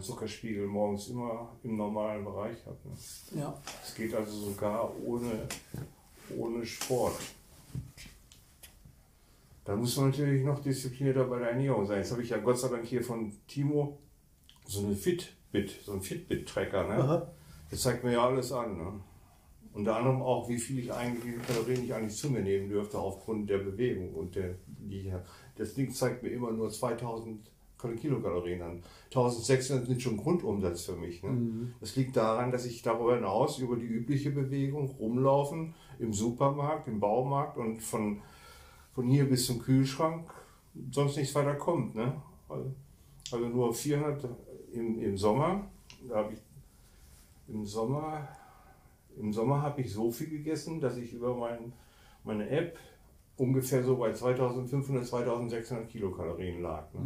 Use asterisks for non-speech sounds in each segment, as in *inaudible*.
meinen Zuckerspiegel morgens immer im normalen Bereich habe. Ne? Ja. Es geht also sogar ohne, ohne Sport. Da muss man natürlich noch disziplinierter bei der Ernährung sein. Jetzt habe ich ja Gott sei Dank hier von Timo so eine Fitbit, so ein Fitbit-Tracker. Ne? Aha. Das zeigt mir ja alles an. Ne? Unter anderem auch, wie viel ich eigentlich, Kalorien ich eigentlich zu mir nehmen dürfte aufgrund der Bewegung. Und der, die, das Ding zeigt mir immer nur 2000 Kilokalorien an. 1600 sind schon Grundumsatz für mich. Ne? Das liegt daran, dass ich darüber hinaus über die übliche Bewegung rumlaufen, im Supermarkt, im Baumarkt und von, von hier bis zum Kühlschrank sonst nichts weiter kommt. Ne? Also, also nur 400 im, im Sommer. Da habe ich im Sommer, im Sommer habe ich so viel gegessen, dass ich über mein, meine App ungefähr so bei 2500, 2600 Kilokalorien lag. Ne?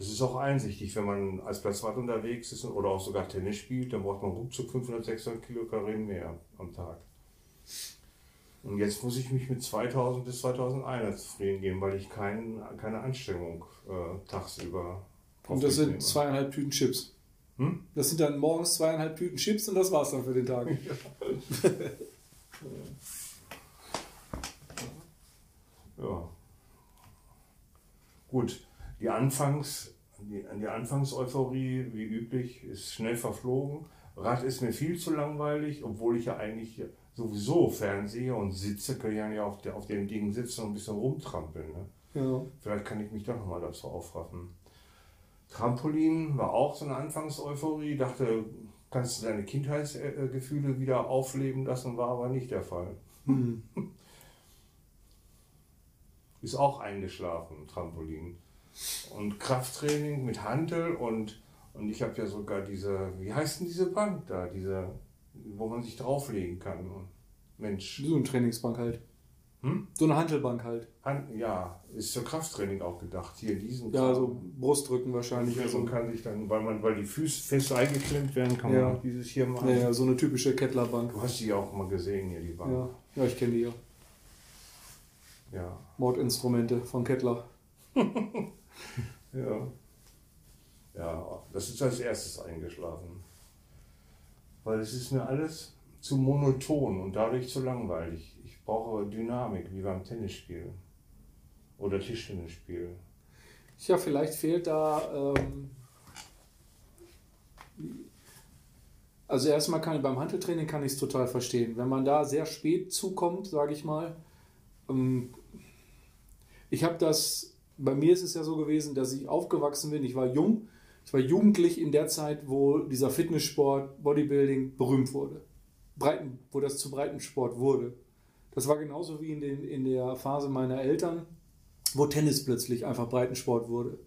Das ist auch einsichtig, wenn man als Platzwart unterwegs ist oder auch sogar Tennis spielt, dann braucht man ruckzuck 500, 600 Kilokalorien mehr am Tag. Und jetzt muss ich mich mit 2000 bis 2100 zufrieden geben, weil ich kein, keine Anstrengung äh, tagsüber Und das sind nehme. zweieinhalb Tüten Chips. Hm? Das sind dann morgens zweieinhalb Tüten Chips und das war's dann für den Tag. *laughs* *laughs* Ja. Gut, die Anfangs, die, die Anfangseuphorie, wie üblich, ist schnell verflogen. Rad ist mir viel zu langweilig, obwohl ich ja eigentlich sowieso fernsehe und sitze, kann ich ja auf, der, auf dem Ding sitzen und ein bisschen rumtrampeln. Ne? Ja. Vielleicht kann ich mich doch nochmal dazu aufraffen. Trampolin war auch so eine Anfangseuphorie. Dachte, kannst du deine Kindheitsgefühle wieder aufleben lassen, war aber nicht der Fall. *laughs* Ist auch eingeschlafen, Trampolin. Und Krafttraining mit Hantel und, und ich habe ja sogar diese, wie heißt denn diese Bank da, diese, wo man sich drauflegen kann. Mensch, So eine Trainingsbank halt. Hm? So eine Hantelbank halt. Hand, ja, ist für Krafttraining auch gedacht. Hier diesen Ja, so Brustdrücken wahrscheinlich. Ja, so Also, kann sich dann, weil man, weil die Füße fest eingeklemmt werden, kann Ja. man auch dieses hier machen. ja, ja, so eine typische Kettlerbank. Du hast die ja auch mal gesehen hier, die Bank. Ja, ja ich kenne die ja. Ja. Mordinstrumente von Kettler. *laughs* *laughs* Ja. Ja, das ist als erstes eingeschlafen. Weil es ist mir alles zu monoton und dadurch zu langweilig. Ich brauche Dynamik, wie beim Tennisspiel. Oder Tischtennisspiel. Ja, vielleicht fehlt da. Ähm, also erstmal kann ich beim Handeltraining kann ich es total verstehen. Wenn man da sehr spät zukommt, sage ich mal. Ähm, ich habe das, bei mir ist es ja so gewesen, dass ich aufgewachsen bin. Ich war jung, ich war jugendlich in der Zeit, wo dieser Fitnesssport, Bodybuilding berühmt wurde. Breiten, wo das zu Breitensport wurde. Das war genauso wie in, den, in der Phase meiner Eltern, wo Tennis plötzlich einfach Breitensport wurde.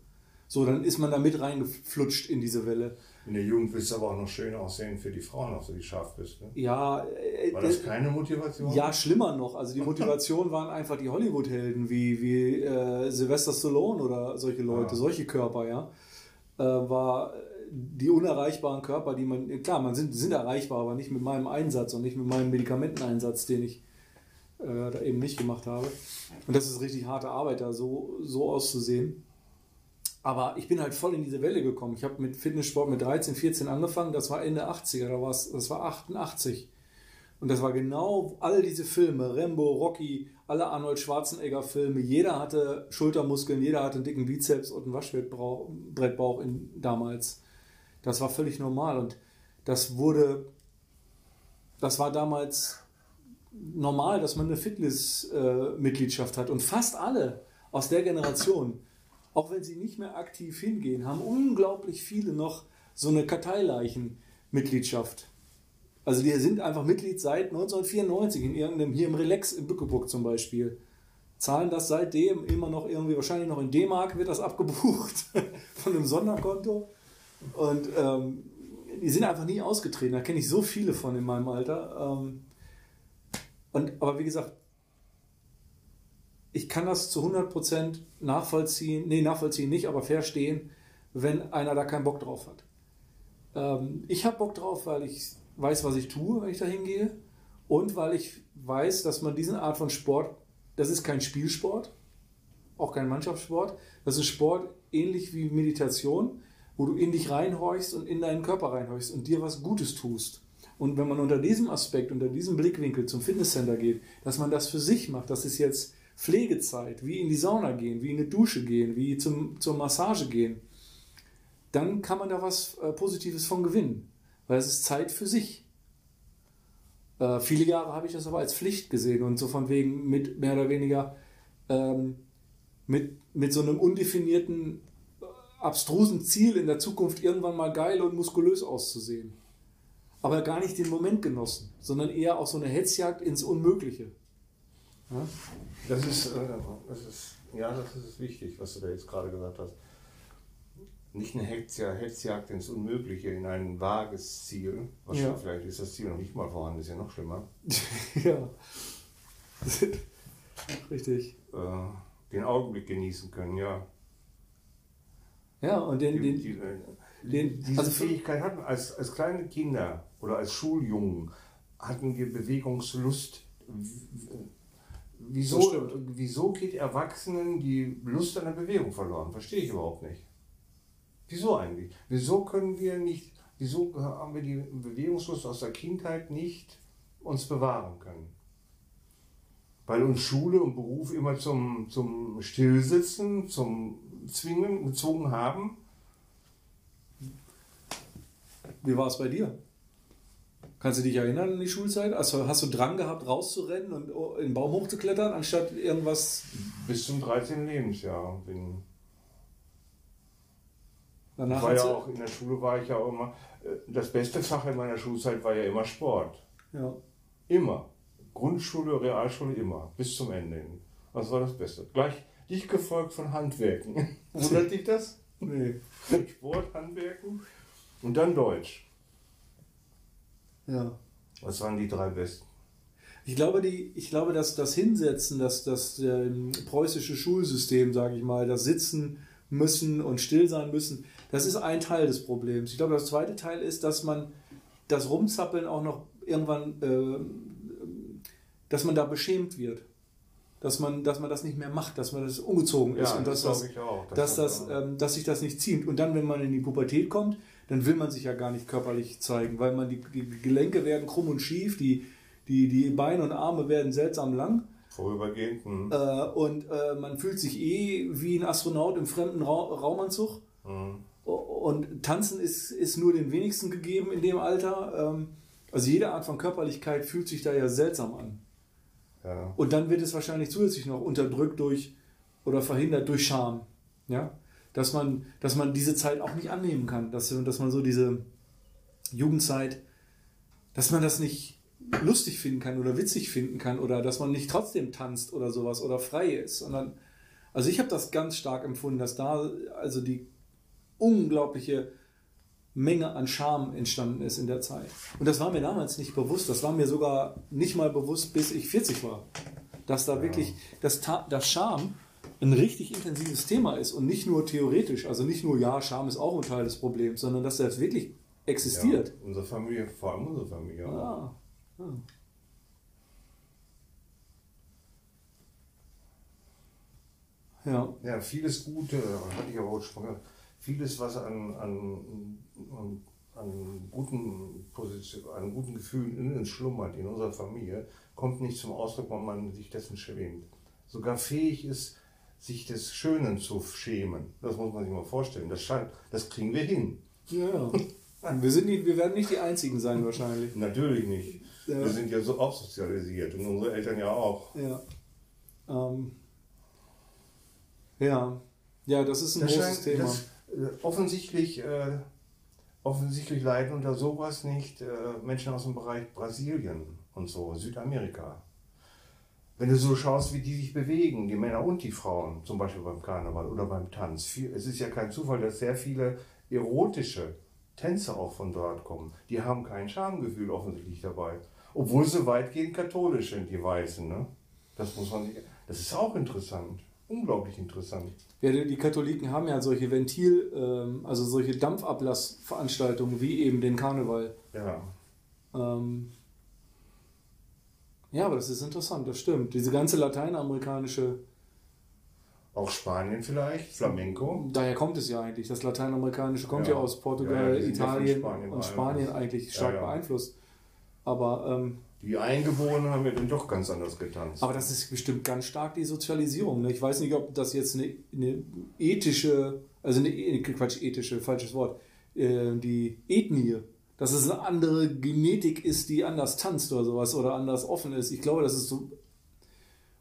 So, dann ist man da mit reingeflutscht in diese Welle. In der Jugend willst du aber auch noch schön aussehen für die Frauen, auch so die scharf bist. Ne? Ja, äh, War das äh, keine Motivation? ja, schlimmer noch. Also die *laughs* Motivation waren einfach die Hollywood-Helden wie, wie äh, Sylvester Stallone oder solche Leute, Ja. solche Körper, ja. Äh, war die unerreichbaren Körper, die man, klar, man sind, sind erreichbar, aber nicht mit meinem Einsatz und nicht mit meinem Medikamenteneinsatz, den ich äh, da eben nicht gemacht habe. Und das ist richtig harte Arbeit, da so, so auszusehen. Aber ich bin halt voll in diese Welle gekommen. Ich habe mit Fitnesssport mit 13, 14 angefangen. Das war Ende 80er, da war's, das war 88. Und das war genau all diese Filme, Rambo, Rocky, alle Arnold Schwarzenegger Filme. Jeder hatte Schultermuskeln, jeder hatte einen dicken Bizeps und einen Waschbrettbauch in, damals. Das war völlig normal und das wurde, das war damals normal, dass man eine Fitness-Mitgliedschaft hat. Und fast alle aus der Generation, auch wenn sie nicht mehr aktiv hingehen, haben unglaublich viele noch so eine Karteileichen-Mitgliedschaft. Also die sind einfach Mitglied seit 1994 in irgendeinem, hier im Relax in Bückeburg zum Beispiel. Zahlen das seitdem immer noch irgendwie, wahrscheinlich noch in D-Mark wird das abgebucht *laughs* von einem Sonderkonto. Und ähm, die sind einfach nie ausgetreten. Da kenne ich so viele von in meinem Alter. Ähm, und, aber wie gesagt, ich kann das zu 100% nachvollziehen, nee, nachvollziehen nicht, aber verstehen, wenn einer da keinen Bock drauf hat. Ähm, ich habe Bock drauf, weil ich weiß, was ich tue, wenn ich da hingehe. Und weil ich weiß, dass man diesen Art von Sport, das ist kein Spielsport. auch kein Mannschaftssport. Das ist Sport ähnlich wie Meditation, wo du in dich reinhorchst und in deinen Körper reinhorchst und dir was Gutes tust. Und wenn man unter diesem Aspekt, unter diesem Blickwinkel zum Fitnesscenter geht, dass man das für sich macht, das ist jetzt Pflegezeit, wie in die Sauna gehen, wie in eine Dusche gehen, wie zum, zur Massage gehen, dann kann man da was äh, Positives von gewinnen. Weil es ist Zeit für sich. Äh, viele Jahre habe ich das aber als Pflicht gesehen und so von wegen mit mehr oder weniger ähm, mit, mit so einem undefinierten, äh, abstrusen Ziel in der Zukunft irgendwann mal geil und muskulös auszusehen. Aber gar nicht den Moment genossen, sondern eher auch so eine Hetzjagd ins Unmögliche. Ja? Das ist, äh, das ist, ja, das ist wichtig, was du da jetzt gerade gesagt hast. Nicht eine Hetzjagd, Hetzjagd ins Unmögliche, in ein vages Ziel. Was ja. Vielleicht ist das Ziel noch nicht mal vorhanden, ist ja noch schlimmer. *laughs* ja. *laughs* Richtig. Äh, den Augenblick genießen können, ja. Ja, und den. Die, die, äh, den diese also Fähigkeit hatten als, als kleine Kinder oder als Schuljungen hatten wir Bewegungslust Wieso, wieso geht Erwachsenen die Lust an der Bewegung verloren? Verstehe ich überhaupt nicht. Wieso eigentlich? Wieso können wir nicht, wieso haben wir die Bewegungslust aus der Kindheit nicht uns bewahren können? Weil uns Schule und Beruf immer zum, zum Stillsitzen, zum Zwingen gezwungen haben? Wie war es bei dir? Kannst du dich erinnern an die Schulzeit? Also hast du Drang gehabt, rauszurennen und in den Baum hochzuklettern, anstatt irgendwas. Bis zum 13. Lebensjahr bin. Danach war ja auch in der Schule war ich ja auch immer. Äh, das beste Fach in meiner Schulzeit war ja immer Sport. Ja. Immer. Grundschule, Realschule immer. Bis zum Ende hin. Was war das Beste? Gleich dich gefolgt von Handwerken. *laughs* Wundert dich das? Nee. Sport, Handwerken und dann Deutsch. Ja. Was waren die drei besten? Ich glaube, die, ich glaube, dass das Hinsetzen, dass das ähm, preußische Schulsystem, sage ich mal, das Sitzen müssen und still sein müssen, das ist ein Teil des Problems. Ich glaube, das zweite Teil ist, dass man das Rumzappeln auch noch irgendwann, äh, dass man da beschämt wird. Dass man, dass man das nicht mehr macht, dass man das umgezogen ist ja, und das dass, das, das dass, das, ähm, dass sich das nicht zieht. Und dann, wenn man in die Pubertät kommt, dann will man sich ja gar nicht körperlich zeigen, weil man die, die Gelenke werden krumm und schief, die, die, die Beine und Arme werden seltsam lang. Vorübergehend. Mhm. Äh, und äh, man fühlt sich eh wie ein Astronaut im fremden Ra Raumanzug. Mhm. Und tanzen ist, ist nur den wenigsten gegeben in dem Alter. Ähm, also jede Art von Körperlichkeit fühlt sich da ja seltsam an. Ja. Und dann wird es wahrscheinlich zusätzlich noch unterdrückt durch oder verhindert durch Scham. Ja? Dass man, dass man diese Zeit auch nicht annehmen kann, dass, dass man so diese Jugendzeit, dass man das nicht lustig finden kann oder witzig finden kann oder dass man nicht trotzdem tanzt oder sowas oder frei ist, sondern also ich habe das ganz stark empfunden, dass da also die unglaubliche Menge an Charme entstanden ist in der Zeit. Und das war mir damals nicht bewusst. Das war mir sogar nicht mal bewusst, bis ich 40 war. Dass da ja. wirklich das, das Charme ein richtig intensives Thema ist und nicht nur theoretisch, also nicht nur, ja, Scham ist auch ein Teil des Problems, sondern dass das wirklich existiert. Ja, unsere Familie, vor allem unsere Familie. Ah, ah. Ja. Ja, vieles Gute, hatte ich aber auch schon gesagt, vieles, was an, an, an, guten Positionen, an guten Gefühlen in uns schlummert, in unserer Familie, kommt nicht zum Ausdruck, wenn man sich dessen schämt. Sogar fähig ist, sich des Schönen zu schämen. Das muss man sich mal vorstellen. Das, scheint, das kriegen wir hin. Ja. wir, sind nicht, wir werden nicht die Einzigen sein wahrscheinlich. Natürlich nicht. Ja. Wir sind ja so auch sozialisiert und unsere Eltern ja auch. Ja. Ähm. Ja. Ja, das ist ein das großes scheint, Thema. Das, äh, offensichtlich, äh, offensichtlich leiden unter sowas nicht äh, Menschen aus dem Bereich Brasilien und so, Südamerika wenn du so schaust, wie die sich bewegen, die Männer und die Frauen, zum Beispiel beim Karneval oder beim Tanz. Es ist ja kein Zufall, dass sehr viele erotische Tänze auch von dort kommen. Die haben kein Schamgefühl offensichtlich dabei. Obwohl sie weitgehend katholisch sind, die Weißen. Ne? Das muss man Das ist auch interessant. Unglaublich interessant. Ja, die Katholiken haben ja solche Ventil, ähm, also solche Dampfablassveranstaltungen wie eben den Karneval. Ja. Ähm, ja, aber das ist interessant, das stimmt. Diese ganze lateinamerikanische Auch Spanien vielleicht, Flamenco. Daher kommt es ja eigentlich. Das Lateinamerikanische kommt ja, Ja. aus Portugal, Ja, Italien Spanien und Spanien eigentlich stark beeinflusst. Aber, ähm, Die Eingeborenen haben ja dann doch ganz anders getanzt. aber das ist bestimmt ganz stark die Sozialisierung. Ne? Ich weiß nicht, ob das jetzt eine, eine ethische, also eine Quatsch, ethische, falsches Wort, äh, die Ethnie, dass es eine andere Genetik ist, die anders tanzt oder sowas oder anders offen ist. Ich glaube, das ist so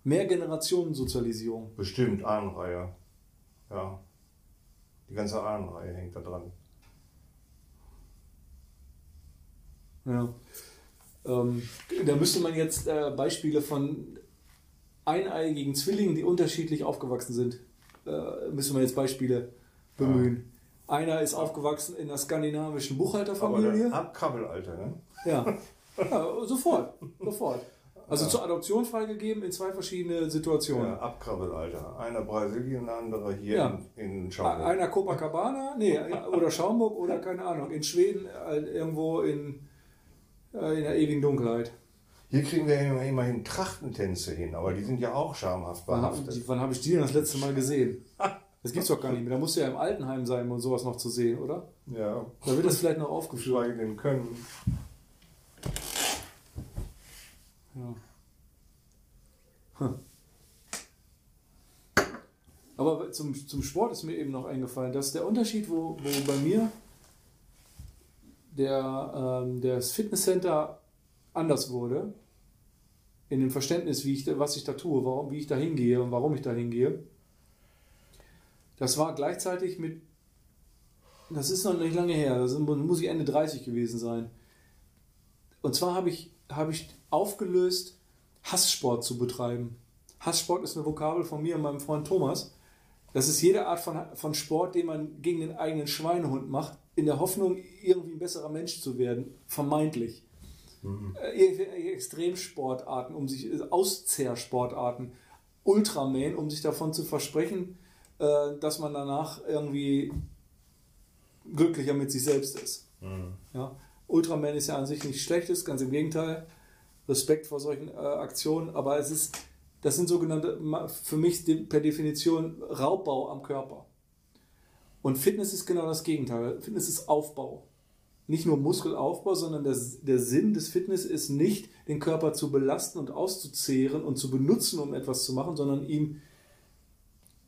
mehr Generationensozialisierung. Bestimmt, Ahnenreihe. Ja. Die ganze Ahnenreihe hängt da dran. Ja. Ähm, da müsste man jetzt äh, Beispiele von eineigigen Zwillingen, die unterschiedlich aufgewachsen sind, äh, müsste man jetzt Beispiele bemühen. Einer ist aufgewachsen in einer skandinavischen Aber Buchhalterfamilie. dann ab Kabbelalter, ne? Ja. *laughs* ja, sofort, sofort. Also Ja. zur Adoption freigegeben in zwei verschiedene Situationen. Ja, ab Kabbelalter. Einer Brasilien, der andere hier Ja. in, in Schaumburg. Einer Copacabana, nee, oder Schaumburg oder keine Ahnung, in Schweden, äh, irgendwo in, äh, in der ewigen Dunkelheit. Hier kriegen wir ja immerhin Trachtentänze hin, aber die sind ja auch schamhaft Wann, behaftet. die- wann habe ich die denn das letzte Mal gesehen? *laughs* Das gibt's doch gar nicht mehr. Da musst du ja im Altenheim sein, um sowas noch zu sehen, oder? Ja, Da wird das vielleicht noch aufgeführt. geschweige denn können. Ja. Hm. Aber zum, zum Sport ist mir eben noch eingefallen, dass der Unterschied, wo, wo bei mir der, ähm, das Fitnesscenter anders wurde, in dem Verständnis, wie ich, was ich da tue, warum, wie ich da hingehe und warum ich da hingehe, das war gleichzeitig mit, das ist noch nicht lange her, das muss ich Ende 30 gewesen sein. Und zwar habe ich, habe ich aufgelöst, Hasssport zu betreiben. Hasssport ist eine Vokabel von mir und meinem Freund Thomas. Das ist jede Art von, von Sport, den man gegen den eigenen Schweinehund macht, in der Hoffnung, irgendwie ein besserer Mensch zu werden, vermeintlich. Äh, irgendwelche Extremsportarten, um sich, äh, Auszehrsportarten, Ultraman, um sich davon zu versprechen, äh, dass man danach irgendwie glücklicher mit sich selbst ist. Ja. Ultraman ist ja an sich nichts Schlechtes, ganz im Gegenteil. Respekt vor solchen äh, Aktionen, aber es ist, das sind sogenannte, für mich per Definition Raubbau am Körper. Und Fitness ist genau das Gegenteil. Fitness ist Aufbau. Nicht nur Muskelaufbau, sondern der, der Sinn des Fitness ist nicht, den Körper zu belasten und auszuzehren und zu benutzen, um etwas zu machen, sondern ihm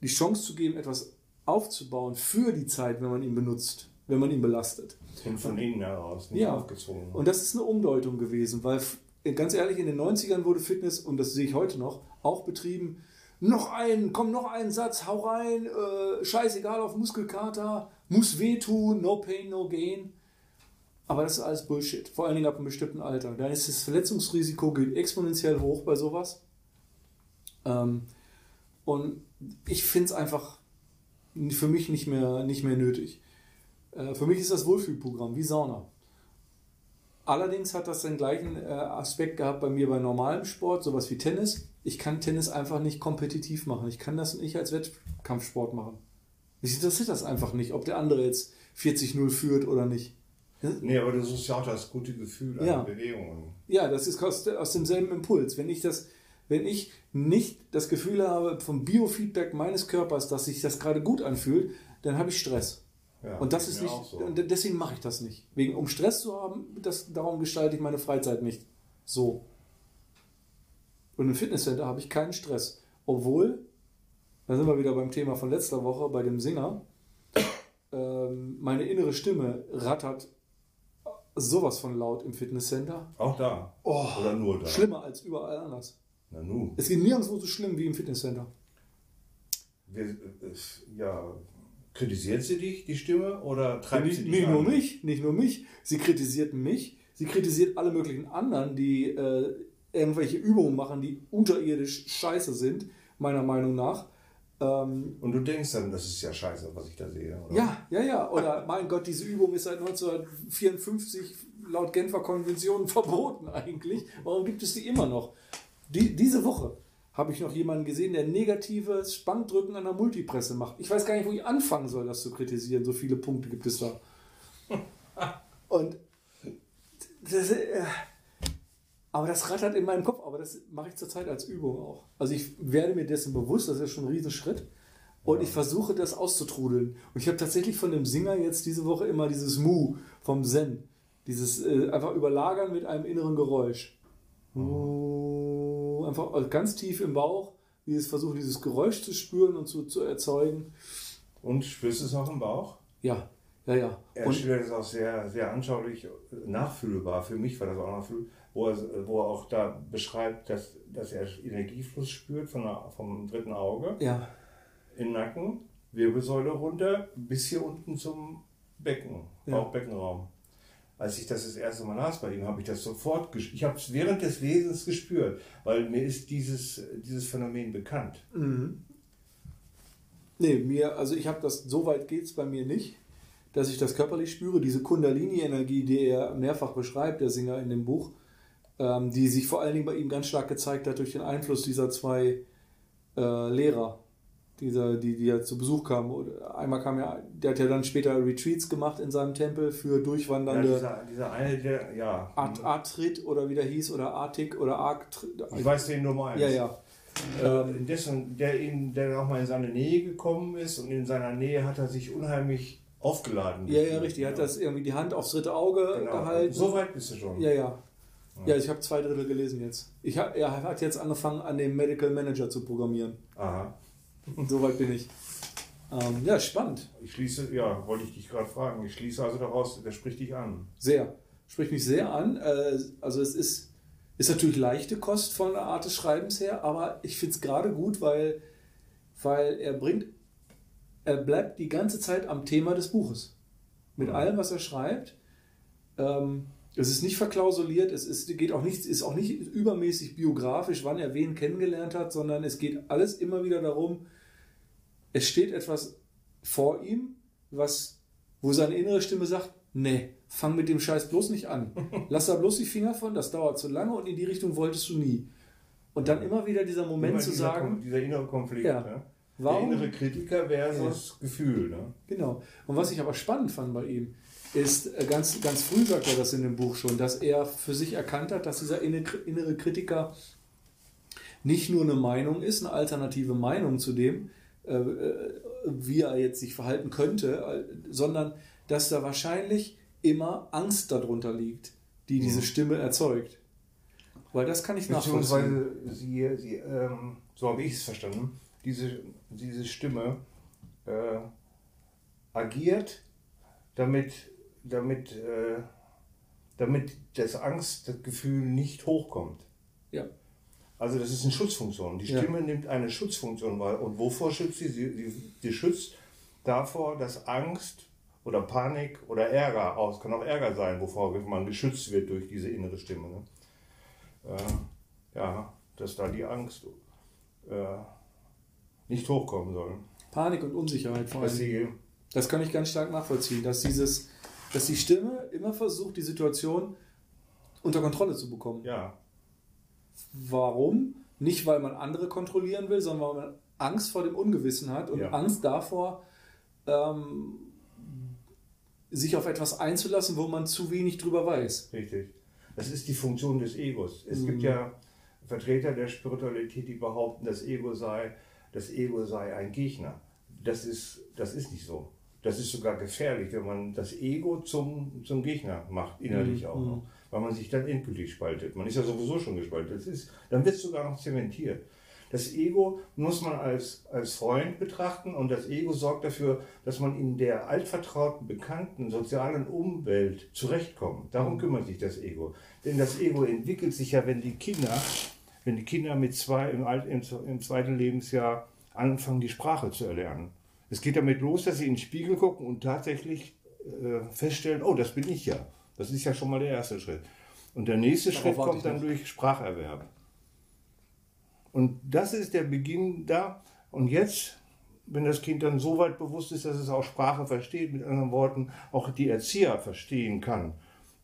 die Chance zu geben, etwas aufzubauen für die Zeit, wenn man ihn benutzt, wenn man ihn belastet. Und von innen heraus, nicht Ja. aufgezwungen. Und das ist eine Umdeutung gewesen, weil ganz ehrlich, in den 90ern wurde Fitness, und das sehe ich heute noch, auch betrieben. Noch einen, komm, noch einen Satz, hau rein, äh, scheißegal auf Muskelkater, muss wehtun, no pain, no gain. Aber das ist alles Bullshit, vor allen Dingen ab einem bestimmten Alter. Dann ist das Verletzungsrisiko geht exponentiell hoch bei sowas. Ähm, und ich finde es einfach für mich nicht mehr, nicht mehr nötig. Äh, für mich ist das Wohlfühlprogramm wie Sauna. Allerdings hat das den gleichen äh, Aspekt gehabt bei mir bei normalem Sport, sowas wie Tennis. Ich kann Tennis einfach nicht kompetitiv machen. Ich kann das nicht als Wettkampfsport machen. Mich interessiert das einfach nicht, ob der andere jetzt 40-0 führt oder nicht. Nee, aber das ist ja auch das gute Gefühl an Ja. Bewegungen. Ja, das ist aus, aus demselben Impuls. Wenn ich das, wenn ich nicht das Gefühl habe vom Biofeedback meines Körpers, dass sich das gerade gut anfühlt, dann habe ich Stress. Ja, Und das ist nicht, so. deswegen mache ich das nicht. Wegen, um Stress zu haben, das, darum gestalte ich meine Freizeit nicht so. Und im Fitnesscenter habe ich keinen Stress. Obwohl, da sind wir wieder beim Thema von letzter Woche, bei dem Singer, ähm, meine innere Stimme rattert sowas von laut im Fitnesscenter. Auch da. Oh, Oder nur da. Schlimmer als überall anders. Na nu. Es geht nirgendwo so schlimm wie im Fitnesscenter. Wir, ja, kritisiert sie dich, die Stimme, oder treibt Nicht, sie dich nicht an? nur mich, nicht nur mich. Sie kritisiert mich. Sie kritisiert alle möglichen anderen, die äh, irgendwelche Übungen machen, die unterirdisch scheiße sind, meiner Meinung nach. Ähm, Und du denkst dann, das ist ja scheiße, was ich da sehe. Oder? ja, ja, ja. Oder *laughs* mein Gott, diese Übung ist seit 1954 laut Genfer Konvention *laughs* verboten eigentlich. Warum gibt es die immer noch? Die, diese Woche habe ich noch jemanden gesehen, der negatives Spannendrücken an der Multipresse macht. Ich weiß gar nicht, wo ich anfangen soll, das zu kritisieren. So viele Punkte gibt es da. *laughs* Und das, äh, aber das rattert in meinem Kopf, aber das mache ich zurzeit als Übung auch. Also ich werde mir dessen bewusst, das ist schon ein Riesenschritt, Und ich versuche das auszutrudeln. Und ich habe tatsächlich von dem Singer jetzt diese Woche immer dieses Mu vom Zen. Dieses äh, einfach überlagern mit einem inneren Geräusch. Einfach ganz tief im Bauch, dieses Versuchen, dieses Geräusch zu spüren und zu, zu erzeugen. Und spürst du es auch im Bauch? Ja, ja, ja. Er Und schildert es auch sehr, sehr anschaulich, nachfühlbar. Für mich war das auch nachfühlbar, wo er, wo er auch da beschreibt, dass, dass er Energiefluss spürt von der, vom dritten Auge ja, im Nacken, Wirbelsäule runter, bis hier unten zum Becken. Bauchbeckenraum. Als ich das das erste Mal las bei ihm, habe ich das sofort, ich habe es während des Lesens gespürt, weil mir ist dieses, dieses Phänomen bekannt. Nee, mir, also ich habe das, so weit geht es bei mir nicht, dass ich das körperlich spüre. Diese Kundalini-Energie, die er mehrfach beschreibt, der Singer in dem Buch, ähm, die sich vor allen Dingen bei ihm ganz stark gezeigt hat durch den Einfluss dieser zwei äh, Lehrer, dieser, die, die ja zu Besuch kamen. Einmal kam ja, der hat ja dann später Retreats gemacht in seinem Tempel für Ja, durchwandernde dieser, dieser eine, der, ja, Art, Artrit oder wie der hieß, oder Artik oder Ark. ich weiß den Nummer eins. Ja, ja. Ähm, dessen, der, ihn, der auch mal in seine Nähe gekommen ist und in seiner Nähe hat er sich unheimlich aufgeladen. Ja, ja, richtig. Er hat das irgendwie die Hand aufs dritte Auge genau. gehalten. So weit bist du schon. Ja, ja. Ja, ich habe zwei Drittel gelesen jetzt. Ich hab, er hat jetzt angefangen, an dem Medical Manager zu programmieren. Aha. Soweit bin ich. Ähm, ja, spannend. Ich schließe, ja, wollte ich dich gerade fragen. Ich schließe also daraus, der spricht dich an. Sehr. Spricht mich sehr an. Äh, also es ist, ist natürlich leichte Kost von der Art des Schreibens her, aber ich finde es gerade gut, weil, weil er bringt, er bleibt die ganze Zeit am Thema des Buches. Mit Mhm. allem, was er schreibt. Ähm, es ist nicht verklausuliert, es ist, geht auch nicht, ist auch nicht übermäßig biografisch, wann er wen kennengelernt hat, sondern es geht alles immer wieder darum, es steht etwas vor ihm, was, wo seine innere Stimme sagt, nee, fang mit dem Scheiß bloß nicht an. *laughs* Lass da bloß die Finger von, das dauert zu lange und in die Richtung wolltest du nie. Und dann immer wieder dieser Moment Immer zu dieser, sagen, Kon- dieser innere Konflikt. Ja. Ne? Warum? Der innere Kritiker versus Gefühl. Ne? Genau. Und was ich aber spannend fand bei ihm, ist, äh, ganz, ganz früh sagt er das in dem Buch schon, dass er für sich erkannt hat, dass dieser inne- innere Kritiker nicht nur eine Meinung ist, eine alternative Meinung zu dem, äh, wie er jetzt sich verhalten könnte, äh, sondern dass da wahrscheinlich immer Angst darunter liegt, die diese Stimme erzeugt. Weil das kann ich nachvollziehen. Beziehungsweise sie, sie ähm, so habe ich es verstanden, diese, diese Stimme äh, agiert, damit, damit, äh, damit das Angstgefühl nicht hochkommt. Ja. Also das ist eine Schutzfunktion. Die Ja. Stimme nimmt eine Schutzfunktion wahr. Und wovor schützt sie? Sie, sie? sie schützt davor, dass Angst oder Panik oder Ärger, auch, es kann auch Ärger sein, wovor man geschützt wird durch diese innere Stimme. Ne? Äh, ja, dass da die Angst äh, nicht hochkommen soll. Panik und Unsicherheit vor allem. Sie, Das kann ich ganz stark nachvollziehen, dass dieses, dass die Stimme immer versucht, die Situation unter Kontrolle zu bekommen. ja, Warum? Nicht, weil man andere kontrollieren will, sondern weil man Angst vor dem Ungewissen hat und Ja. Angst davor, ähm, sich auf etwas einzulassen, wo man zu wenig drüber weiß. Richtig. Das ist die Funktion des Egos. Es gibt Mhm. ja Vertreter der Spiritualität, die behaupten, das Ego sei, das Ego sei ein Gegner. Das ist, das ist nicht so. Das ist sogar gefährlich, wenn man das Ego zum, zum Gegner macht, innerlich Mhm. auch noch. Weil man sich dann endgültig spaltet. Man ist ja sowieso schon gespalten. Das ist, dann wird es sogar noch zementiert. Das Ego muss man als, als Freund betrachten und das Ego sorgt dafür, dass man in der altvertrauten, bekannten sozialen Umwelt zurechtkommt. Darum kümmert sich das Ego. Denn das Ego entwickelt sich ja, wenn die Kinder, wenn die Kinder mit zwei, im, Alt, im, im zweiten Lebensjahr anfangen, die Sprache zu erlernen. Es geht damit los, dass sie in den Spiegel gucken und tatsächlich äh, feststellen, oh, das bin ich ja. Das ist ja schon mal der erste Schritt. Und der nächste Darauf Schritt kommt dann durch Spracherwerb. Und das ist der Beginn da. Und jetzt, wenn das Kind dann so weit bewusst ist, dass es auch Sprache versteht, mit anderen Worten auch die Erzieher verstehen kann,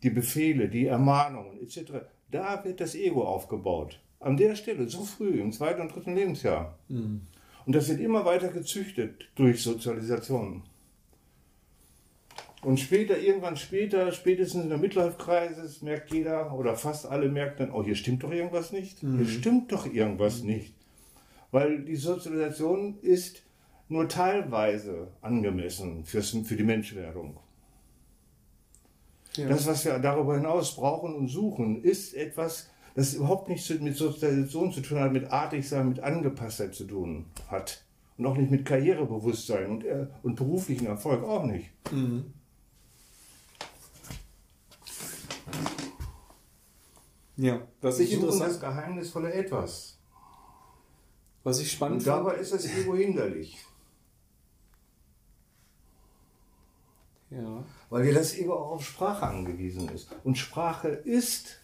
die Befehle, die Ermahnungen etc., da wird das Ego aufgebaut. An der Stelle, so früh, im zweiten und dritten Lebensjahr. Und das wird immer weiter gezüchtet durch Sozialisation. Und später, irgendwann später, spätestens in der Midlife-Crisis, merkt jeder oder fast alle merken dann, oh, hier stimmt doch irgendwas nicht. Hier stimmt doch irgendwas nicht. Weil die Sozialisation ist nur teilweise angemessen fürs, für die Menschwerdung. Ja. Das, was wir darüber hinaus brauchen und suchen, ist etwas, das überhaupt nichts mit Sozialisation zu tun hat, mit Artigsein, mit Angepasstheit zu tun hat. Und auch nicht mit Karrierebewusstsein und, äh, und beruflichen Erfolg auch nicht. Mhm. Ja, was ich interessant das geheimnisvolle Etwas. Was ich spannend Und dabei ist das Ego hinderlich. Ja. Weil dir das Ego auch auf Sprache angewiesen ist. Und Sprache ist,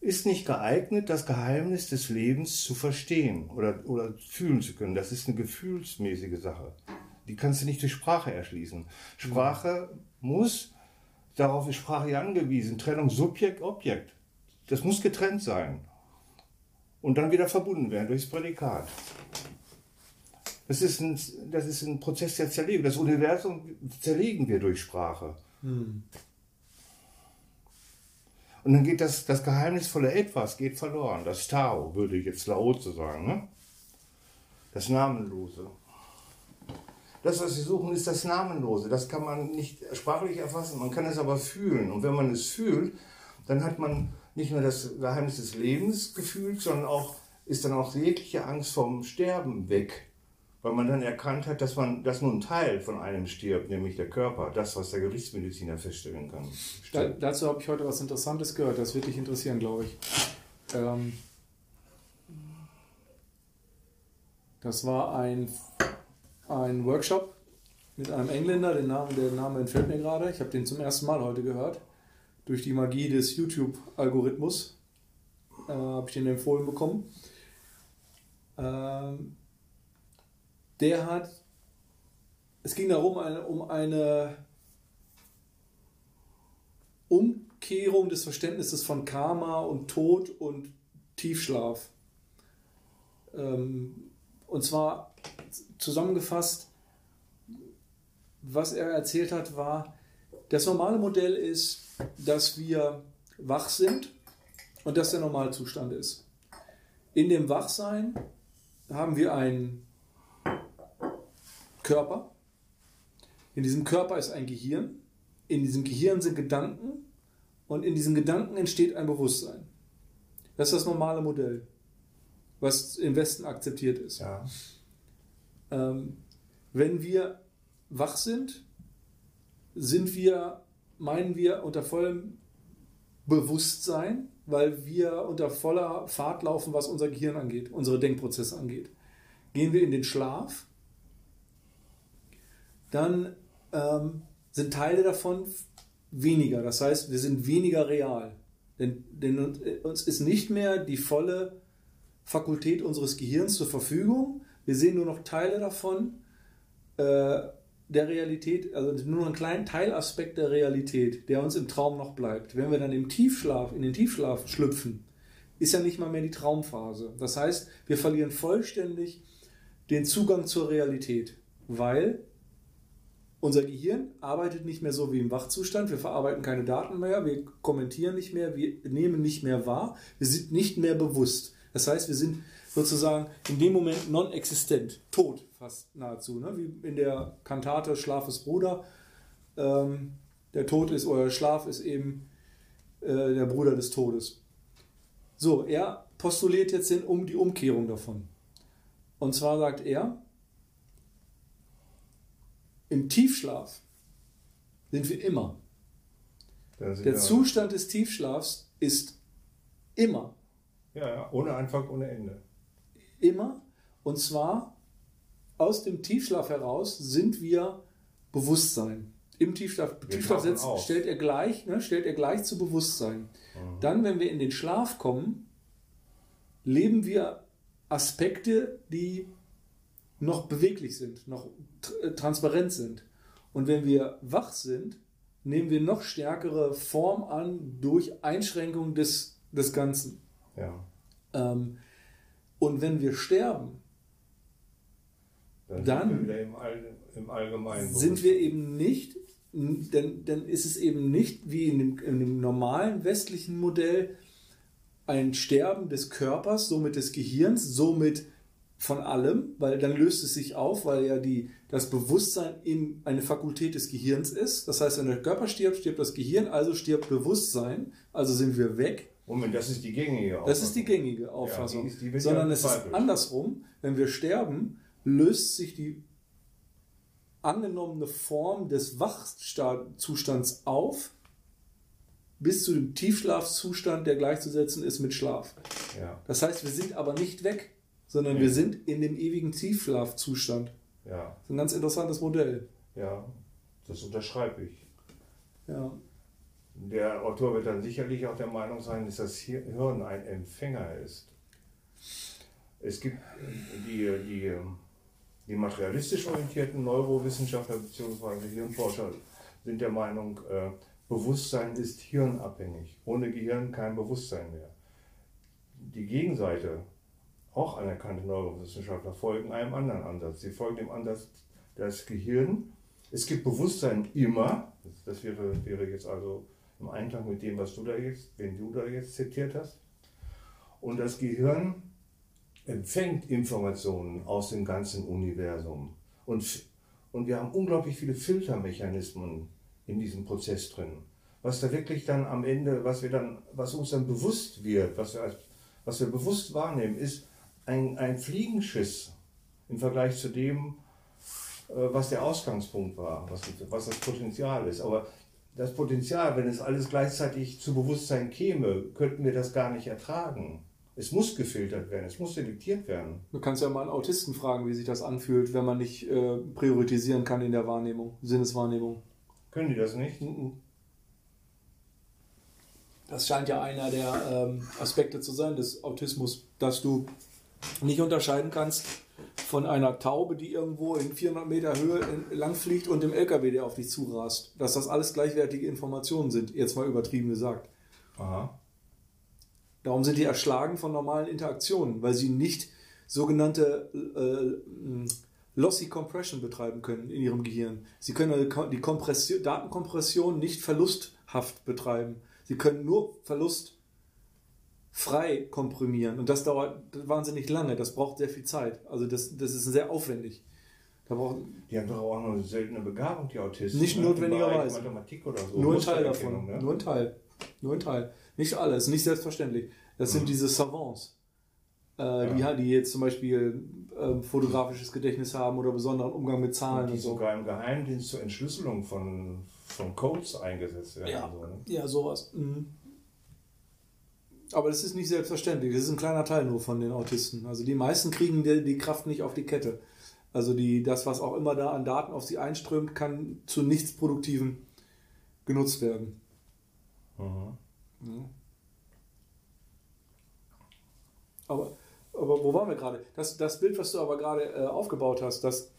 ist nicht geeignet, das Geheimnis des Lebens zu verstehen oder, oder fühlen zu können. Das ist eine gefühlsmäßige Sache. Die kannst du nicht durch Sprache erschließen. Sprache muss, darauf ist Sprache angewiesen, Trennung Subjekt-Objekt. Das muss getrennt sein. Und dann wieder verbunden werden durchs Prädikat. Das ist ein, das ist ein Prozess der Zerlegung. Das Universum zerlegen wir durch Sprache. Hm. Und dann geht das, das geheimnisvolle Etwas geht verloren. Das Tao, würde ich jetzt Laoze sagen. Ne? Das Namenlose. Das, was wir suchen, ist das Namenlose. Das kann man nicht sprachlich erfassen, man kann es aber fühlen. Und wenn man es fühlt, dann hat man nicht nur das Geheimnis des Lebens gefühlt, sondern auch ist dann auch jegliche Angst vom Sterben weg. Weil man dann erkannt hat, dass man, dass nur ein Teil von einem stirbt, nämlich der Körper, das, was der Gerichtsmediziner feststellen kann. Da, dazu habe ich heute was Interessantes gehört, das wird dich interessieren, glaube ich. Ähm, das war ein, ein Workshop mit einem Engländer, den Namen, der Name entfällt mir gerade. Ich habe den zum ersten Mal heute gehört durch die Magie des YouTube-Algorithmus äh, habe ich den empfohlen bekommen. Ähm, der hat, es ging darum, eine, um eine Umkehrung des Verständnisses von Karma und Tod und Tiefschlaf. Ähm, und zwar zusammengefasst, was er erzählt hat, war, das normale Modell ist, dass wir wach sind und das der Normalzustand ist. In dem Wachsein haben wir einen Körper. In diesem Körper ist ein Gehirn. In diesem Gehirn sind Gedanken und in diesen Gedanken entsteht ein Bewusstsein. Das ist das normale Modell, was im Westen akzeptiert ist. Ja. Ähm, wenn wir wach sind, sind wir, meinen wir, unter vollem Bewusstsein, weil wir unter voller Fahrt laufen, was unser Gehirn angeht, unsere Denkprozesse angeht. Gehen wir in den Schlaf, dann ähm, sind Teile davon weniger. Das heißt, wir sind weniger real. Denn, denn uns ist nicht mehr die volle Fakultät unseres Gehirns zur Verfügung. Wir sehen nur noch Teile davon. Äh, der Realität, also nur noch einen kleinen Teilaspekt der Realität, der uns im Traum noch bleibt. Wenn wir dann im Tiefschlaf, in den Tiefschlaf schlüpfen, ist ja nicht mal mehr die Traumphase. Das heißt, wir verlieren vollständig den Zugang zur Realität, weil unser Gehirn arbeitet nicht mehr so wie im Wachzustand. Wir verarbeiten keine Daten mehr, wir kommentieren nicht mehr, wir nehmen nicht mehr wahr, wir sind nicht mehr bewusst. Das heißt, wir sind sozusagen in dem Moment non-existent, tot fast nahezu, ne? wie in der Kantate Schlafes Bruder. Ähm, der Tod ist, oder Schlaf ist eben äh, der Bruder des Todes. So, er postuliert jetzt den, um die Umkehrung davon. Und zwar sagt er, im Tiefschlaf sind wir immer. Der Zustand des Tiefschlafs ist immer. Ja, ja, ohne Anfang, ohne Ende immer. Und zwar aus dem Tiefschlaf heraus sind wir Bewusstsein. Im Tiefschlaf, Tiefschlaf setzt, stellt, er gleich, ne, stellt er gleich zu Bewusstsein. Mhm. Dann, wenn wir in den Schlaf kommen, leben wir Aspekte, die noch beweglich sind, noch äh, transparent sind. Und wenn wir wach sind, nehmen wir noch stärkere Form an durch Einschränkung des, des Ganzen. Ja. Ähm, und wenn wir sterben, dann, dann wir sind wir eben nicht, dann, dann ist es eben nicht wie in dem, in dem normalen westlichen Modell ein Sterben des Körpers, somit des Gehirns, somit von allem, weil dann löst es sich auf, weil ja die, das Bewusstsein in eine Fakultät des Gehirns ist. Das heißt, wenn der Körper stirbt, stirbt das Gehirn, also stirbt Bewusstsein, also sind wir weg. Moment, das ist die gängige Auffassung. Das ist die gängige Auffassung. Ja, die die Sondern es ist andersrum. Wenn wir sterben, löst sich die angenommene Form des Wachzustands auf, bis zu dem Tiefschlafzustand, der gleichzusetzen ist mit Schlaf. Ja. Das heißt, wir sind aber nicht weg, sondern nee. wir sind in dem ewigen Tiefschlafzustand. Ja. Das ist ein ganz interessantes Modell. Ja, das unterschreibe ich. Ja. Der Autor wird dann sicherlich auch der Meinung sein, dass das Hirn ein Empfänger ist. Es gibt die, die, die materialistisch orientierten Neurowissenschaftler bzw. Hirnforscher sind der Meinung, äh, Bewusstsein ist hirnabhängig. Ohne Gehirn kein Bewusstsein mehr. Die Gegenseite, auch anerkannte Neurowissenschaftler, folgen einem anderen Ansatz. Sie folgen dem Ansatz, das Gehirn, es gibt Bewusstsein immer, das wäre, wäre jetzt also im Einklang mit dem, was du da jetzt, wenn du da jetzt zitiert hast. Und das Gehirn empfängt Informationen aus dem ganzen Universum. Und, und wir haben unglaublich viele Filtermechanismen in diesem Prozess drin. Was da wirklich dann am Ende, was wir dann, was uns dann bewusst wird, was wir, was wir bewusst wahrnehmen, ist ein, ein Fliegenschiss im Vergleich zu dem, äh, was der Ausgangspunkt war, was, was das Potenzial ist. Aber das Potenzial, wenn es alles gleichzeitig zu Bewusstsein käme, könnten wir das gar nicht ertragen. Es muss gefiltert werden, es muss selektiert werden. Du kannst ja mal einen Autisten fragen, wie sich das anfühlt, wenn man nicht äh, priorisieren kann in der Wahrnehmung, Sinneswahrnehmung. Können die das nicht? Das scheint ja einer der ähm, Aspekte zu sein des Autismus, dass du nicht unterscheiden kannst von einer Taube, die irgendwo in 400 Meter Höhe langfliegt und dem LKW, der auf dich zurast. Dass das alles gleichwertige Informationen sind, jetzt mal übertrieben gesagt. Aha. Darum sind die erschlagen von normalen Interaktionen, weil sie nicht sogenannte äh, Lossy Compression betreiben können in ihrem Gehirn. Sie können die Kompression, Datenkompression nicht verlusthaft betreiben. Sie können nur Verlust frei komprimieren. Und das dauert wahnsinnig lange. Das braucht sehr viel Zeit. Also das, das ist sehr aufwendig. Da braucht, die haben doch auch noch eine seltene Begabung, die Autisten. Nicht ne? notwendigerweise. Mathematik oder so. Nur ein Teil davon. Ne? Nur ein Teil. Nur ein Teil. Nicht alles, nicht selbstverständlich. Das sind mhm. diese Savants. Äh, ja. die, die jetzt zum Beispiel äh, fotografisches Gedächtnis haben oder besonderen Umgang mit Zahlen. Und die und so. sogar im Geheimdienst zur Entschlüsselung von, von Codes eingesetzt werden. Ja, so, ne? ja sowas. Mhm. Aber das ist nicht selbstverständlich. Das ist ein kleiner Teil nur von den Autisten. Also die meisten kriegen die, die Kraft nicht auf die Kette. Also die, das, was auch immer da an Daten auf sie einströmt, kann zu nichts Produktivem genutzt werden. Mhm. Ja. Aber, aber wo waren wir gerade? Das, das Bild, was du aber gerade äh, aufgebaut hast, dass,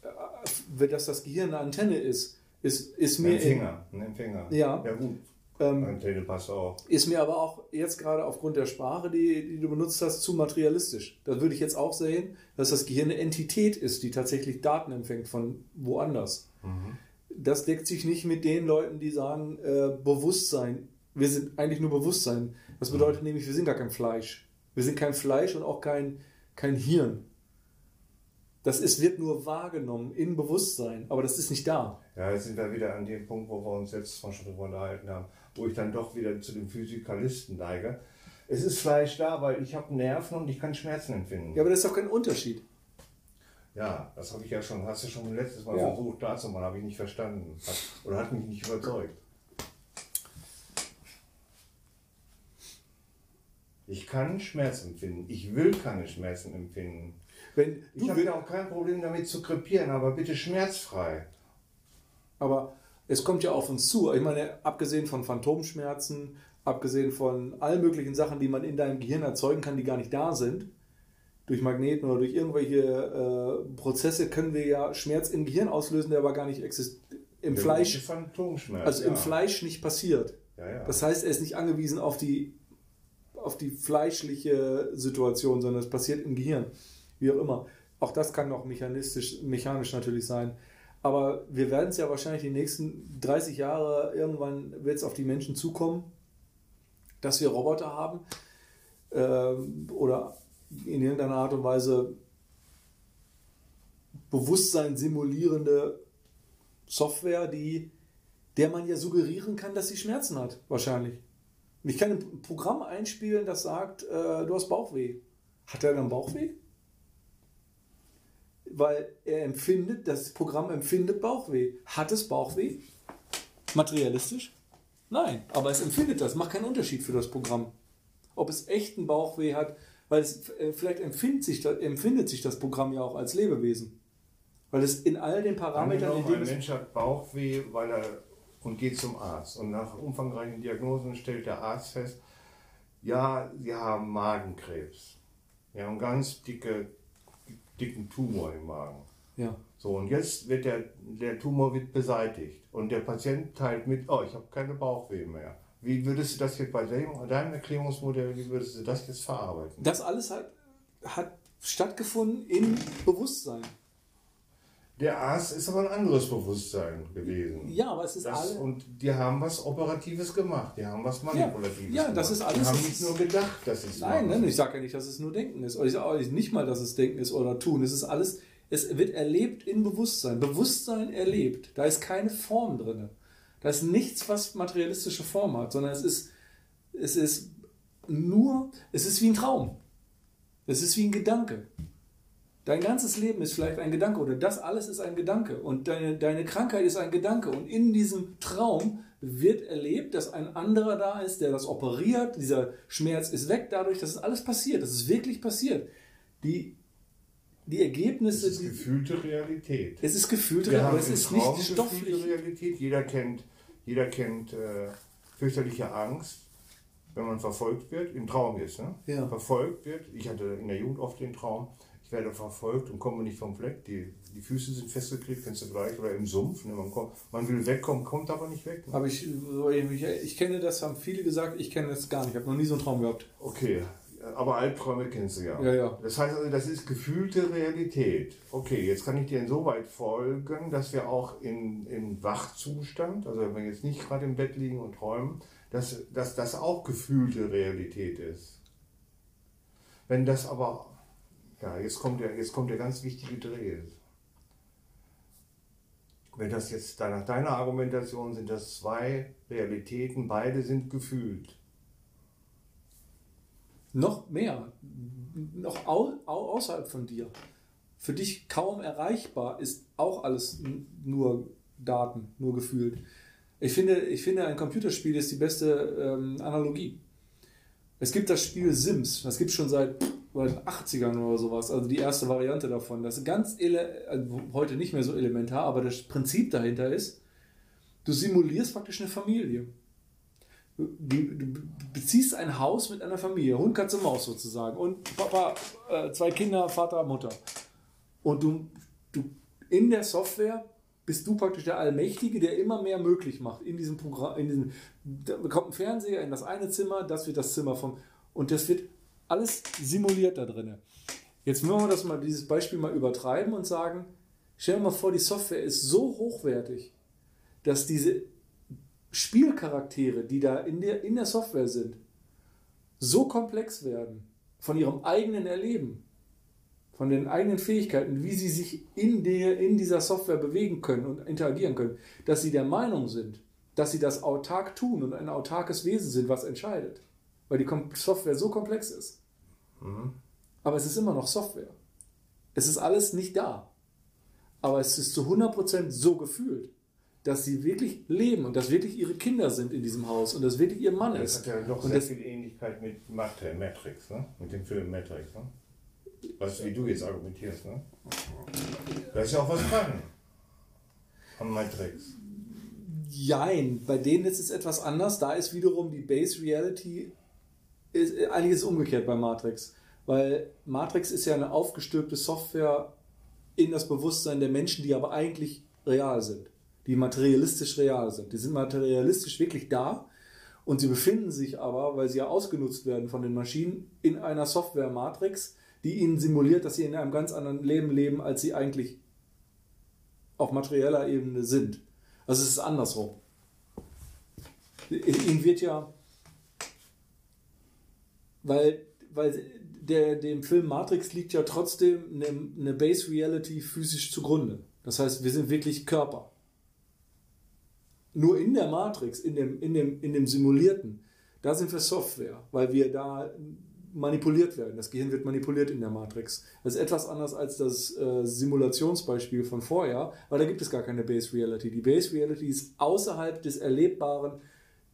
äh, dass das Gehirn eine Antenne ist, ist, ist mir. Ein Empfänger. Ein Empfänger. Ja. Ja, gut. Ähm. Ist mir aber auch jetzt gerade aufgrund der Sprache, die, die du benutzt hast, zu materialistisch. Da würde ich jetzt auch sehen, dass das Gehirn eine Entität ist, die tatsächlich Daten empfängt von woanders. Mhm. Das deckt sich nicht mit den Leuten, die sagen, äh, Bewusstsein. Wir sind eigentlich nur Bewusstsein. Das mhm. bedeutet mhm. nämlich, wir sind gar kein Fleisch. Wir sind kein Fleisch und auch kein, kein Hirn. Das ist, wird nur wahrgenommen in Bewusstsein, aber das ist nicht da. Ja, jetzt sind wir wieder an dem Punkt, wo wir uns jetzt mal schon drüber unterhalten haben, wo ich dann doch wieder zu den Physikalisten neige. Es ist Fleisch da, weil ich habe Nerven und ich kann Schmerzen empfinden. Ja, aber das ist doch kein Unterschied. Ja, das habe ich ja schon, hast du schon letztes Mal ja. versucht klarzumachen, habe ich nicht verstanden. Hat, oder hat mich nicht überzeugt. Ich kann Schmerz empfinden. Ich will keine Schmerzen empfinden. Wenn ich habe ja auch kein Problem damit zu krepieren, aber bitte schmerzfrei. Aber es kommt ja auf uns zu. Ich meine, abgesehen von Phantomschmerzen, abgesehen von allen möglichen Sachen, die man in deinem Gehirn erzeugen kann, die gar nicht da sind, durch Magneten oder durch irgendwelche äh, Prozesse können wir ja Schmerz im Gehirn auslösen, der aber gar nicht existiert. Im der Fleisch. Phantomschmerz, also im Fleisch nicht passiert. Ja, ja. Das heißt, er ist nicht angewiesen auf die, auf die fleischliche Situation, sondern es passiert im Gehirn wie auch immer. Auch das kann noch mechanistisch, mechanisch natürlich sein. Aber wir werden es ja wahrscheinlich die nächsten 30 Jahre, irgendwann wird es auf die Menschen zukommen, dass wir Roboter haben ähm, oder in irgendeiner Art und Weise Bewusstsein simulierende Software, die, der man ja suggerieren kann, dass sie Schmerzen hat, wahrscheinlich. Ich kann ein Programm einspielen, das sagt, äh, du hast Bauchweh. Hat er dann Bauchweh? Weil er empfindet, das Programm empfindet Bauchweh. Hat es Bauchweh? Materialistisch? Nein, aber es empfindet das. Macht keinen Unterschied für das Programm. Ob es echten Bauchweh hat, weil es äh, vielleicht empfindet sich, empfindet sich das Programm ja auch als Lebewesen. Weil es in all den Parametern, in denen ein Mensch hat Bauchweh, weil er und geht zum Arzt. Und nach umfangreichen Diagnosen stellt der Arzt fest, ja, Sie haben Magenkrebs. Sie haben ganz dicke, dicken Tumor im Magen. Ja. So, und jetzt wird der, der Tumor wird beseitigt. Und der Patient teilt mit, oh, ich habe keine Bauchweh mehr. Wie würdest du das jetzt bei deinem, Erklärungsmodell, wie würdest du das jetzt verarbeiten? Das alles hat, hat stattgefunden im Bewusstsein. Der Arzt ist aber ein anderes Bewusstsein gewesen. Ja, aber es ist das, alle. Und die haben was Operatives gemacht, die haben was Manipulatives ja, ja, gemacht. das ist alles. Die haben nicht nur gedacht, dass es Nein, nein, ich sage ja nicht, dass es nur Denken ist. Oder ich sage nicht mal, dass es Denken ist oder Tun. Es ist alles, es wird erlebt in Bewusstsein. Bewusstsein erlebt. Da ist keine Form drin. Da ist nichts, was materialistische Form hat, sondern es ist, es ist nur, es ist wie ein Traum. Es ist wie ein Gedanke. Dein ganzes Leben ist vielleicht ein Gedanke oder das alles ist ein Gedanke und deine, deine Krankheit ist ein Gedanke und in diesem Traum wird erlebt, dass ein anderer da ist, der das operiert, dieser Schmerz ist weg dadurch, dass es alles passiert, dass es wirklich passiert. Die, die Ergebnisse... Es ist gefühlte Realität. Es ist gefühlte Realität, aber es ist nicht stoffliche Realität. Jeder kennt, jeder kennt äh, fürchterliche Angst, wenn man verfolgt wird, im Traum ist, ne? Ja. verfolgt wird. Ich hatte in der Jugend oft den Traum, ich werde verfolgt und komme nicht vom Fleck. Die, die Füße sind festgeklebt, kennst du gleich, oder im Sumpf. Ne? Man, kommt, man will wegkommen, kommt aber nicht weg. Ne? Aber ich, ich, ich kenne das, haben viele gesagt, ich kenne das gar nicht. Ich habe noch nie so einen Traum gehabt. Okay, aber Albträume kennst du ja. Ja, ja. Das heißt also, das ist gefühlte Realität. Okay, jetzt kann ich dir insoweit folgen, dass wir auch in, in Wachzustand, also wenn wir jetzt nicht gerade im Bett liegen und träumen, dass, dass das auch gefühlte Realität ist. Wenn das aber ja, jetzt kommt der, jetzt kommt der ganz wichtige Dreh. Wenn das jetzt nach deiner Argumentation sind das zwei Realitäten, beide sind gefühlt. Noch mehr, noch au, au, außerhalb von dir. Für dich kaum erreichbar ist auch alles nur Daten, nur gefühlt. Ich finde, ich finde, ein Computerspiel ist die beste ähm, Analogie. Es gibt das Spiel Sims, das gibt es schon seit den 80ern oder sowas, also die erste Variante davon. Das ist ganz, also heute nicht mehr so elementar, aber das Prinzip dahinter ist, du simulierst praktisch eine Familie. Du, beziehst ein Haus mit einer Familie, Hund, Katze, Maus sozusagen und Papa, äh, zwei Kinder, Vater, Mutter. Und du, du in der Software bist du praktisch der Allmächtige, der immer mehr möglich macht in diesem Programm. In diesem, da kommt ein Fernseher in das eine Zimmer, das wird das Zimmer vom und das wird alles simuliert da drin. Jetzt müssen wir das mal, dieses Beispiel mal übertreiben und sagen, stell dir mal vor, die Software ist so hochwertig, dass diese Spielcharaktere, die da in der, in der Software sind, so komplex werden von ihrem eigenen Erleben, von den eigenen Fähigkeiten, wie sie sich in, der, in dieser Software bewegen können und interagieren können, dass sie der Meinung sind, dass sie das autark tun und ein autarkes Wesen sind, was entscheidet. Weil die Software so komplex ist. Mhm. Aber es ist immer noch Software. Es ist alles nicht da. Aber es ist zu 100% so gefühlt, dass sie wirklich leben und dass wirklich ihre Kinder sind in diesem Haus und dass wirklich ihr Mann ist. Das hat ja doch und sehr viel Ähnlichkeit mit Matrix, ne? mit dem Film Matrix. Ne? Weißt du, wie du jetzt argumentierst. Ne? Da ist ja auch was dran am Matrix. Jein, bei denen ist es etwas anders. Da ist wiederum die Base Reality ist, einiges umgekehrt bei Matrix. Weil Matrix ist ja eine aufgestülpte Software in das Bewusstsein der Menschen, die aber eigentlich real sind. Die materialistisch real sind. Die sind materialistisch wirklich da und sie befinden sich aber, weil sie ja ausgenutzt werden von den Maschinen, in einer Software-Matrix, die ihnen simuliert, dass sie in einem ganz anderen Leben leben, als sie eigentlich auf materieller Ebene sind. Also es ist andersrum. Ihnen wird ja weil, weil der, dem Film Matrix liegt ja trotzdem eine, eine Base Reality physisch zugrunde. Das heißt, wir sind wirklich Körper. Nur in der Matrix, in dem, in dem, in dem Simulierten, da sind wir Software, weil wir da manipuliert werden. Das Gehirn wird manipuliert in der Matrix. Das ist etwas anders als das äh, Simulationsbeispiel von vorher, weil da gibt es gar keine Base Reality. Die Base Reality ist außerhalb des Erlebbaren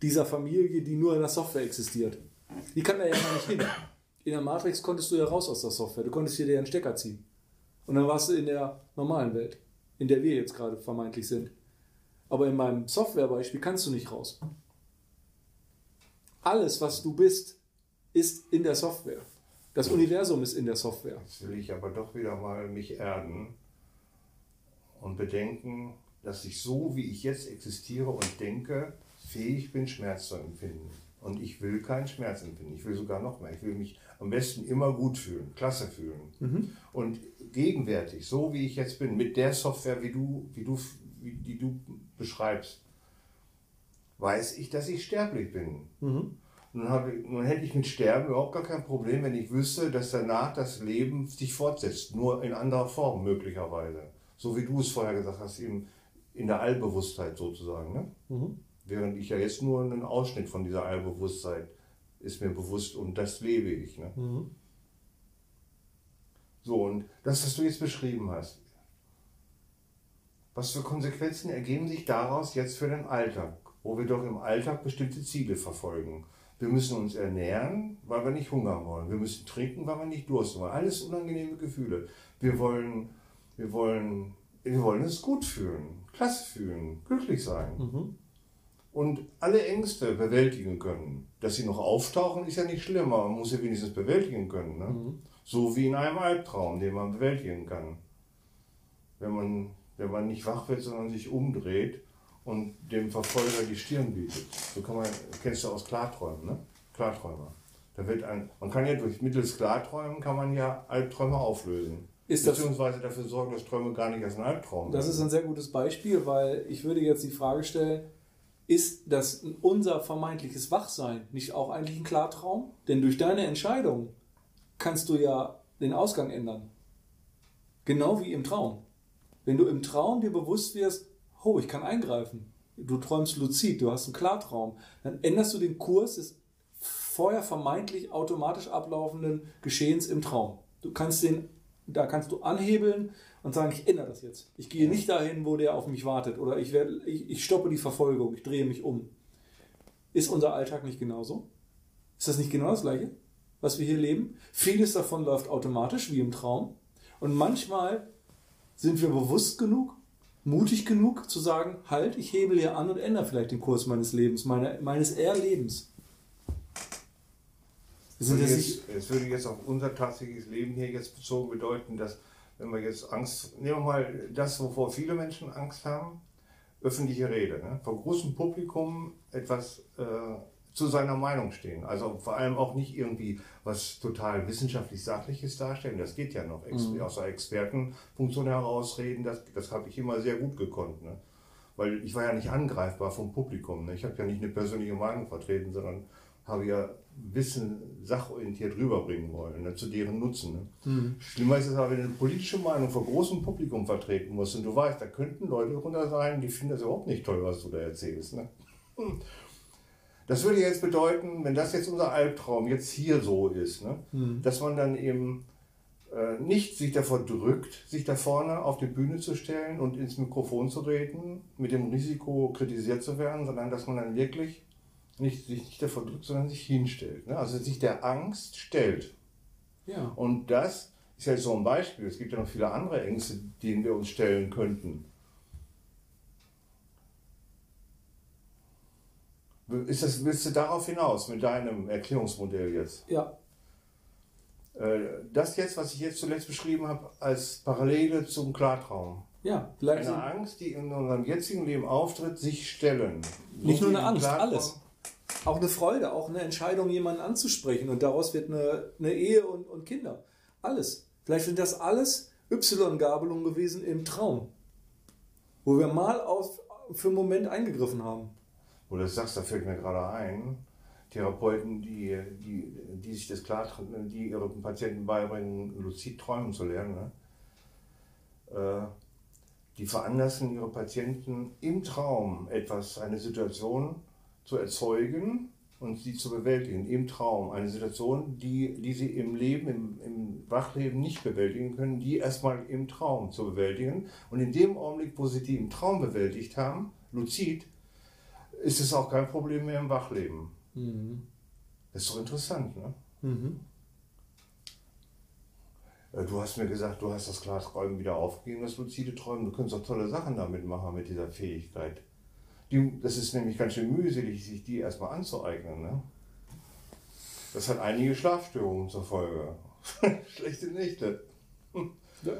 dieser Familie, die nur in der Software existiert. Die kann da ja gar nicht hin. In der Matrix konntest du ja raus aus der Software. Du konntest hier einen Stecker ziehen. Und dann warst du in der normalen Welt, in der wir jetzt gerade vermeintlich sind. Aber in meinem Softwarebeispiel kannst du nicht raus. Alles, was du bist, ist in der Software. Das Universum ist in der Software. Jetzt will ich aber doch wieder mal mich erden und bedenken, dass ich so, wie ich jetzt existiere und denke, fähig bin, Schmerz zu empfinden. Und ich will keinen Schmerz empfinden. Ich will sogar noch mehr. Ich will mich am besten immer gut fühlen, klasse fühlen. Mhm. Und gegenwärtig, so wie ich jetzt bin, mit der Software, wie du, wie du, wie, die du beschreibst, weiß ich, dass ich sterblich bin. Mhm. Nun, ich, nun hätte ich mit Sterben überhaupt gar kein Problem, wenn ich wüsste, dass danach das Leben sich fortsetzt, nur in anderer Form möglicherweise. So wie du es vorher gesagt hast, eben in der Allbewusstheit sozusagen. Ne? Mhm. Während ich ja jetzt nur einen Ausschnitt von dieser Allbewusstheit ist mir bewusst und das lebe ich. Ne? Mhm. So, und das, was du jetzt beschrieben hast, was für Konsequenzen ergeben sich daraus jetzt für den Alltag, wo wir doch im Alltag bestimmte Ziele verfolgen? Wir müssen uns ernähren, weil wir nicht hungern wollen. Wir müssen trinken, weil wir nicht dursten wollen. Alles unangenehme Gefühle. Wir wollen, wir wollen, wir wollen es gut fühlen, klasse fühlen, glücklich sein. Mhm. Und alle Ängste bewältigen können. Dass sie noch auftauchen, ist ja nicht schlimm, aber man muss sie wenigstens bewältigen können. Ne? Mhm. So wie in einem Albtraum, den man bewältigen kann. Wenn man, wenn man nicht wach wird, sondern sich umdreht und dem Verfolger die Stirn bietet. So kann man, kennst du aus Klarträumen, ne? Klarträumer. Da wird ein, man kann ja durch mittels Klarträumen kann man ja Albträume auflösen. Ist Beziehungsweise dafür sorgen, dass Träume gar nicht als ein Albtraum Das ist ein sehr gutes Beispiel, weil ich würde jetzt die Frage stellen, ist das unser vermeintliches Wachsein nicht auch eigentlich ein Klartraum? Denn durch deine Entscheidung kannst du ja den Ausgang ändern. Genau wie im Traum. Wenn du im Traum dir bewusst wirst, oh, ich kann eingreifen. Du träumst luzid, du hast einen Klartraum. Dann änderst du den Kurs des vorher vermeintlich automatisch ablaufenden Geschehens im Traum. Du kannst den, da kannst du anhebeln und sagen, ich ändere das jetzt. Ich gehe nicht dahin, wo der auf mich wartet. Oder ich, werde, ich, ich stoppe die Verfolgung, ich drehe mich um. Ist unser Alltag nicht genauso? Ist das nicht genau das Gleiche, was wir hier leben? Vieles davon läuft automatisch, wie im Traum. Und manchmal sind wir bewusst genug mutig genug zu sagen, halt, ich hebel hier an und ändere vielleicht den Kurs meines Lebens, meine, meines Erlebens. Es würde, jetzt, es würde jetzt auf unser tatsächliches Leben hier jetzt bezogen bedeuten, dass wenn wir jetzt Angst, nehmen wir mal das, wovor viele Menschen Angst haben, öffentliche Rede, ne? vor großem Publikum etwas äh, zu seiner Meinung stehen. Also vor allem auch nicht irgendwie was total wissenschaftlich Sachliches darstellen. Das geht ja noch. Mhm. Aus der Expertenfunktion herausreden, das, das habe ich immer sehr gut gekonnt. Ne? Weil ich war ja nicht angreifbar vom Publikum. Ne? Ich habe ja nicht eine persönliche Meinung vertreten, sondern habe ja Wissen sachorientiert rüberbringen wollen, ne, zu deren Nutzen. Ne. Mhm. Schlimmer ist es aber, wenn du eine politische Meinung vor großem Publikum vertreten musst und du weißt, da könnten Leute drunter sein, die finden das überhaupt nicht toll, was du da erzählst. Ne. *laughs* Das würde jetzt bedeuten, wenn das jetzt unser Albtraum jetzt hier so ist, ne, mhm. dass man dann eben äh, nicht sich davor drückt, sich da vorne auf die Bühne zu stellen und ins Mikrofon zu reden, mit dem Risiko kritisiert zu werden, sondern dass man dann wirklich nicht, sich nicht davor drückt, sondern sich hinstellt. Ne? Also sich der Angst stellt. Ja. Und das ist ja so ein Beispiel. Es gibt ja noch viele andere Ängste, denen wir uns stellen könnten. Ist das, willst du darauf hinaus mit deinem Erklärungsmodell jetzt? Ja. Äh, das jetzt, was ich jetzt zuletzt beschrieben habe, als Parallele zum Klartraum. Ja, vielleicht. Eine Angst, die in unserem jetzigen Leben auftritt, sich stellen. Nicht nur eine Angst, alles. Auch eine Freude, auch eine Entscheidung, jemanden anzusprechen und daraus wird eine, eine Ehe und, und Kinder. Alles. Vielleicht sind das alles Y-Gabelungen gewesen im Traum, wo wir mal auf, für einen Moment eingegriffen haben wo du das sagst, da fällt mir gerade ein, Therapeuten, die, die, die sich das klar, die ihren Patienten beibringen, luzid träumen zu lernen. Ne? Äh, die veranlassen ihre Patienten im Traum etwas, eine Situation zu erzeugen und sie zu bewältigen, im Traum. Eine Situation, die, die sie im Leben, im, im Wachleben nicht bewältigen können, die erstmal im Traum zu bewältigen. Und in dem Augenblick, wo sie die im Traum bewältigt haben, luzid, ist es auch kein Problem mehr im Wachleben. Mhm. Das ist doch interessant, ne? Mhm. Äh, du hast mir gesagt, du hast das Glasträumen wieder aufgegeben, das luzide Träumen. Du könntest auch tolle Sachen damit machen, mit dieser Fähigkeit. Die, das ist nämlich ganz schön mühselig, sich die erstmal anzueignen. Ne? Das hat einige Schlafstörungen zur Folge. *laughs* Schlechte Nächte.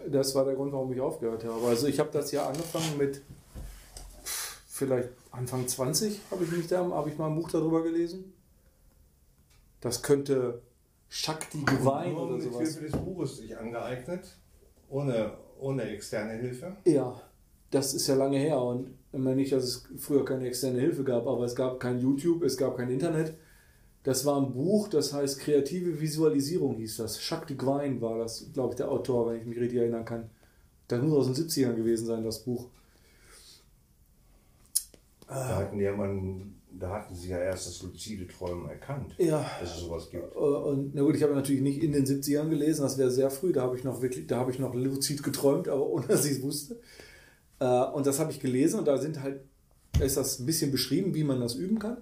Das war der Grund, warum ich aufgehört habe. Also ich habe das ja angefangen mit vielleicht Anfang 20 habe ich mich da, habe ich mal ein Buch darüber gelesen. Das könnte Shakti Divine oder mit sowas. Hilfe des Buches sich angeeignet, ohne, ohne externe Hilfe. Ja, das ist ja lange her und immer nicht, dass es früher keine externe Hilfe gab, aber es gab kein YouTube, es gab kein Internet. Das war ein Buch, das heißt Kreative Visualisierung hieß das. Shakti Gwine war das, glaube ich, der Autor, wenn ich mich richtig erinnern kann. Das muss aus den 70ern gewesen sein, das Buch. Da hatten, ja man, da hatten sie ja erst das luzide Träumen erkannt, ja. dass es sowas gibt. Äh, und na gut, ich habe natürlich nicht in den 70ern gelesen, das wäre sehr früh, da habe ich noch wirklich, da habe ich noch luzid geträumt, aber ohne dass ich es wusste. Äh, und das habe ich gelesen und da sind halt, ist das ein bisschen beschrieben, wie man das üben kann.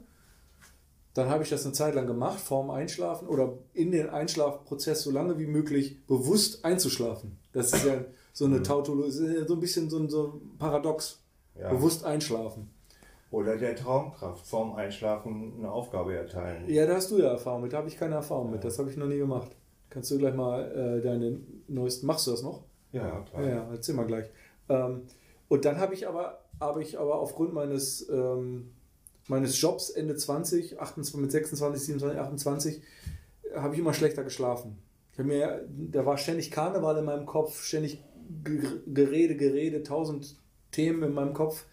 Dann habe ich das eine Zeit lang gemacht, vorm Einschlafen oder in den Einschlafprozess so lange wie möglich bewusst einzuschlafen. Das ist ja so eine mhm. Tautologie, so ein bisschen so ein, so ein Paradox. Ja. Bewusst einschlafen. Oder der Traumkraft vorm Einschlafen eine Aufgabe erteilen. Ja, da hast du ja Erfahrung mit. Da habe ich keine Erfahrung mit. Das habe ich noch nie gemacht. Kannst du gleich mal äh, deine neuesten. Machst du das noch? Ja, klar. Ja, ja erzähl mal gleich. Ähm, und dann habe ich aber, habe ich aber aufgrund meines, ähm, meines Jobs Ende 20, 28, mit 26, 27, 28, habe ich immer schlechter geschlafen. Ich mir, da war ständig Karneval in meinem Kopf, ständig Gerede, Gerede, tausend Themen in meinem Kopf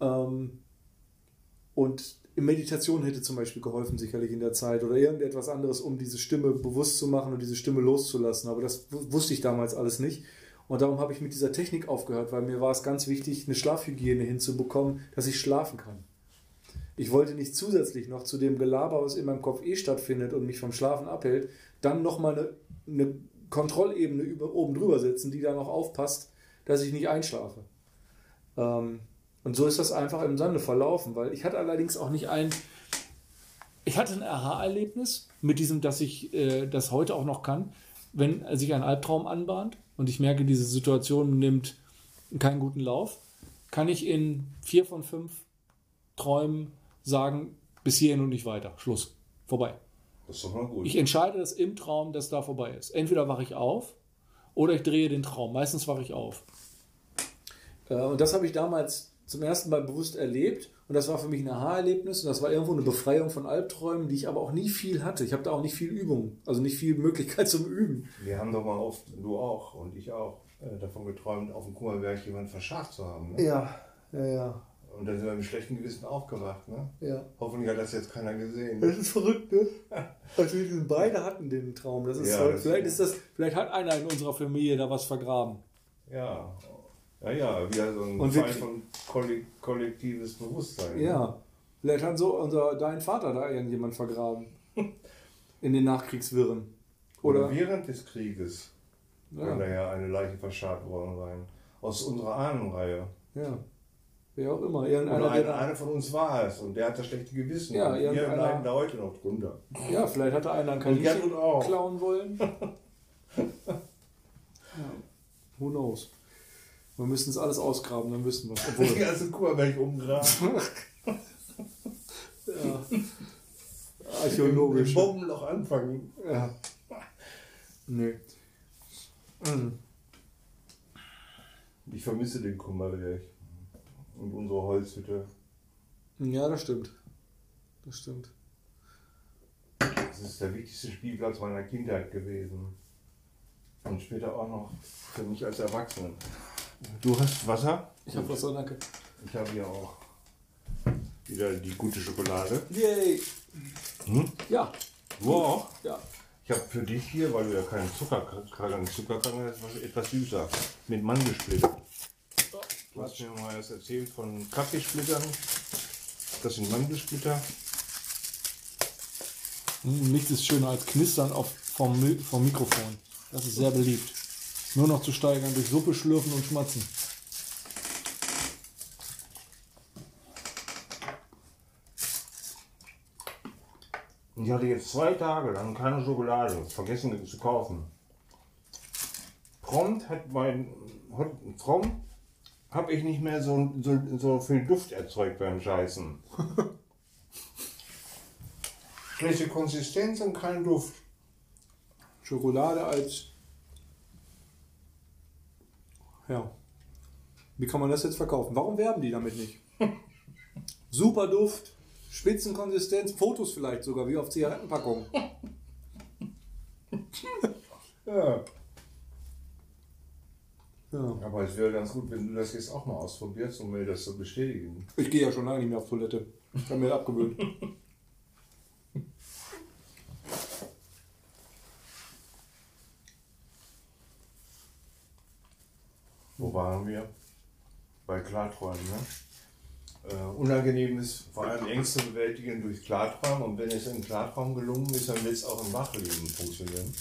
ähm, und Meditation hätte zum Beispiel geholfen, sicherlich in der Zeit oder irgendetwas anderes, um diese Stimme bewusst zu machen und diese Stimme loszulassen. Aber das wusste ich damals alles nicht. Und darum habe ich mit dieser Technik aufgehört, weil mir war es ganz wichtig, eine Schlafhygiene hinzubekommen, dass ich schlafen kann. Ich wollte nicht zusätzlich noch zu dem Gelaber, was in meinem Kopf eh stattfindet und mich vom Schlafen abhält, dann nochmal eine, eine Kontrollebene über, oben drüber setzen, die da noch aufpasst, dass ich nicht einschlafe. Ähm, und so ist das einfach im Sande verlaufen, weil ich hatte allerdings auch nicht ein. Ich hatte ein Aha-Erlebnis mit diesem, dass ich äh, das heute auch noch kann, wenn sich ein Albtraum anbahnt und ich merke, diese Situation nimmt keinen guten Lauf, kann ich in vier von fünf Träumen sagen, bis hierhin und nicht weiter. Schluss. Vorbei. Das ist doch mal gut. Ich entscheide das im Traum, dass da vorbei ist. Entweder wache ich auf oder ich drehe den Traum. Meistens wache ich auf. Äh, und das habe ich damals zum ersten Mal bewusst erlebt. Und das war für mich ein Aha-Erlebnis. Und das war irgendwo eine Befreiung von Albträumen, die ich aber auch nie viel hatte. Ich habe da auch nicht viel Übung, also nicht viel Möglichkeit *laughs* zum Üben. Wir haben doch mal oft, du auch und ich auch, äh, davon geträumt, auf dem Kummerberg jemanden verscharrt zu haben. Ne? Ja, ja, ja. Und dann sind wir mit schlechtem Gewissen aufgewacht. Ne? Ja. Hoffentlich hat das jetzt keiner gesehen. Das ist verrückt, ne? Also wir beide hatten den Traum. Das ist ja, Das vielleicht, ist das, vielleicht hat einer in unserer Familie da was vergraben. Ja, ja, ja, wieder so ein und Fall von kollektives Bewusstsein. Ja, vielleicht hat so unser, dein Vater da irgendjemand vergraben. *laughs* in den Nachkriegswirren. Oder, Oder während des Krieges ja. kann da ja eine Leiche verscharrt worden sein. Aus unserer Ahnenreihe. Ja. Wer auch immer. Irgendeiner, Oder ein, einer von uns war es und der hat das schlechte Gewissen. Ja, wir leiden da heute noch drunter. Ja, vielleicht hat er einen kein klauen wollen. *laughs* ja. Who knows? Wir müssen es alles ausgraben, dann wissen wir es. *laughs* Obwohl... Die ganze Kurberg umgraben. *laughs* ja. Archäologisch. Mit Bombenloch anfangen. Ja. Nee. Mhm. Ich vermisse den Kummerberg und unsere Holzhütte. Ja, das stimmt. Das stimmt. Das ist der wichtigste Spielplatz meiner Kindheit gewesen. Und später auch noch für mich als Erwachsenen. Du hast Wasser? Ich habe Wasser, danke. Ich habe hier auch. wieder die gute Schokolade. Yay! Ja, Wow. ja. Ich habe für dich hier, weil du ja keinen Zucker, keinen Zucker kannst, was etwas süßer. Mit Mandelsplitter. Du hast mir mal das erzählt von Kaffeesplittern. Das sind Mandelsplitter. Hm, Nichts ist schöner als Knistern auf, vom, vom Mikrofon. Das ist sehr beliebt. Nur noch zu steigern durch Suppe schlürfen und schmatzen. Ich hatte jetzt zwei Tage lang keine Schokolade, vergessen zu kaufen. Prompt hat mein, prompt habe ich nicht mehr so, so, so viel Duft erzeugt beim Scheißen. *laughs* Schlechte Konsistenz und kein Duft. Schokolade als. Ja. Wie kann man das jetzt verkaufen? Warum werben die damit nicht? *laughs* Super Duft, Spitzenkonsistenz, Fotos vielleicht sogar, wie auf Zigarettenpackungen. *laughs* Ja. Ja. Aber es wäre ganz gut, wenn du das jetzt auch mal ausprobierst, um mir das zu bestätigen. Ich gehe ja schon lange nicht mehr auf Toilette. Ich habe mir das abgewöhnt. *laughs* waren wir? Bei Klarträumen, ne? Äh, unangenehm ist vor allem Ängste bewältigen durch Klarträumen und wenn es im Klartraum gelungen ist, dann wird es auch im Wachleben funktionieren.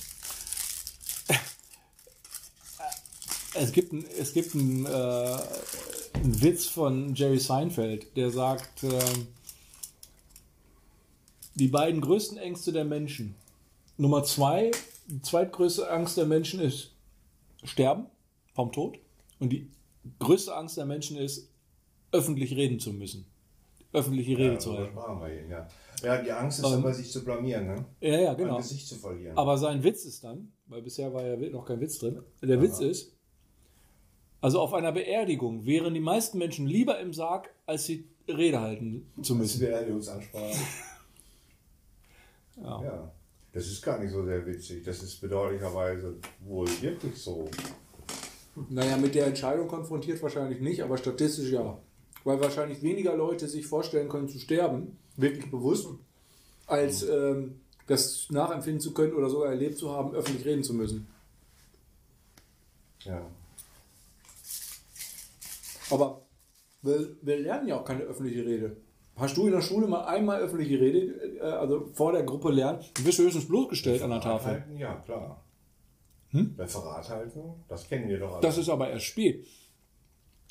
Es gibt, es gibt einen, äh, einen Witz von Jerry Seinfeld, der sagt, ähm, die beiden größten Ängste der Menschen. Nummer zwei, die zweitgrößte Angst der Menschen ist Sterben vom Tod. Und die größte Angst der Menschen ist, öffentlich reden zu müssen. Öffentliche Rede Ja, zu halten. ja. ja, die Angst ist Ähm, immer, sich zu blamieren, ne? Ja, ja, Ein genau. Gesicht zu verlieren. Aber sein Witz ist dann, weil bisher war ja noch kein Witz drin, der Witz ist, also auf einer Beerdigung wären die meisten Menschen lieber im Sarg, als sie Rede halten zu das müssen. Beerdigungsansprache. *laughs* Ja. Ja. Das ist gar nicht so sehr witzig. Das ist bedauerlicherweise wohl wirklich so. Naja, mit der Entscheidung konfrontiert wahrscheinlich nicht, aber statistisch ja. Weil wahrscheinlich weniger Leute sich vorstellen können zu sterben, wirklich bewusst, als ähm, das nachempfinden zu können oder sogar erlebt zu haben, öffentlich reden zu müssen. Ja. Aber wir, wir lernen ja auch keine öffentliche Rede. Hast du in der Schule mal einmal öffentliche Rede, äh, also vor der Gruppe lernen, du wirst höchstens bloßgestellt an der Tafel. ja, klar. Hm? Referat halten, das kennen wir doch alle. Das ist aber erst spät.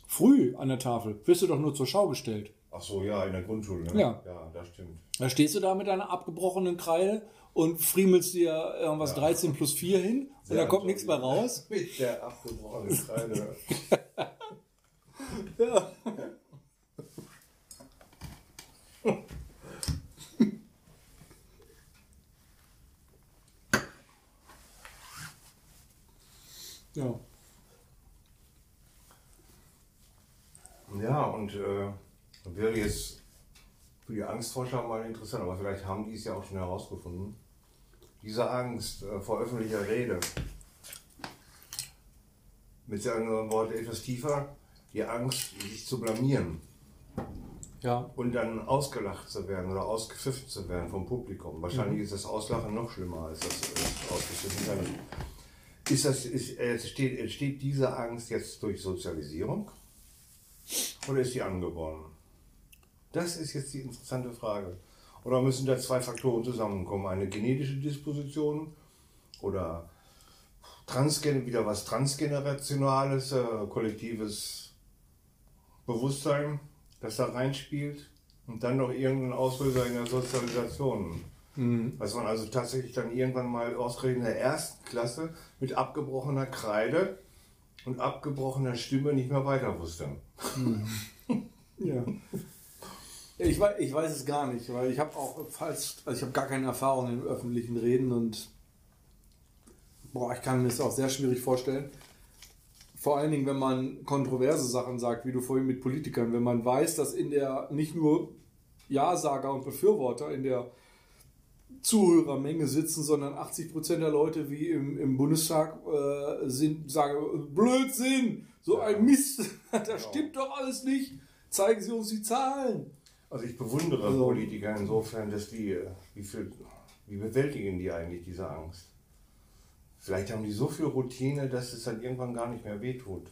Früh an der Tafel wirst du doch nur zur Schau gestellt. Ach so, ja, in der Grundschule, ne? Ja. Ja, das stimmt. Da stehst du da mit deiner abgebrochenen Kreide und friemelst dir irgendwas 13 plus 4 hin und da Sehr kommt nichts mehr raus. *laughs* Mit der abgebrochenen Kreide. *laughs* *laughs* Ja. Ja. ja, und äh, wäre jetzt für die Angstforscher mal interessant, aber vielleicht haben die es ja auch schon herausgefunden. Diese Angst äh, vor öffentlicher Rede. Mit anderen Worten etwas tiefer, die Angst, sich zu blamieren. Ja. und dann ausgelacht zu werden oder ausgepfiffen zu werden vom Publikum. Wahrscheinlich ist das Auslachen noch schlimmer als das äh, Ausgepfiffen werden. Ist das, ist, entsteht, entsteht diese Angst jetzt durch Sozialisierung oder ist die angeboren? Das ist jetzt die interessante Frage. Oder müssen da zwei Faktoren zusammenkommen? Eine genetische Disposition oder Transgen wieder was Transgenerationales, äh, kollektives Bewusstsein, das da reinspielt und dann noch irgendein Auslöser in der Sozialisation. Dass man also tatsächlich dann irgendwann mal ausgerechnet in der ersten Klasse mit abgebrochener Kreide und abgebrochener Stimme nicht mehr weiter wusste. *laughs* Ja. Ich weiß, ich weiß es gar nicht, weil ich habe auch falls, also ich habe gar keine Erfahrung in öffentlichen Reden und boah, ich kann mir das auch sehr schwierig vorstellen. Vor allen Dingen, wenn man kontroverse Sachen sagt, wie du vorhin mit Politikern, wenn man weiß, dass in der nicht nur Ja-Sager und Befürworter in der Zuhörermenge sitzen, sondern 80 Prozent der Leute wie im, im Bundestag äh, sind, sagen, Blödsinn, so ein Mist, *laughs* das stimmt doch alles nicht, zeigen Sie uns die Zahlen. Also ich bewundere Also- Politiker insofern, dass die, äh, wie viel, wie bewältigen die eigentlich diese Angst? Vielleicht haben die so viel Routine, dass es dann irgendwann gar nicht mehr wehtut.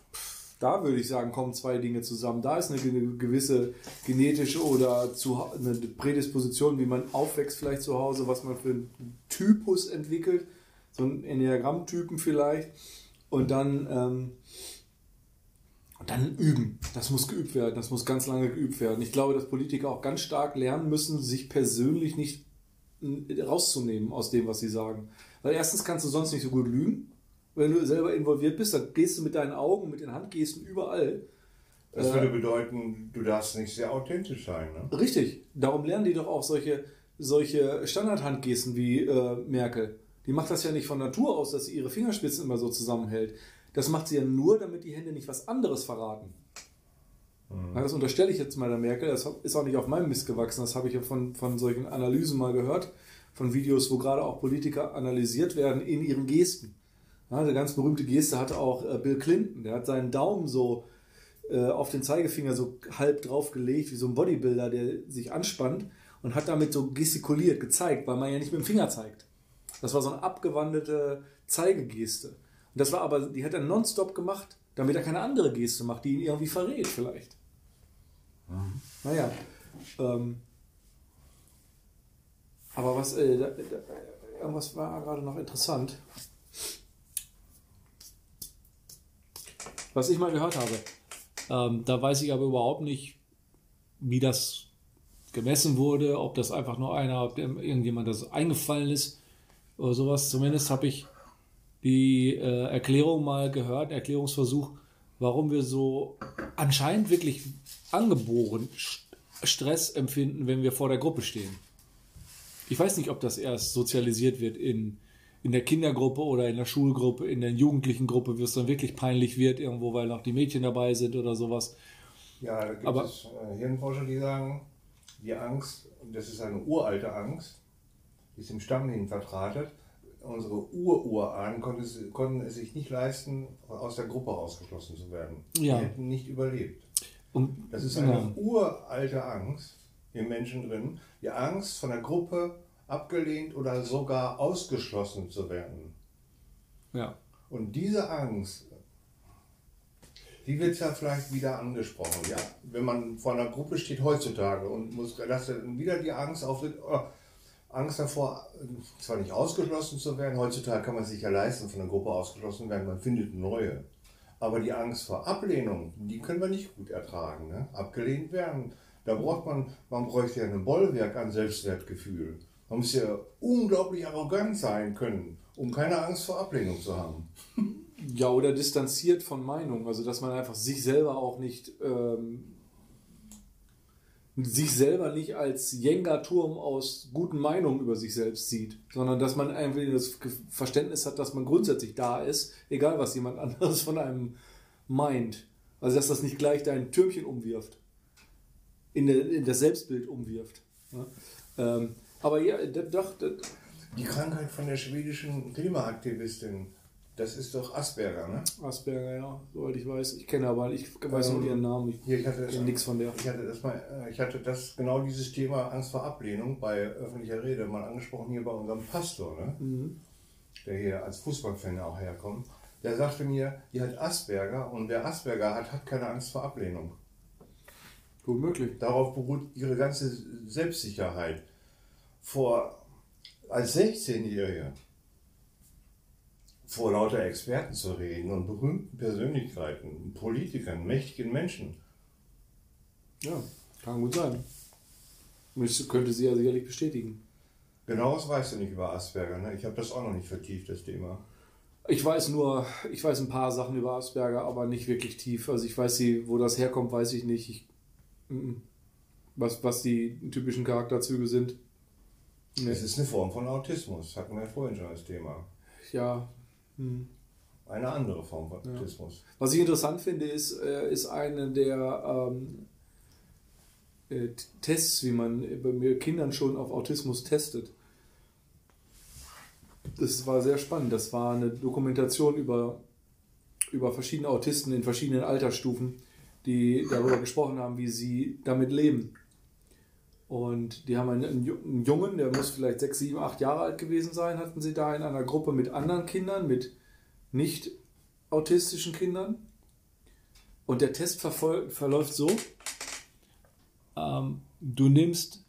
Da würde ich sagen, kommen zwei Dinge zusammen. Da ist eine ge- gewisse genetische oder zu, eine Prädisposition, wie man aufwächst vielleicht zu Hause, was man für einen Typus entwickelt, so einen Enneagramm-Typen vielleicht. Und dann, ähm, und dann üben. Das muss geübt werden. Das muss ganz lange geübt werden. Ich glaube, dass Politiker auch ganz stark lernen müssen, sich persönlich nicht rauszunehmen aus dem, was sie sagen. Weil erstens kannst du sonst nicht so gut lügen. Wenn du selber involviert bist, dann gehst du mit deinen Augen, mit den Handgesten überall. Das Äh, würde bedeuten, du darfst nicht sehr authentisch sein. Ne? Richtig. Darum lernen die doch auch solche, solche Standardhandgesten wie äh, Merkel. Die macht das ja nicht von Natur aus, dass sie ihre Fingerspitzen immer so zusammenhält. Das macht sie ja nur, damit die Hände nicht was anderes verraten. Ja, das unterstelle ich jetzt mal der Merkel. Das ist auch nicht auf meinem Mist gewachsen. Das habe ich ja von, von solchen Analysen mal gehört. Von Videos, wo gerade auch Politiker analysiert werden in ihren Gesten. Ja, eine ganz berühmte Geste hatte auch äh, Bill Clinton. Der hat seinen Daumen so äh, auf den Zeigefinger so halb draufgelegt, wie so ein Bodybuilder, der sich anspannt und hat damit so gestikuliert, gezeigt, weil man ja nicht mit dem Finger zeigt. Das war so eine abgewandelte Zeigegeste. Und das war aber, die hat er nonstop gemacht, damit er keine andere Geste macht, die ihn irgendwie verrät vielleicht. Naja. Ähm, aber was, äh, da, da, irgendwas war gerade noch interessant. Was ich mal gehört habe. Ähm, da weiß ich aber überhaupt nicht, wie das gemessen wurde, ob das einfach nur einer, ob irgendjemand das eingefallen ist oder sowas. Zumindest habe ich die äh, Erklärung mal gehört, Erklärungsversuch, warum wir so anscheinend wirklich angeboren St- Stress empfinden, wenn wir vor der Gruppe stehen. Ich weiß nicht, ob das erst sozialisiert wird in, in der Kindergruppe oder in der Schulgruppe, in der jugendlichen Gruppe, wie es dann wirklich peinlich wird, irgendwo, weil noch die Mädchen dabei sind oder sowas. Ja, da gibt Aber- es äh, Hirnforscher, die sagen, die Angst, und das ist eine uralte Angst, die ist im Stamm hin vertratet. Unsere Ur-Urahnen konnten es, konnten es sich nicht leisten, aus der Gruppe ausgeschlossen zu werden. Ja. Die hätten nicht überlebt. Und Das ist eine uralte Angst im Menschen drin. Die Angst, von der Gruppe abgelehnt oder sogar ausgeschlossen zu werden. ja. Und diese Angst, die wird ja vielleicht wieder angesprochen. Ja, wenn man vor einer Gruppe steht heutzutage und muss, dass dann wieder die Angst auftritt, oh, Angst davor, zwar nicht ausgeschlossen zu werden, heutzutage kann man sich ja leisten, von einer Gruppe ausgeschlossen zu werden, man findet neue. Aber die Angst vor Ablehnung, die können wir nicht gut ertragen. Ne? Abgelehnt werden, da braucht man, man bräuchte ja ein Bollwerk an Selbstwertgefühl. Man muss ja unglaublich arrogant sein können, um keine Angst vor Ablehnung zu haben. Ja, oder distanziert von Meinung. Also, dass man einfach sich selber auch nicht, ähm, sich selber nicht als Jenga-Turm aus guten Meinungen über sich selbst sieht, sondern dass man einfach das Verständnis hat, dass man grundsätzlich da ist, egal was jemand *laughs* anderes von einem meint. Also, dass das nicht gleich dein Türmchen umwirft, in, der, in das Selbstbild umwirft. Ja? Ähm, aber ja, doch, Die Krankheit von der schwedischen Klimaaktivistin, das ist doch Asperger, ne? Asperger, ja, soweit ich weiß. Ich kenne aber, ich weiß nur Ähm, ihren Namen. Ich Hier, ich hatte, kenne nichts von der. ich hatte das mal, äh, ich hatte das genau dieses Thema Angst vor Ablehnung bei öffentlicher Rede mal angesprochen hier bei unserem Pastor, ne? Mhm. der hier als Fußballfan auch herkommt. Der sagte mir, die hat Asperger und wer Asperger hat, hat keine Angst vor Ablehnung. Gut möglich. Darauf beruht ihre ganze Selbstsicherheit. Vor als 16-Jährige vor lauter Experten zu reden und berühmten Persönlichkeiten, Politikern, mächtigen Menschen. Ja, kann gut sein. Das könnte sie ja sicherlich bestätigen. Genaues weißt du nicht über Asperger, ne? Ich habe das auch noch nicht vertieft, das Thema. Ich weiß nur, ich weiß ein paar Sachen über Asperger, aber nicht wirklich tief. Also ich weiß sie, wo das herkommt, weiß ich nicht. Ich, mm, was, was die typischen Charakterzüge sind. Nee. Es ist eine Form von Autismus, hatten wir ja vorhin schon das Thema. Ja. hm. Eine andere Form von Autismus. Was ich interessant finde, ist, äh, ist eine der ähm, äh, Tests, wie man bei Kindern schon auf Autismus testet. Das war sehr spannend. Das war eine Dokumentation über, über verschiedene Autisten in verschiedenen Altersstufen, die darüber gesprochen haben, wie sie damit leben. Und die haben einen, einen Jungen, der muss vielleicht sechs, sieben, acht Jahre alt gewesen sein, hatten sie da in einer Gruppe mit anderen Kindern, mit nicht autistischen Kindern. Und der Test verläuft so, ähm, du nimmst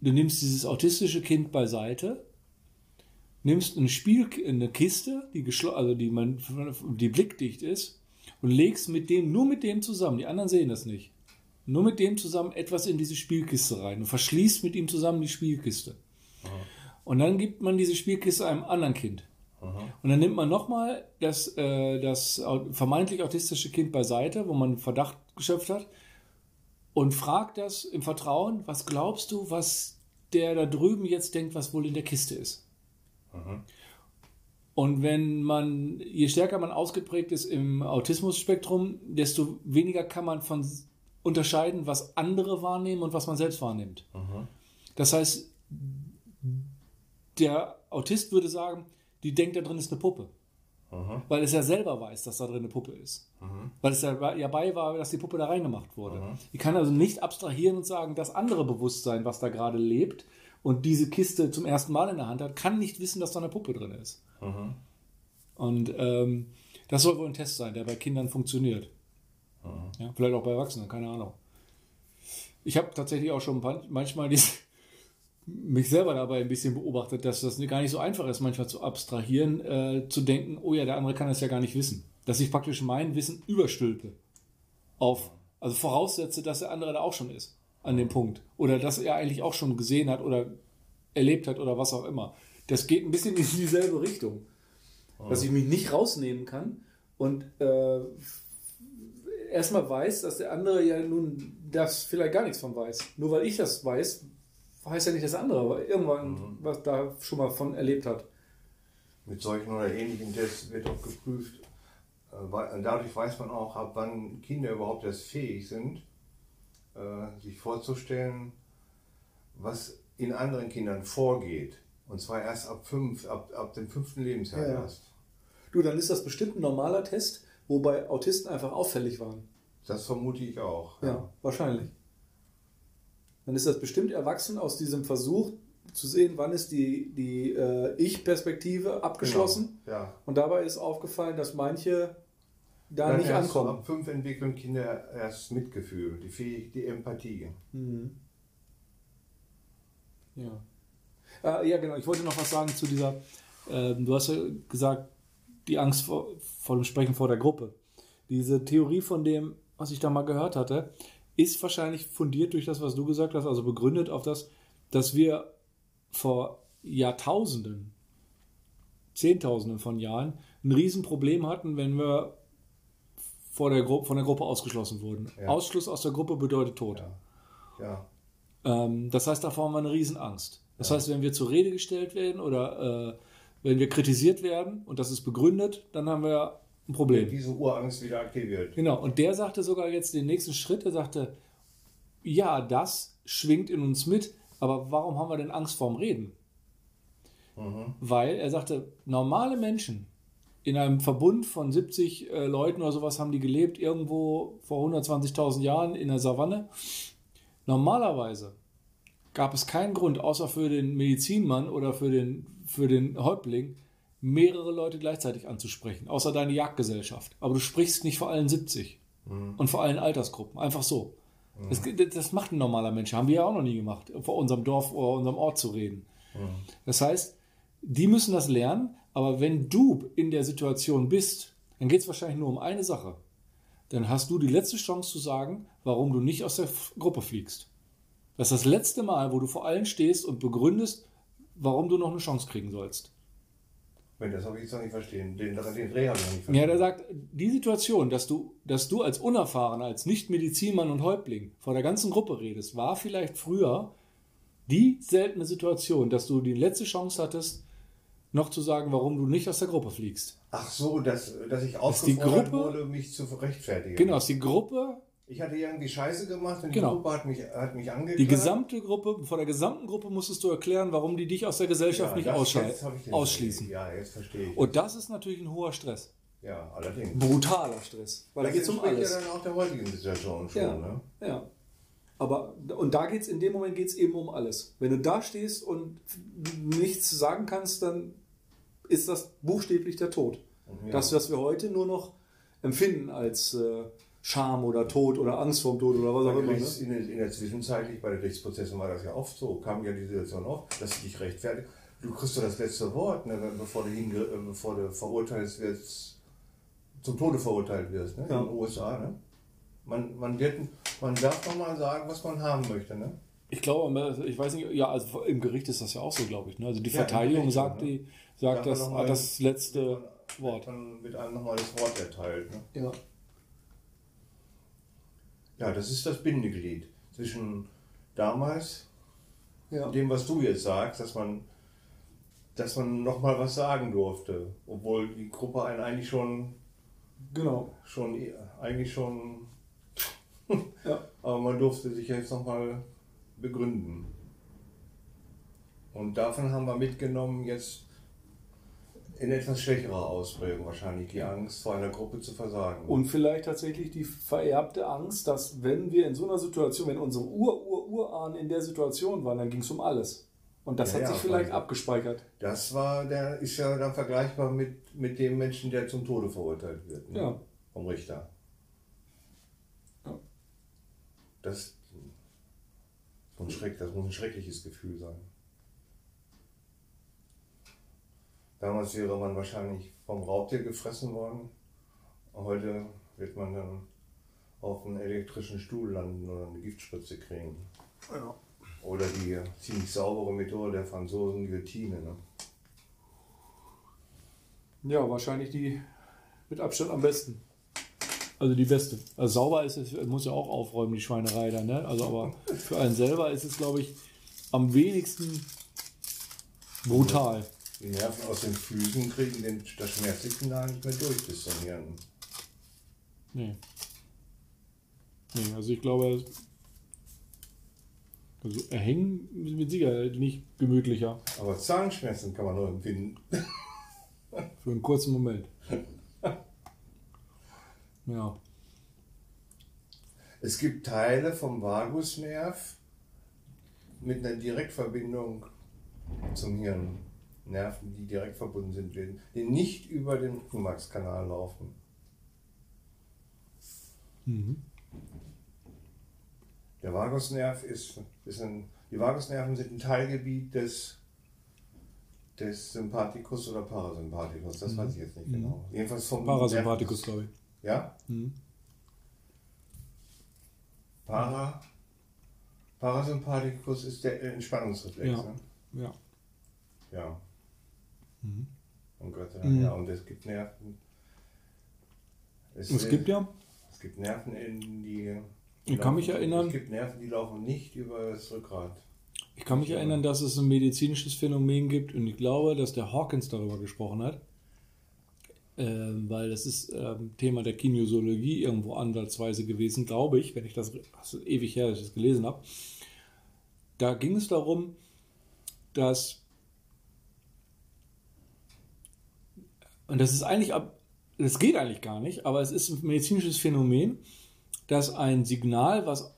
du nimmst dieses autistische Kind beiseite, nimmst ein Spiel, eine Kiste, die, also die, man, die blickdicht ist, und legst mit dem, nur mit dem zusammen, die anderen sehen das nicht, nur mit dem zusammen etwas in diese Spielkiste rein und verschließt mit ihm zusammen die Spielkiste. Aha. Und dann gibt man diese Spielkiste einem anderen Kind. Aha. Und dann nimmt man nochmal das, äh, das vermeintlich autistische Kind beiseite, wo man Verdacht geschöpft hat, und fragt das im Vertrauen, was glaubst du, was der da drüben jetzt denkt, was wohl in der Kiste ist. Mhm. Und wenn man, je stärker man ausgeprägt ist im Autismus-Spektrum, desto weniger kann man von unterscheiden, was andere wahrnehmen und was man selbst wahrnimmt. Mhm. Das heißt, der Autist würde sagen, die denkt, da drin ist eine Puppe. Mhm. Weil es ja selber weiß, dass da drin eine Puppe ist. Mhm. Weil es ja, dabei war, dass die Puppe da reingemacht wurde. Mhm. Ich kann also nicht abstrahieren und sagen, das andere Bewusstsein, was da gerade lebt und diese Kiste zum ersten Mal in der Hand hat, kann nicht wissen, dass da eine Puppe drin ist. Mhm. Und ähm, das soll wohl ein Test sein, der bei Kindern funktioniert. Mhm. Ja, vielleicht auch bei Erwachsenen, keine Ahnung. Ich habe tatsächlich auch schon manchmal diese *laughs* mich selber dabei ein bisschen beobachtet, dass das gar nicht so einfach ist, manchmal zu abstrahieren, äh, zu denken, oh ja, der andere kann das ja gar nicht wissen. Dass ich praktisch mein Wissen überstülpe auf, also voraussetze, dass der andere da auch schon ist an dem Punkt. Oder dass er eigentlich auch schon gesehen hat oder erlebt hat oder was auch immer. Das geht ein bisschen in dieselbe Richtung. Dass ich mich nicht rausnehmen kann und äh, erstmal weiß, dass der andere ja nun das vielleicht gar nichts von weiß. Nur weil ich das weiß, heißt ja nicht das andere, aber irgendwann mhm. was da schon mal von erlebt hat. Mit solchen oder ähnlichen Tests wird auch geprüft. Äh, dadurch weiß man auch, ab wann Kinder überhaupt erst fähig sind, äh, sich vorzustellen, was in anderen Kindern vorgeht. Und zwar erst ab fünf, ab, ab dem fünften Lebensjahr ja. erst. Du, dann ist das bestimmt ein normaler Test, wobei Autisten einfach auffällig waren. Das vermute ich auch. Ja, ja wahrscheinlich dann ist das bestimmt erwachsen aus diesem Versuch zu sehen, wann ist die, die äh, Ich-Perspektive abgeschlossen. Genau. Ja. Und dabei ist aufgefallen, dass manche da Dann nicht ankommen. Ab fünf entwickeln Kinder erst Mitgefühl, die, Fähig die Empathie. Mhm. Ja. Äh, ja, genau. Ich wollte noch was sagen zu dieser, äh, du hast ja gesagt, die Angst vor, vor dem Sprechen vor der Gruppe. Diese Theorie von dem, was ich da mal gehört hatte, ist wahrscheinlich fundiert durch das, was du gesagt hast, also begründet auf das, dass wir vor Jahrtausenden, Zehntausenden von Jahren ein Riesenproblem hatten, wenn wir vor der von der Gruppe ausgeschlossen wurden. Ja. Ausschluss aus der Gruppe bedeutet Tod. Ja. ja. Ähm, das heißt, davor haben wir eine Riesenangst. Das heißt, wenn wir zur Rede gestellt werden oder äh, wenn wir kritisiert werden und das ist begründet, dann haben wir ein Problem. Wenn diese Urangst wieder aktiviert. Genau, und der sagte sogar jetzt den nächsten Schritt, er sagte, ja, das schwingt in uns mit, aber warum haben wir denn Angst vorm Reden? Mhm. Weil er sagte, normale Menschen in einem Verbund von 70 äh, Leuten oder sowas haben die gelebt, irgendwo vor 120.000 Jahren in der Savanne. Normalerweise gab es keinen Grund, außer für den Medizinmann oder für den, für den Häuptling, mehrere Leute gleichzeitig anzusprechen, außer deine Jagdgesellschaft. Aber du sprichst nicht vor allen 70 mhm. und vor allen Altersgruppen. Einfach so. Mhm. Das, das, macht ein normaler Mensch. Haben wir ja auch noch nie gemacht, vor unserem Dorf oder unserem Ort zu reden. Mhm. Das heißt, die müssen das lernen, aber wenn du in der Situation bist, dann geht es wahrscheinlich nur um eine Sache. Dann hast du die letzte Chance zu sagen, warum du nicht aus der Gruppe fliegst. Das ist das letzte Mal, wo du vor allen stehst und begründest, warum du noch eine Chance kriegen sollst. Wenn das habe ich jetzt noch nicht verstehen. Den, den Dreh habe ich noch nicht verstehen. Ja, der sagt, die Situation, dass du, dass du als Unerfahrener, als Nicht-Medizinmann und Häuptling vor der ganzen Gruppe redest, war vielleicht früher die seltene Situation, dass du die letzte Chance hattest, noch zu sagen, warum du nicht aus der Gruppe fliegst. Ach so, dass, dass ich aufgefordert wurde, mich zu rechtfertigen. Genau, dass die Gruppe ich hatte irgendwie Scheiße gemacht und die genau. Gruppe hat mich, hat mich angeklagt. Die gesamte Gruppe, vor der gesamten Gruppe musstest du erklären, warum die dich aus der Gesellschaft ja, nicht ausschließen. Ja, jetzt verstehe ich. Und das ist natürlich ein hoher Stress. Ja, allerdings. Brutaler Stress. Weil da geht es um alles. ja dann auch der heutigen Situation schon, ja. ne? Ja. Aber und da geht's in dem Moment geht's eben um alles. Wenn du da stehst und nichts sagen kannst, dann ist das buchstäblich der Tod. Ja. Das, was wir heute nur noch empfinden als äh, Scham oder Tod oder Angst vorm Tod oder was auch immer. Gerichts, Ne? in, der, in der Zwischenzeit, bei den Gerichtsprozessen war das ja oft so, kam ja die Situation oft, dass sie dich rechtfertigt. Du kriegst doch das letzte Wort, ne, bevor, du hinge, äh, bevor du verurteilt wirst, zum Tode verurteilt wirst, ne, Ja. in den USA. Ne? Man, man, wird, man darf noch mal sagen, was man haben möchte. Ne? Ich glaube, ich weiß nicht, ja, also im Gericht ist das ja auch so, glaube ich. Ne? Also die Ja, Verteidigung Gericht, sagt, ne? die, sagt Da das, das letzte Wort. Dann wird einem nochmal das Wort erteilt. Ne? Ja. Ja, das ist das Bindeglied zwischen damals Ja. dem, was du jetzt sagst, dass man, dass man noch mal was sagen durfte, obwohl die Gruppe einen eigentlich schon, Genau. schon eigentlich schon, *laughs* Ja. aber man durfte sich jetzt noch mal begründen. Und davon haben wir mitgenommen jetzt in etwas schwächerer Ausprägung wahrscheinlich die Angst vor einer Gruppe zu versagen. Und vielleicht tatsächlich die vererbte Angst, dass wenn wir in so einer Situation, wenn unsere Ur-Ur-Urahnen in der Situation waren, dann ging es um alles. Und das Ja, hat ja, sich vielleicht abgespeichert. Das war, der ist ja dann vergleichbar mit, mit dem Menschen, der zum Tode verurteilt wird. Ne? Ja. Vom Richter. Ja. Das, so ein Schreck, das muss ein schreckliches Gefühl sein. Damals wäre man wahrscheinlich vom Raubtier gefressen worden. Heute wird man dann auf einen elektrischen Stuhl landen oder eine Giftspritze kriegen. Ja. Oder die ziemlich saubere Methode der Franzosen, Guillotine. Ne? ja, wahrscheinlich die mit Abstand am besten. Also die beste. Also sauber ist es, muss ja auch aufräumen, die Schweinerei da, ne? Also aber für einen selber ist es, glaube ich, am wenigsten brutal. Die Nerven aus den Füßen kriegen den, das Schmerzsignal nicht mehr durch bis zum Hirn. Nee. Nee, also ich glaube, also erhängen ist mit Sicherheit nicht gemütlicher Aber Zahnschmerzen kann man nur empfinden. *laughs* für einen kurzen Moment. *laughs* Ja. Es gibt Teile vom Vagusnerv mit einer Direktverbindung zum Hirn. Nerven, die direkt verbunden sind, die nicht über den Rückenmarkskanal laufen. Mhm. Der Vagusnerv ist, ist ein, die Vagusnerven sind ein Teilgebiet des, des Sympathikus oder Parasympathikus, das weiß ich jetzt nicht genau. Jedenfalls vom Parasympathikus, glaube ich. Ja? Mhm. Para, Parasympathikus ist der Entspannungsreflex. Ja. Ne? Ja. Ja. Mhm. Und Gott sei Dank, Mhm. ja. Und es gibt Nerven. Es gibt ja, Es gibt Nerven, in die. Ich kann mich laufen- erinnern- Es gibt Nerven, die laufen nicht über das Rückgrat. ich kann mich erinnern, dass es ein medizinisches Phänomen gibt und ich glaube, dass der Hawkins darüber gesprochen hat. Ähm, weil das ist ähm, Thema der Kinesiologie irgendwo ansatzweise gewesen, glaube ich, wenn ich das, das ewig her, dass ich das gelesen habe. Da ging es darum, dass und das ist eigentlich das geht eigentlich gar nicht, aber es ist ein medizinisches Phänomen, dass ein Signal, was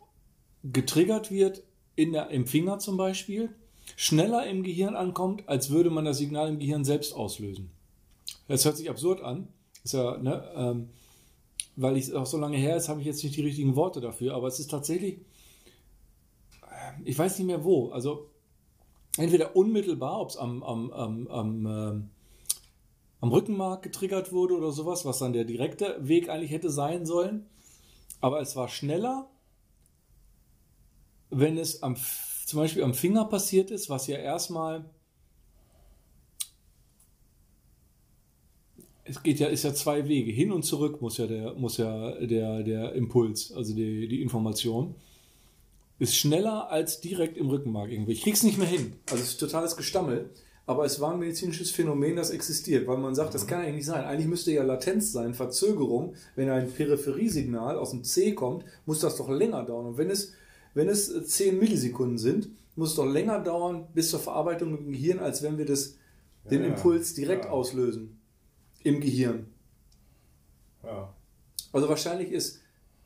getriggert wird in der, im Finger zum Beispiel, schneller im Gehirn ankommt, als würde man das Signal im Gehirn selbst auslösen. Das hört sich absurd an, ist ja, ne, ähm, weil es auch so lange her ist, habe ich jetzt nicht die richtigen Worte dafür, aber es ist tatsächlich, äh, ich weiß nicht mehr wo, also entweder unmittelbar, ob es am, am, am, am, ähm, am Rückenmark getriggert wurde oder sowas, was dann der direkte Weg eigentlich hätte sein sollen, aber es war schneller, wenn es am, zum Beispiel am Finger passiert ist, was ja erstmal es geht ja, ist ja zwei Wege. Hin und zurück muss ja der, muss ja der, der Impuls, also die, die Information, ist schneller als direkt im Rückenmark irgendwie. Ich krieg's nicht mehr hin. Also es ist totales Gestammel. Aber es war ein medizinisches Phänomen, das existiert, weil man sagt, das kann eigentlich nicht sein. Eigentlich müsste ja Latenz sein, Verzögerung. Wenn ein Peripheriesignal aus dem C kommt, muss das doch länger dauern. Und wenn es, wenn es 10 Millisekunden sind, muss es doch länger dauern bis zur Verarbeitung im Gehirn, als wenn wir das, den Ja, Impuls direkt ja. auslösen im Gehirn. Ja. Also wahrscheinlich ist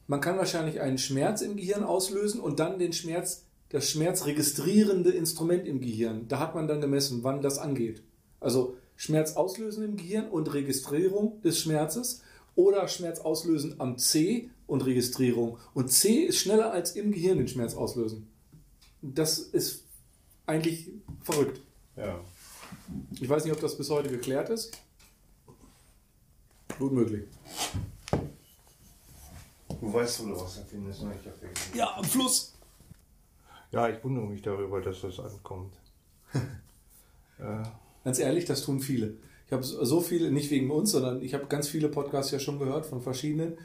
man kann wahrscheinlich einen Schmerz im Gehirn auslösen und dann den Schmerz, das schmerzregistrierende Instrument im Gehirn. Da hat man dann gemessen, wann das angeht. Also Schmerz auslösen im Gehirn und Registrierung des Schmerzes oder Schmerz auslösen am C und Registrierung. Und C ist schneller als im Gehirn den Schmerz auslösen. Das ist eigentlich verrückt. Ja. Ich weiß nicht, ob das bis heute geklärt ist. Gut möglich. Du weißt, wo du was ne? Hab vergessen. Ja, am Fluss. Ja, ich wundere mich darüber, dass das ankommt. *laughs* äh, Ganz ehrlich, das tun viele. Ich habe so viele, nicht wegen uns, sondern ich habe ganz viele Podcasts ja schon gehört von verschiedenen.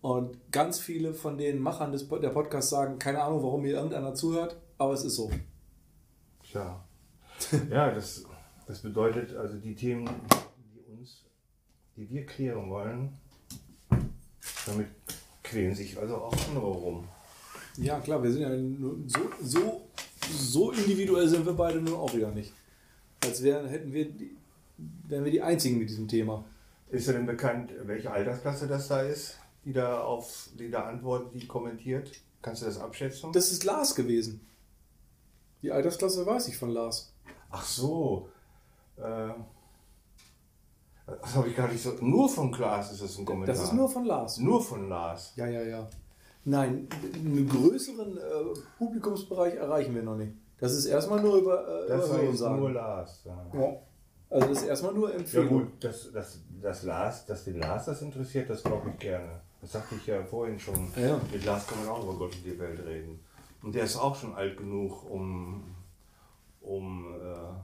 Und ganz viele von den Machern des, der Podcasts sagen, keine Ahnung, warum mir irgendeiner zuhört, aber es ist so. Tja. *laughs* ja, das, das bedeutet, also die Themen, die uns, die wir klären wollen, damit quälen sich also auch andere rum. Ja, klar, wir sind ja nur so, so, so individuell sind wir beide nur auch wieder nicht. Als wären, hätten wir die, wären wir die Einzigen mit diesem Thema. Ist dir denn bekannt, welche Altersklasse das da ist, die da auf, die da antwortet, die kommentiert? Kannst du das abschätzen? Das ist Lars gewesen. Die Altersklasse weiß ich von Lars. Ach so. Äh, das habe ich gar nicht so. Nur von Klaas ist das ein Kommentar. Das ist nur von Lars. Nur von Lars. Ja, ja, ja. Nein, einen größeren äh, Publikumsbereich erreichen wir noch nicht. Das ist erstmal nur über, äh, Das über war jetzt sagen. nur Lars. Ja. Ja. Also das ist erstmal nur Ja Empfehlung. gut, dass, dass, dass, Lars, dass den Lars das interessiert, das glaube ich gerne. Das sagte ich ja vorhin schon. Ja. Mit Lars kann man auch über Gott und die Welt reden. Und der ist auch schon alt genug, um, um äh,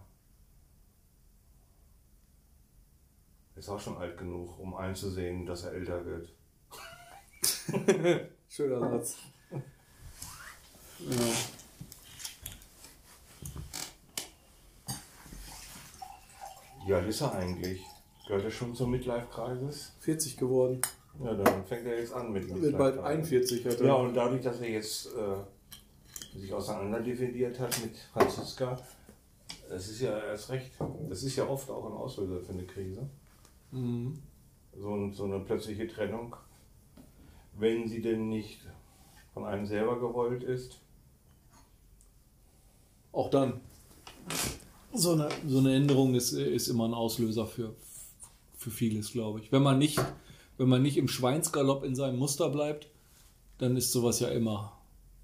ist auch schon alt genug, um einzusehen, dass er älter wird. *laughs* Schöner Satz. Ja. Wie alt ist er eigentlich? Gehört er schon zum Midlife-Kreises? 40 geworden. Ja, dann fängt er jetzt an mit Wird bald Midlife-Crisis. 41 hat er. Ja, und dadurch, dass er jetzt äh, sich auseinanderdividiert hat mit Franziska, das ist ja erst recht, das ist ja oft auch ein Auslöser für eine Krise. Mhm. So, ein, so eine plötzliche Trennung, wenn sie denn nicht von einem selber gewollt ist. Auch dann. So eine, so eine Änderung ist, ist immer ein Auslöser für, für vieles, glaube ich. Wenn man, nicht, wenn man nicht im Schweinsgalopp in seinem Muster bleibt, dann ist sowas ja immer.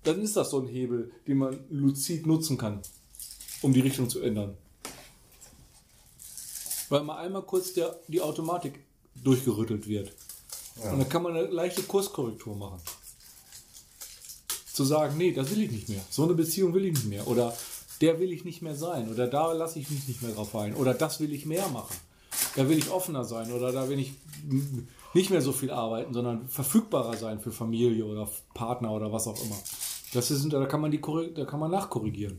Dann ist das so ein Hebel, den man luzid nutzen kann, um die Richtung zu ändern. Weil mal einmal kurz der, die Automatik durchgerüttelt wird. Ja. Und dann kann man eine leichte Kurskorrektur machen. Zu sagen, nee, das will ich nicht mehr. So eine Beziehung will ich nicht mehr. Oder der will ich nicht mehr sein. Oder da lasse ich mich nicht mehr drauf ein. Oder das will ich mehr machen. Da will ich offener sein. Oder da will ich nicht mehr so viel arbeiten, sondern verfügbarer sein für Familie oder Partner oder was auch immer. Das ist, da kann man die da kann man nachkorrigieren.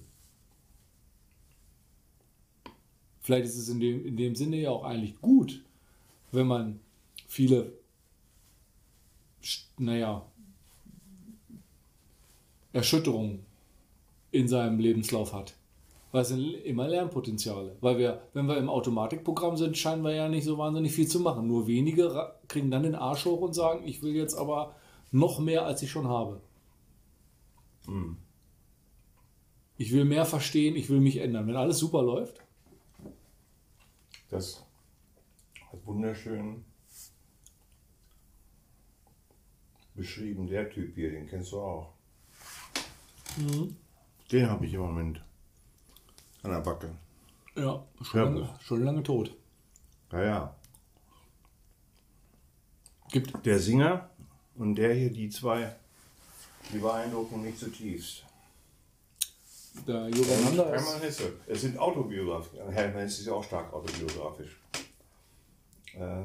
Vielleicht ist es in dem, in dem Sinne ja auch eigentlich gut, wenn man viele, naja, Erschütterungen in seinem Lebenslauf hat. Weil es sind immer Lernpotenziale. Weil wir, wenn wir im Automatikprogramm sind, scheinen wir ja nicht so wahnsinnig viel zu machen. Nur wenige kriegen dann den Arsch hoch und sagen, ich will jetzt aber noch mehr, als ich schon habe. Ich will mehr verstehen, ich will mich ändern. Wenn alles super läuft, Das hat wunderschön beschrieben, der Typ hier, den kennst du auch. Den habe ich im Moment an der Backe. ja, schon, lange, schon lange tot. Ja, ja. Gibt, Der Singer und der hier, die zwei, die beeindrucken mich zutiefst. der ist, Hermann Hesse. Es sind autobiografisch. Hermann Hesse ist ja auch stark autobiografisch. Äh,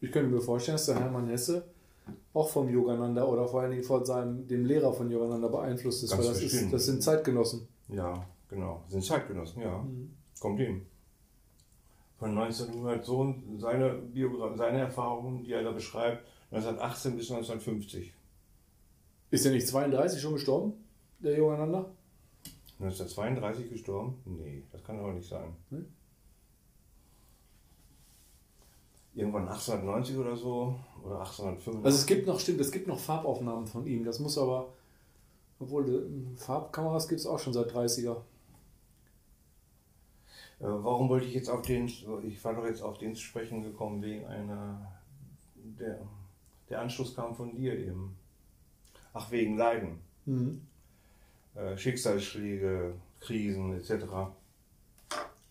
ich könnte mir vorstellen, dass der Hermann Hesse auch vom Yogananda oder vor allen Dingen von seinem, dem Lehrer von Yogananda beeinflusst ist, Ganz weil das, ist, das sind Zeitgenossen. ja, genau. Sind Zeitgenossen, ja. Kommt hin. Von 1900 so seine, Biogra seine Erfahrungen, die er da beschreibt, 1918 bis 1950. Ist er nicht 32 schon gestorben, der Yogananda? 1932 gestorben? Nee, das kann aber nicht sein. Hm? Irgendwann 1890 oder so oder 1885. Also es gibt noch, stimmt, es gibt noch Farbaufnahmen von ihm. Das muss aber, obwohl äh, Farbkameras gibt es auch schon seit 30er. Äh, warum wollte ich jetzt auf den, ich war doch jetzt auf den zu sprechen gekommen wegen einer, der, der Anschluss kam von dir eben. Ach, wegen Leiden. Mhm. Äh, Schicksalsschläge, Krisen etc.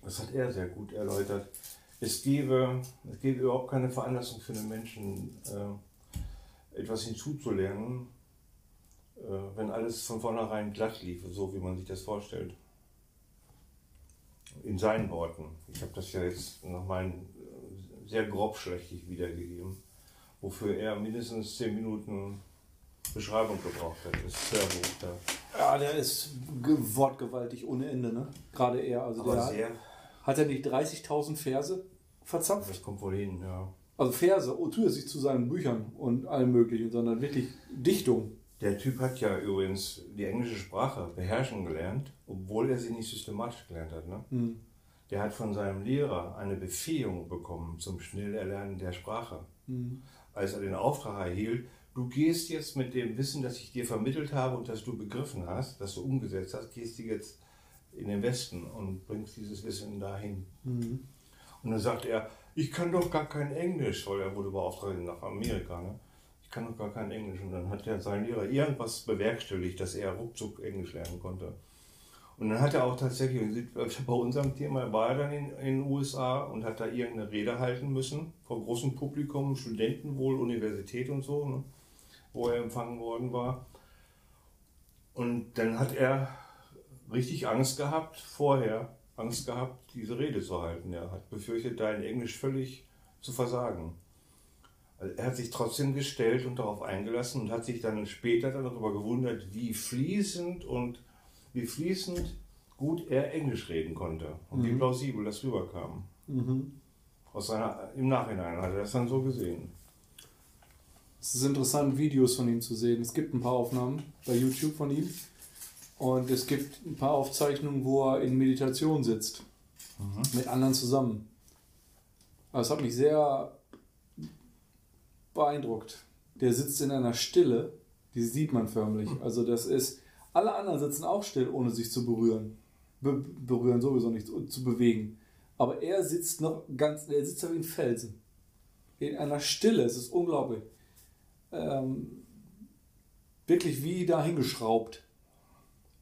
Das hat er sehr gut erläutert. Es gäbe, es gäbe überhaupt keine Veranlassung für einen Menschen, äh, etwas hinzuzulernen, äh, wenn alles von vornherein glatt lief, so wie man sich das vorstellt. In seinen Worten. Ich habe das ja jetzt nochmal äh, sehr grobschlächtig wiedergegeben, wofür er mindestens zehn Minuten Beschreibung gebraucht hat. Das ist sehr gut. Ja. Ja, der ist ge- wortgewaltig ohne Ende, ne? Gerade er. Also Aber der sehr, hat er nicht 30.000 Verse verzapft? das kommt wohl hin, ja. Also Verse, oh, zusätzlich zu seinen Büchern und allem möglichen, sondern wirklich Dichtung. Der Typ hat ja übrigens die englische Sprache beherrschen gelernt, obwohl er sie nicht systematisch gelernt hat. Ne? Hm. Der hat von seinem Lehrer eine Befähigung bekommen zum Schnellerlernen der Sprache. Hm. Als er den Auftrag erhielt, du gehst jetzt mit dem Wissen, das ich dir vermittelt habe und das du begriffen hast, das du umgesetzt hast, gehst du jetzt in den Westen und bringst dieses Wissen dahin. Hm. Und dann sagt er, ich kann doch gar kein Englisch, weil er wurde beauftragt nach Amerika. Ne? Ich kann doch gar kein Englisch. Und dann hat er sein Lehrer irgendwas bewerkstelligt, dass er ruckzuck Englisch lernen konnte. Und dann hat er auch tatsächlich, bei unserem Thema war er dann in, in den USA und hat da irgendeine Rede halten müssen, vor großem Publikum, Studenten wohl, Universität und so, ne? wo er empfangen worden war. Und dann hat er richtig Angst gehabt, vorher Angst gehabt, diese Rede zu halten. Er hat befürchtet, da in Englisch völlig zu versagen. Also er hat sich trotzdem gestellt und darauf eingelassen und hat sich dann später darüber gewundert, wie fließend und wie fließend gut er Englisch reden konnte und wie plausibel das rüberkam. Mhm. Aus seiner, Im Nachhinein hat er das dann so gesehen. Es ist interessant, Videos von ihm zu sehen. Es gibt ein paar Aufnahmen bei YouTube von ihm. Und es gibt ein paar Aufzeichnungen, wo er in Meditation sitzt. Mit anderen zusammen. Es hat mich sehr beeindruckt. Der sitzt in einer Stille, die sieht man förmlich. Also das ist, alle anderen sitzen auch still, ohne sich zu berühren. Be berühren sowieso nicht, zu, zu bewegen. Aber er sitzt noch ganz, er sitzt wie ein Felsen. In einer Stille, es ist unglaublich. Ähm, wirklich wie da hingeschraubt.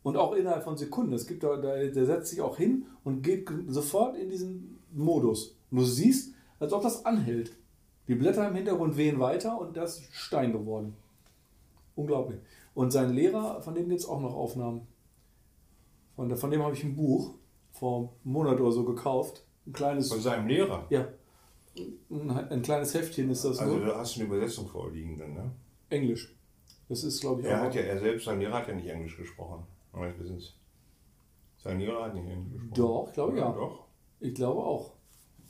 Und auch innerhalb von Sekunden. Es gibt da, der setzt sich auch hin und geht sofort in diesen Modus. Und du siehst, als ob das anhält. Die Blätter im Hintergrund wehen weiter und das ist Stein geworden. Unglaublich. Und sein Lehrer, von dem gibt es auch noch Aufnahmen. Von, von dem habe ich ein Buch vor einem Monat oder so gekauft. Ein kleines, Von seinem Lehrer. ja, ein, ein kleines Heftchen ist das Also nur. da hast du eine Übersetzung vorliegen dann, ne? Englisch. Das ist, glaube ich, Er auch. hat ja, er selbst, sein Lehrer hat ja nicht Englisch gesprochen. Meines Wissens. Sein Lehrer hat nicht Englisch gesprochen. Doch, ich glaube, ja. Doch. Ich glaube auch.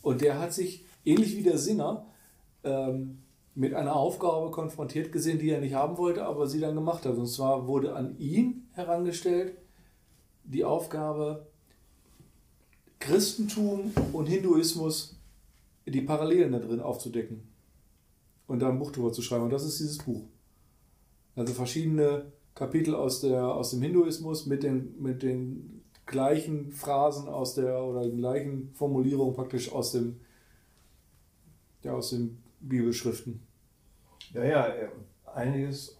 Und der hat sich, ähnlich wie der Singer, ähm, mit einer Aufgabe konfrontiert gesehen, die er nicht haben wollte, aber sie dann gemacht hat. Und zwar wurde an ihn herangestellt die Aufgabe, Christentum und Hinduismus, die Parallelen da drin aufzudecken und da ein Buch drüber zu schreiben. Und das ist dieses Buch. Also verschiedene Kapitel aus, der, aus dem Hinduismus mit den, mit den gleichen Phrasen aus der oder den gleichen Formulierungen praktisch aus dem ja, aus den Bibelschriften. Ja, ja, einiges,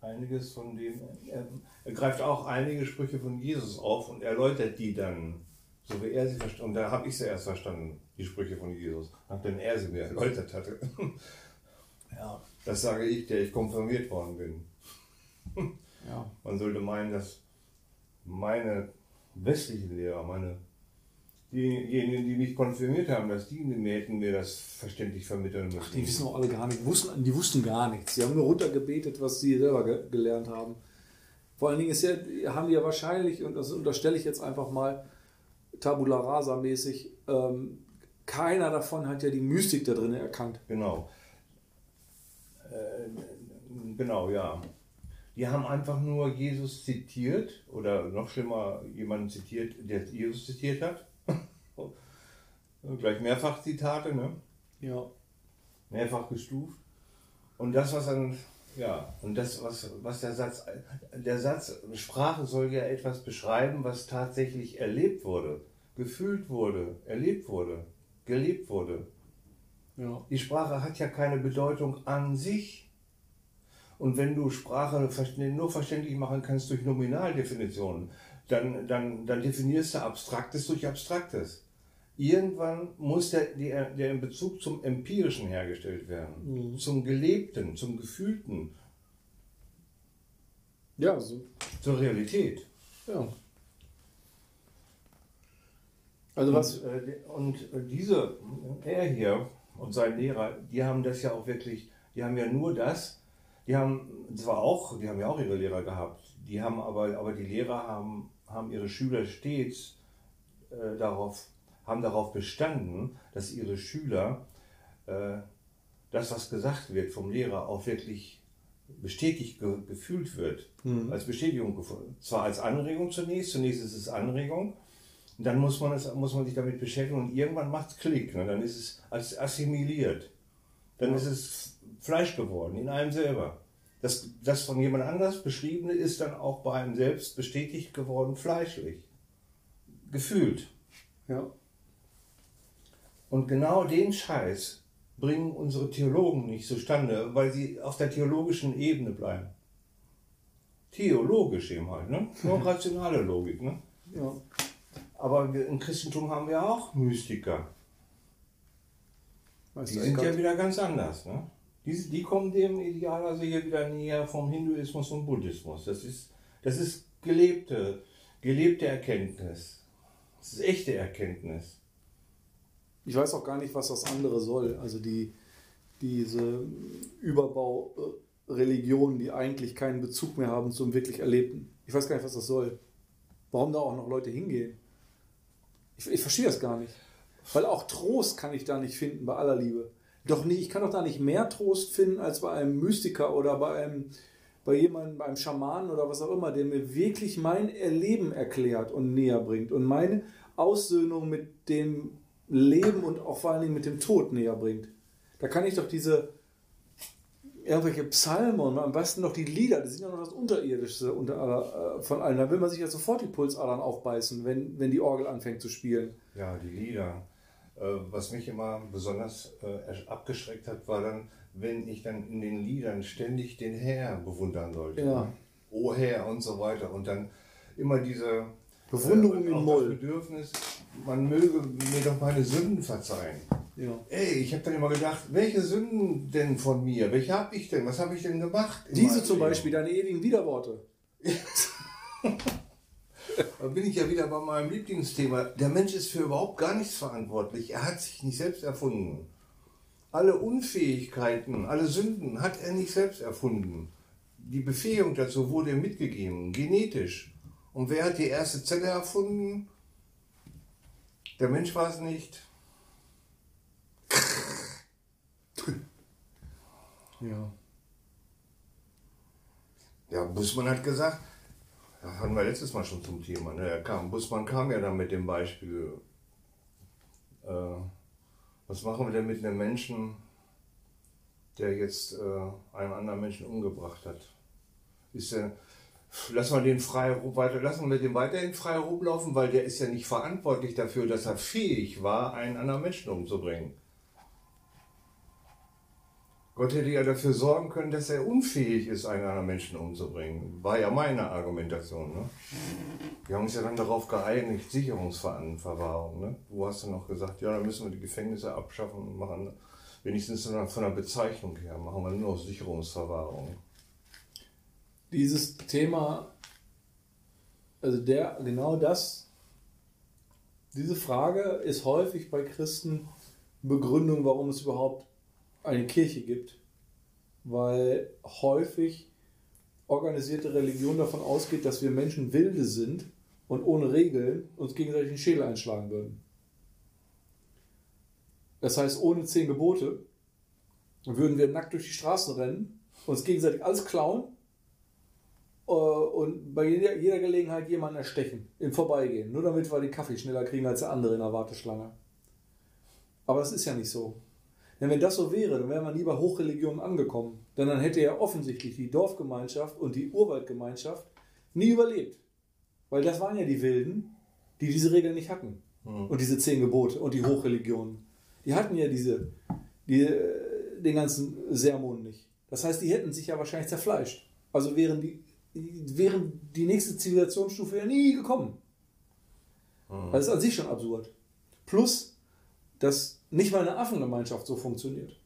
einiges von dem, er, er greift auch einige Sprüche von Jesus auf und erläutert die dann, so wie er sie verstanden Und da habe ich sie erst verstanden, die Sprüche von Jesus, nachdem er sie mir erläutert hatte. Ja. Das sage ich, der ich konfirmiert worden bin. Ja. Man sollte meinen, dass meine westlichen Lehrer, meine diejenigen, die mich konfirmiert haben, dass die mir hätten mir das verständlich vermitteln müssen. Die wissen auch alle gar nicht, wussten, die wussten gar nichts. Sie haben nur runtergebetet, was sie selber ge gelernt haben. Vor allen Dingen ist ja, haben die ja wahrscheinlich, und das unterstelle ich jetzt einfach mal, Tabula rasa mäßig, ähm, keiner davon hat ja die Mystik da drin erkannt. Genau. Äh, genau, ja. Die haben einfach nur Jesus zitiert oder noch schlimmer jemanden zitiert, der Jesus zitiert hat. *laughs* Gleich mehrfach Zitate, ne? Ja. mehrfach gestuft. Und das, was dann, ja, und das, was, was der Satz, der Satz, Sprache soll ja etwas beschreiben, was tatsächlich erlebt wurde, gefühlt wurde, erlebt wurde, gelebt wurde. Ja. Die Sprache hat ja keine Bedeutung an sich. Und wenn du Sprache nur verständlich machen kannst durch Nominaldefinitionen, dann, dann, dann definierst du Abstraktes durch Abstraktes. Irgendwann muss der, der, der in Bezug zum Empirischen hergestellt werden, Mhm. zum Gelebten, zum Gefühlten, Ja, so. zur Realität. Ja. Also was. Und, äh, und äh, diese, er hier und sein Lehrer, die haben das ja auch wirklich, die haben ja nur das, die haben zwar auch, die haben ja auch ihre Lehrer gehabt, die haben aber, aber die Lehrer haben, haben ihre Schüler stets äh, darauf, haben darauf bestanden, dass ihre Schüler äh, das, was gesagt wird vom Lehrer, auch wirklich bestätigt ge gefühlt wird. Mhm. Als Bestätigung. Zwar als Anregung zunächst, zunächst ist es Anregung, und dann muss man, es, muss man sich damit beschäftigen und irgendwann macht es Klick. Ne? Dann ist es als assimiliert. Dann ist es Fleisch geworden, in einem selber. Das, das von jemand anders beschriebene ist dann auch bei einem selbst bestätigt geworden, fleischlich. Gefühlt. Ja. Und genau den Scheiß bringen unsere Theologen nicht zustande, weil sie auf der theologischen Ebene bleiben. Theologisch eben halt, ne? *laughs* Nur rationale Logik, ne? Ja. Aber im Christentum haben wir auch Mystiker. Weißt Die sind ja wieder ganz anders, ne? Die, die kommen dem Ideal also hier wieder näher vom Hinduismus und Buddhismus. Das ist, das ist gelebte, gelebte Erkenntnis. Das ist echte Erkenntnis. Ich weiß auch gar nicht, was das andere soll. Also die, diese Überbaureligionen, die eigentlich keinen Bezug mehr haben zum wirklich Erlebten. Ich weiß gar nicht, was das soll. Warum da auch noch Leute hingehen. Ich, ich verstehe das gar nicht. Weil auch Trost kann ich da nicht finden, bei aller Liebe. Doch nie, ich kann doch da nicht mehr Trost finden als bei einem Mystiker oder bei einem, bei jemandem, bei Schamanen oder was auch immer, der mir wirklich mein Erleben erklärt und näher bringt und meine Aussöhnung mit dem Leben und auch vor allen Dingen mit dem Tod näher bringt. Da kann ich doch diese irgendwelche Psalmen und am besten noch die Lieder, die sind ja noch das Unterirdischste unter äh, von allen. Da will man sich ja sofort die Pulsadern aufbeißen, wenn, wenn die Orgel anfängt zu spielen. Ja, die Lieder. Äh, Was mich immer besonders äh, abgeschreckt hat, war dann, wenn ich dann in den Liedern ständig den Herr bewundern sollte. Ja. ne? O Herr und so weiter. Und dann immer diese Bewunderung äh, im Moll. Das Bedürfnis, man möge mir doch meine Sünden verzeihen. Ja. Ey, ich habe dann immer gedacht, welche Sünden denn von mir? Welche habe ich denn? Was habe ich denn gemacht? Diese zum Leben? Beispiel, deine ewigen Widerworte. *laughs* *laughs* Da bin ich ja wieder bei meinem Lieblingsthema. Der Mensch ist für überhaupt gar nichts verantwortlich. Er hat sich nicht selbst erfunden. Alle Unfähigkeiten, alle Sünden hat er nicht selbst erfunden. Die Befähigung dazu wurde ihm mitgegeben, genetisch. Und wer hat die erste Zelle erfunden? Der Mensch war es nicht. Ja. Ja, Bussmann hat gesagt, das hatten wir letztes Mal schon zum Thema, ne? er kam, Bussmann kam ja dann mit dem Beispiel, äh, was machen wir denn mit einem Menschen, der jetzt äh, einen anderen Menschen umgebracht hat? Ist der, lassen wir den frei weiter, lassen wir den weiterhin frei rumlaufen, weil der ist ja nicht verantwortlich dafür, dass er fähig war, einen anderen Menschen umzubringen. Gott hätte ja dafür sorgen können, dass er unfähig ist, einen anderen Menschen umzubringen. War ja meine Argumentation. Ne? Wir haben uns ja dann darauf geeinigt, Sicherungsverwahrung. Ne? Du hast dann noch gesagt, ja, dann müssen wir die Gefängnisse abschaffen und machen, wenigstens von der Bezeichnung her, machen wir nur noch Sicherungsverwahrung. Dieses Thema, also der, genau das, diese Frage ist häufig bei Christen Begründung, warum es überhaupt eine Kirche gibt. Weil häufig organisierte Religion davon ausgeht, dass wir Menschen wilde sind und ohne Regeln uns gegenseitig den Schädel einschlagen würden. Das heißt, ohne zehn Gebote würden wir nackt durch die Straßen rennen, uns gegenseitig alles klauen äh, und bei jeder, Gelegenheit jemanden erstechen, im Vorbeigehen, nur damit wir den Kaffee schneller kriegen als der andere in der Warteschlange. Aber das ist ja nicht so. Denn wenn das so wäre, dann wäre man nie bei Hochreligion angekommen. Denn dann hätte ja offensichtlich die Dorfgemeinschaft und die Urwaldgemeinschaft nie überlebt. Weil das waren ja die Wilden, die diese Regeln nicht hatten. Und diese zehn Gebote und die Hochreligionen. Die hatten ja diese, die, äh, den ganzen Sermon nicht. Das heißt, die hätten sich ja wahrscheinlich zerfleischt. Also wären die, wären die nächste Zivilisationsstufe ja nie gekommen. Das ist an sich schon absurd. Plus, dass nicht mal eine Affengemeinschaft so funktioniert.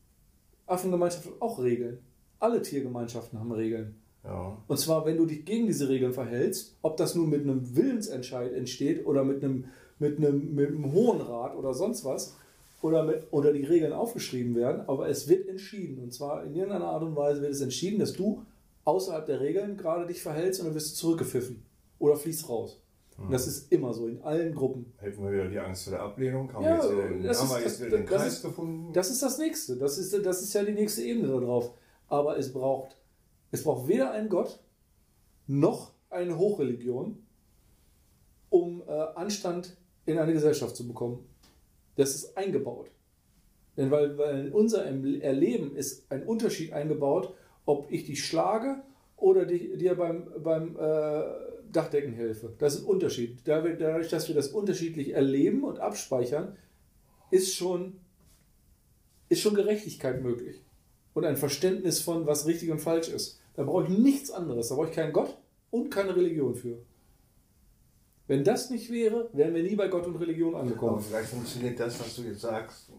Affengemeinschaft hat auch Regeln. Alle Tiergemeinschaften haben Regeln. Ja. Und zwar, wenn du dich gegen diese Regeln verhältst, ob das nun mit einem Willensentscheid entsteht oder mit einem, mit einem, mit einem Hohen Rat oder sonst was, oder, mit, oder die Regeln aufgeschrieben werden, aber es wird entschieden. Und zwar in irgendeiner Art und Weise wird es entschieden, dass du außerhalb der Regeln gerade dich verhältst und dann wirst du zurückgepfiffen oder fließt raus. Und das ist immer so in allen Gruppen. Hätten wir wieder die Angst vor der Ablehnung? Haben Ja, wir jetzt den, das haben ist- wir jetzt das- wieder den das Kreis ist- gefunden? Das ist das nächste. Das ist, das ist ja die nächste Ebene darauf. Aber es braucht, es braucht weder einen Gott noch eine Hochreligion, um äh, Anstand in eine Gesellschaft zu bekommen. Das ist eingebaut. Denn weil, weil in unser Erleben ist ein Unterschied eingebaut, ob ich dich schlage oder die, dir beim, beim äh, Dachdecken helfe. Das ist ein Unterschied. Dadurch, dass wir das unterschiedlich erleben und abspeichern, ist schon, ist schon Gerechtigkeit möglich. Und ein Verständnis von, was richtig und falsch ist. Da brauche ich nichts anderes. Da brauche ich keinen Gott und keine Religion für. Wenn das nicht wäre, wären wir nie bei Gott und Religion Aber angekommen. vielleicht funktioniert das, was du jetzt sagst,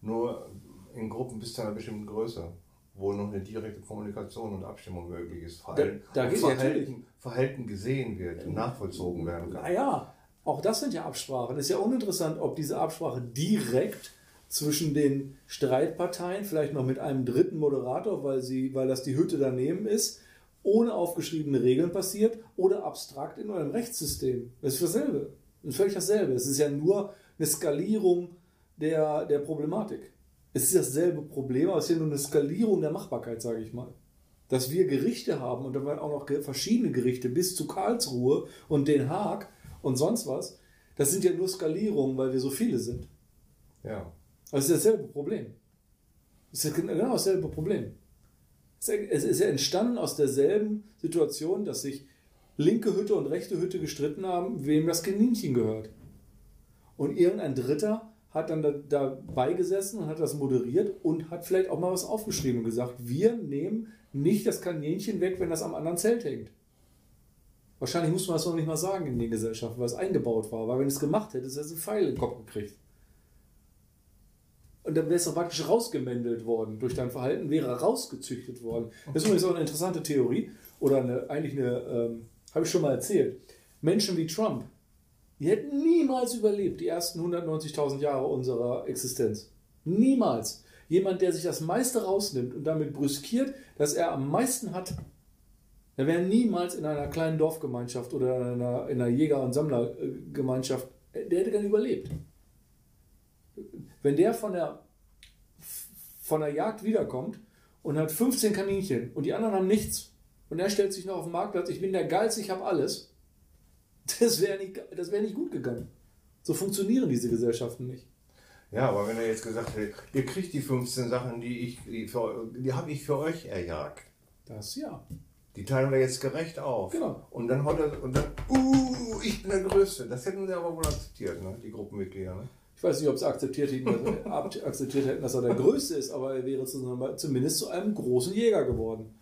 nur in Gruppen bis zu einer bestimmten Größe, wo noch eine direkte Kommunikation und Abstimmung möglich ist. Verhalten, Da- da Verhalten, Verhalten gesehen wird und nachvollzogen werden kann. Naja, auch das sind ja Absprachen. Ist ja uninteressant, ob diese Absprache direkt zwischen den Streitparteien, vielleicht noch mit einem dritten Moderator, weil, sie, weil das die Hütte daneben ist, ohne aufgeschriebene Regeln passiert oder abstrakt in eurem Rechtssystem. Das ist dasselbe. Das ist völlig dasselbe. Es ist ja nur eine Skalierung der, der Problematik. Es ist dasselbe Problem, aber es ist ja nur eine Skalierung der Machbarkeit, sage ich mal. Dass wir Gerichte haben und dann auch noch verschiedene Gerichte bis zu Karlsruhe und Den Haag und sonst was, das sind ja nur Skalierungen, weil wir so viele sind. Ja. Also es ist dasselbe Problem. Es ist ja genau dasselbe Problem. Es ist- Es ist ja entstanden aus derselben Situation, dass sich linke Hütte und rechte Hütte gestritten haben, wem das Kaninchen gehört. Und irgendein Dritter hat dann da, dabei gesessen und hat das moderiert und hat vielleicht auch mal was aufgeschrieben und gesagt, wir nehmen nicht das Kaninchen weg, wenn das am anderen Zelt hängt. Wahrscheinlich muss man das noch nicht mal sagen in den Gesellschaften, weil es eingebaut war. Weil wenn es gemacht hätte, ist es einen Pfeil den Kopf gekriegt. Und dann wäre es doch praktisch rausgemändelt worden. Durch dein Verhalten wäre rausgezüchtet worden. Das ist übrigens auch eine interessante Theorie. Oder eine, eigentlich eine, ähm, habe ich schon mal erzählt. Menschen wie Trump, die hätten niemals überlebt, die ersten 190.000 Jahre unserer Existenz. Niemals. Jemand, der sich das meiste rausnimmt und damit brüskiert, dass er am meisten hat, der wäre niemals in einer kleinen Dorfgemeinschaft oder in einer, in einer Jäger- und Sammlergemeinschaft, der hätte gar nicht überlebt. Wenn der von der, von der Jagd wiederkommt und hat 15 Kaninchen und die anderen haben nichts und er stellt sich noch auf den Marktplatz, ich bin der Geilste, ich habe alles, das wäre nicht, das wäre nicht gut gegangen. So funktionieren diese Gesellschaften nicht. Ja, aber wenn er jetzt gesagt hätte, ihr kriegt die 15 Sachen, die ich, die, für- die habe ich für euch erjagt. Das ja. Die teilen wir jetzt gerecht auf. Genau. Und dann hat er, und dann, uh, ich bin der Größte. Das hätten sie aber wohl akzeptiert, ne? die Gruppenmitglieder. Ne? Ich weiß nicht, ob sie akzeptiert hätten, dass, ab- akzeptiert hätten, dass er der Größte ist, aber er wäre zu, zumindest zu einem großen Jäger geworden.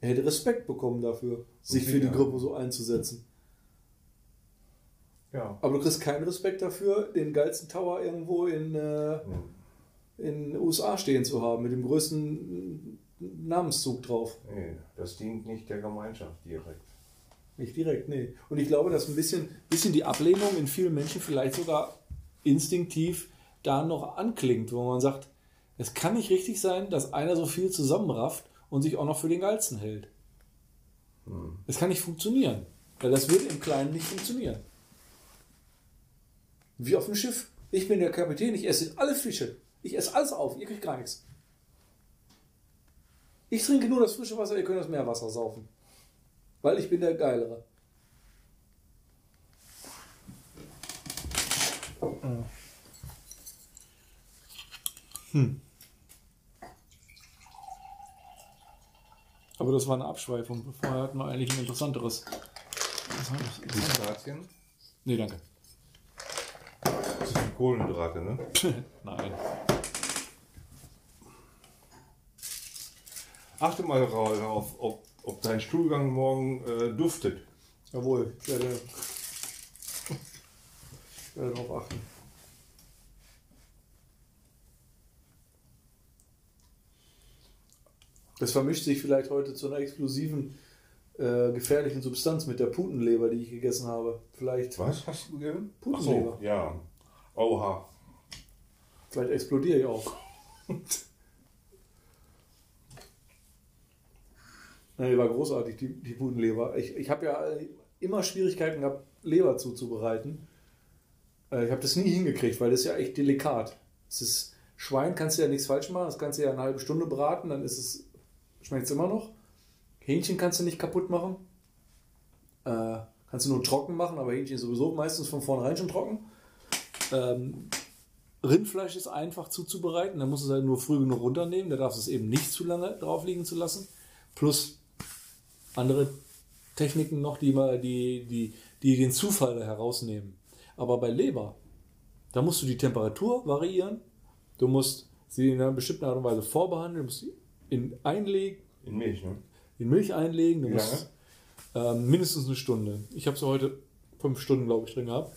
Er hätte Respekt bekommen dafür, sich für die. Gruppe so einzusetzen. Ja. Aber du kriegst keinen Respekt dafür, den geilsten Tower irgendwo in, äh, in den USA stehen zu haben, mit dem größten Namenszug drauf. Nee, das dient nicht der Gemeinschaft direkt. Nicht direkt, nee. Und ich glaube, dass ein bisschen, bisschen die Ablehnung in vielen Menschen vielleicht sogar instinktiv da noch anklingt, wo man sagt, es kann nicht richtig sein, dass einer so viel zusammenrafft und sich auch noch für den Geilsten hält. Es kann nicht funktionieren. Weil das würde im Kleinen nicht funktionieren. Wie auf dem Schiff. Ich bin der Kapitän, ich esse alle Fische. Ich esse alles auf, ihr kriegt gar nichts. Ich trinke nur das frische Wasser, ihr könnt das Meerwasser saufen. Weil ich bin der Geilere. Hm. Aber das war eine Abschweifung. Vorher hatten wir eigentlich ein interessanteres. Kroatien? Nee, danke. Das ist die Kohlenhydrate, ne? *laughs* Nein. Achte mal darauf, ob, ob dein Stuhlgang morgen äh, duftet. Jawohl, ich werde, ich werde darauf achten. Das vermischt sich vielleicht heute zu einer explosiven, äh, gefährlichen Substanz mit der Putenleber, die ich gegessen habe. Vielleicht, Was hast du gegeben? Putenleber. So, ja. Oha. vielleicht explodiere ich auch. *laughs* Nein, die war großartig, die, die Putenleber. Ich, ich habe ja immer Schwierigkeiten gehabt, Leber zuzubereiten. Äh, Ich habe das nie hingekriegt, weil das ist ja echt delikat. Es ist, Schwein kannst du ja nichts falsch machen, das kannst du ja eine halbe Stunde braten, dann ist es, schmeckt es immer noch. Hähnchen kannst du nicht kaputt machen. Äh, kannst du nur trocken machen, aber Hähnchen ist sowieso meistens von vornherein schon trocken. Ähm, Rindfleisch ist einfach zuzubereiten, da musst du es halt nur früh genug runternehmen, da darfst du es eben nicht zu lange drauf liegen zu lassen. Plus andere Techniken noch, die, mal, die, die, die den Zufall herausnehmen. Aber bei Leber, da musst du die Temperatur variieren, du musst sie in einer bestimmten Art und Weise vorbehandeln, du musst sie in, einlegen, In Milch, ne? in Milch einlegen, du Wie musst ähm, mindestens eine Stunde. Ich habe sie heute fünf Stunden, glaube ich, drin gehabt.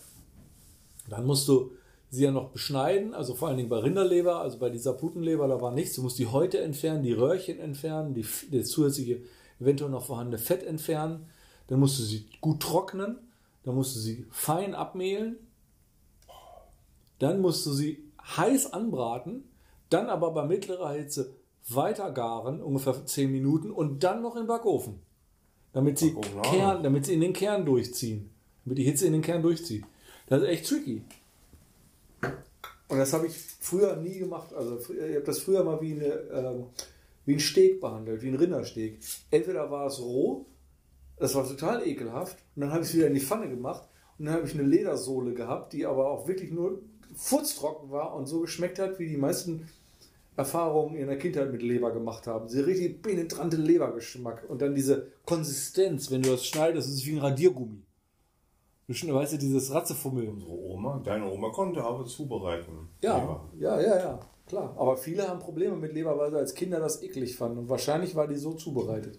Dann musst du sie ja noch beschneiden, also vor allen Dingen bei Rinderleber, also bei dieser Putenleber, da war nichts. Du musst die Häute entfernen, die Röhrchen entfernen, die, das zusätzliche eventuell noch vorhandene Fett entfernen. Dann musst du sie gut trocknen, dann musst du sie fein abmehlen. Dann musst du sie heiß anbraten, dann aber bei mittlerer Hitze weiter garen, ungefähr 10 Minuten, und dann noch im Backofen. Damit sie, Backofen. Kern, damit sie in den Kern durchziehen. Damit die Hitze in den Kern durchzieht. Das ist echt tricky. Und das habe ich früher nie gemacht. Also ich habe das früher mal wie, eine, ähm, wie ein Steak behandelt, wie ein Rindersteak. Entweder war es roh, das war total ekelhaft, und dann habe ich es wieder in die Pfanne gemacht und dann habe ich eine Ledersohle gehabt, die aber auch wirklich nur furztrocken war und so geschmeckt hat, wie die meisten Erfahrungen in der Kindheit mit Leber gemacht haben. Diese richtig penetrante Lebergeschmack und dann diese Konsistenz, wenn du das schneidest, ist es wie ein Radiergummi. Du, dieses Ratzefummeln. Unsere Oma, deine Oma konnte aber zubereiten. Ja, Leber. ja, ja, ja, klar. Aber viele haben Probleme mit Leber, weil sie als Kinder das eklig fanden. Und wahrscheinlich war die so zubereitet.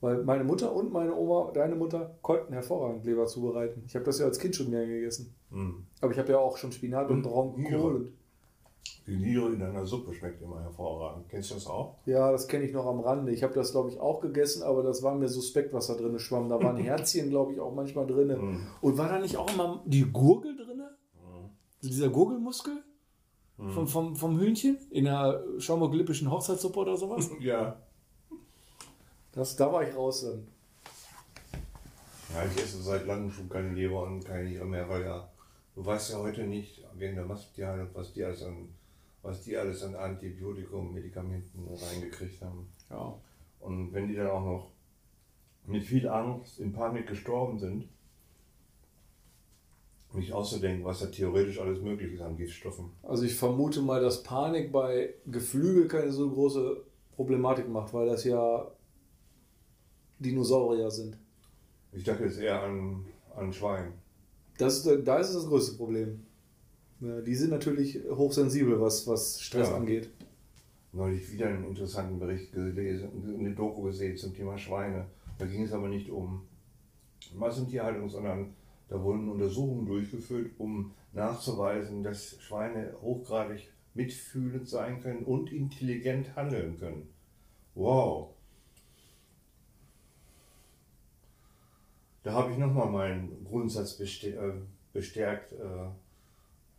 Weil meine Mutter und meine Oma, deine Mutter, konnten hervorragend Leber zubereiten. Ich habe das ja als Kind schon gerne gegessen. Hm. Aber ich habe ja auch schon Spinat und Und Braunkohl. Und, Die Niere in einer Suppe schmeckt immer hervorragend. Kennst du das auch? ja, das kenne ich noch am Rande. Ich habe das, glaube ich, auch gegessen, aber das war mir suspekt, was da drin schwamm. Da waren *laughs* Herzchen, glaube ich, auch manchmal drin. Mhm. Und war da nicht auch immer die Gurgel drin? Dieser Gurgelmuskel? Vom, vom, vom Hühnchen? In der schaumburg-lippischen Hochzeitssuppe oder sowas? *laughs* Ja. Das, da war ich raus dann. Ja, ich esse seit langem schon keine Leber und keine Niere mehr, weil ja, du weißt ja heute nicht, wegen der Massenheilung, was die alles an, was die alles an Antibiotikum, Medikamenten reingekriegt haben. Ja. Und wenn die dann auch noch mit viel Angst, in Panik gestorben sind, nicht auszudenken, was da theoretisch alles möglich ist an Giftstoffen. Also ich vermute mal, dass Panik bei Geflügel keine so große Problematik macht, weil das ja Dinosaurier sind. Ich dachte jetzt eher an, an Schwein. Das ist, da ist es das größte Problem. Ja, die sind natürlich hochsensibel, was, was Stress Ja. angeht. Neulich wieder einen interessanten Bericht gelesen, eine Doku gesehen zum Thema Schweine. Da ging es aber nicht um Massentierhaltung, sondern da wurden Untersuchungen durchgeführt, um nachzuweisen, dass Schweine hochgradig mitfühlend sein können und intelligent handeln können. Wow. Da habe ich nochmal meinen Grundsatz äh, bestärkt, äh,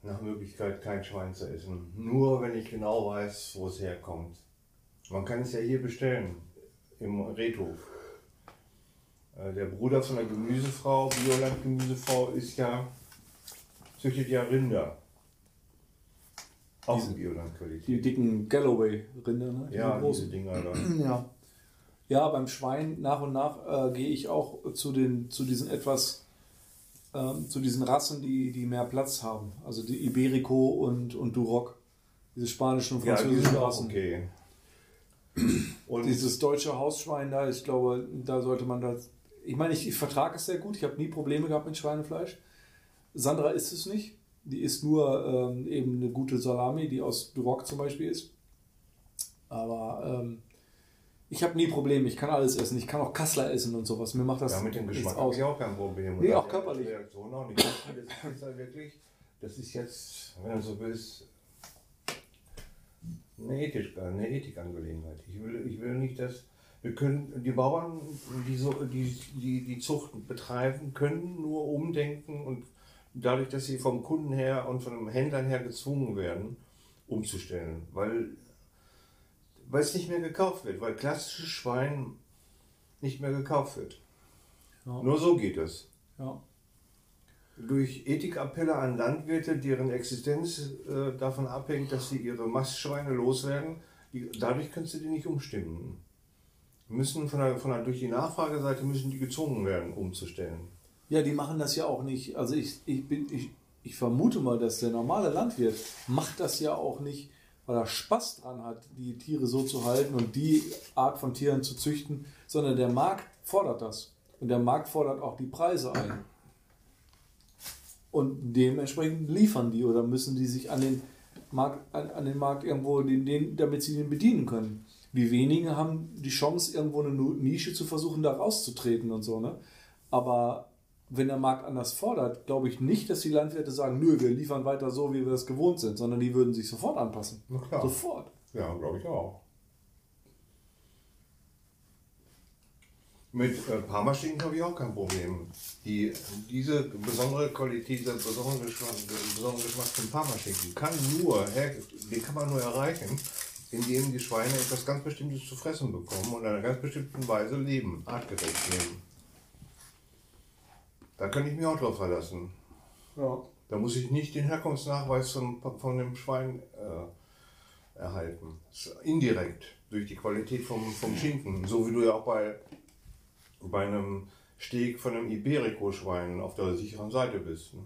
nach Möglichkeit kein Schwein zu essen. Nur wenn ich genau weiß, wo es herkommt. Man kann es ja hier bestellen, im Redhof. Äh, Der Bruder von der Gemüsefrau, Bioland Gemüsefrau, ist ja, züchtet ja Rinder. Auch in Bioland-Qualität. Die dicken Galloway-Rinder, ne? Die Ja, diese Dinger da. Ja. Ja, beim Schwein nach und nach äh, gehe ich auch zu, den, zu diesen etwas, ähm, zu diesen Rassen, die, die mehr Platz haben. Also die Iberico und, und Duroc. Diese spanischen und Ja, französischen auch Rassen. okay. Und Dieses deutsche Hausschwein da, ich glaube, da sollte man das. Ich meine, ich, ich vertrage es sehr gut. Ich habe nie Probleme gehabt mit Schweinefleisch. Sandra isst es nicht. Die isst nur ähm, eben eine gute Salami, die aus Duroc zum Beispiel ist. Aber ähm, ich habe nie Probleme. Ich kann alles essen. Ich kann auch Kassler essen und sowas. Mir macht das Ja, mit dem Geschmack habe ich auch kein Problem. Nee, auch körperlich. Reaktion auch nicht. Das ist halt wirklich, das ist jetzt, wenn du so willst, eine, Ethisch, eine Ethikangelegenheit. Ich will, ich will nicht, dass wir können, die Bauern, die, so, die, die die Zucht betreiben, können nur umdenken und dadurch, dass sie vom Kunden her und von den Händlern her gezwungen werden, umzustellen, weil, weil es nicht mehr gekauft wird, weil klassisches Schwein nicht mehr gekauft wird. Ja. Nur so geht es. Ja. Durch Ethikappelle an Landwirte, deren Existenz äh, davon abhängt, dass sie ihre Mastschweine loswerden, die, dadurch kannst du die nicht umstimmen. Müssen von der, von der, durch die Nachfrageseite müssen die gezwungen werden, umzustellen. Ja, die machen das ja auch nicht. Also ich, ich, bin, ich, ich vermute mal, dass der normale Landwirt macht das ja auch nicht, weil er Spaß dran hat, die Tiere so zu halten und die Art von Tieren zu züchten, sondern der Markt fordert das. Und der Markt fordert auch die Preise ein. Und dementsprechend liefern die oder müssen die sich an den Markt, an, an den Markt irgendwo, den, den, damit sie den bedienen können. Die wenigen haben die Chance, irgendwo eine Nische zu versuchen, da rauszutreten und so. Ne? Aber wenn der Markt anders fordert, glaube ich nicht, dass die Landwirte sagen, nö, wir liefern weiter so, wie wir es gewohnt sind, sondern die würden sich sofort anpassen. Na klar. Sofort. Ja, glaube ich auch. Mit äh, Parmaschinken habe ich auch kein Problem. Die, diese besondere Qualität, dieser besondere Geschmack, besondere Geschmack von Parmaschinken kann nur, den kann man nur erreichen, indem die Schweine etwas ganz Bestimmtes zu fressen bekommen und in einer ganz bestimmten Weise leben, artgerecht leben. Da kann ich mich auch drauf verlassen. Ja. Da muss ich nicht den Herkunftsnachweis von, von dem Schwein äh, erhalten. Indirekt, durch die Qualität vom, vom Schinken. So wie du ja auch bei, bei einem Steg von einem Iberico-Schwein auf der sicheren Seite bist. Ne?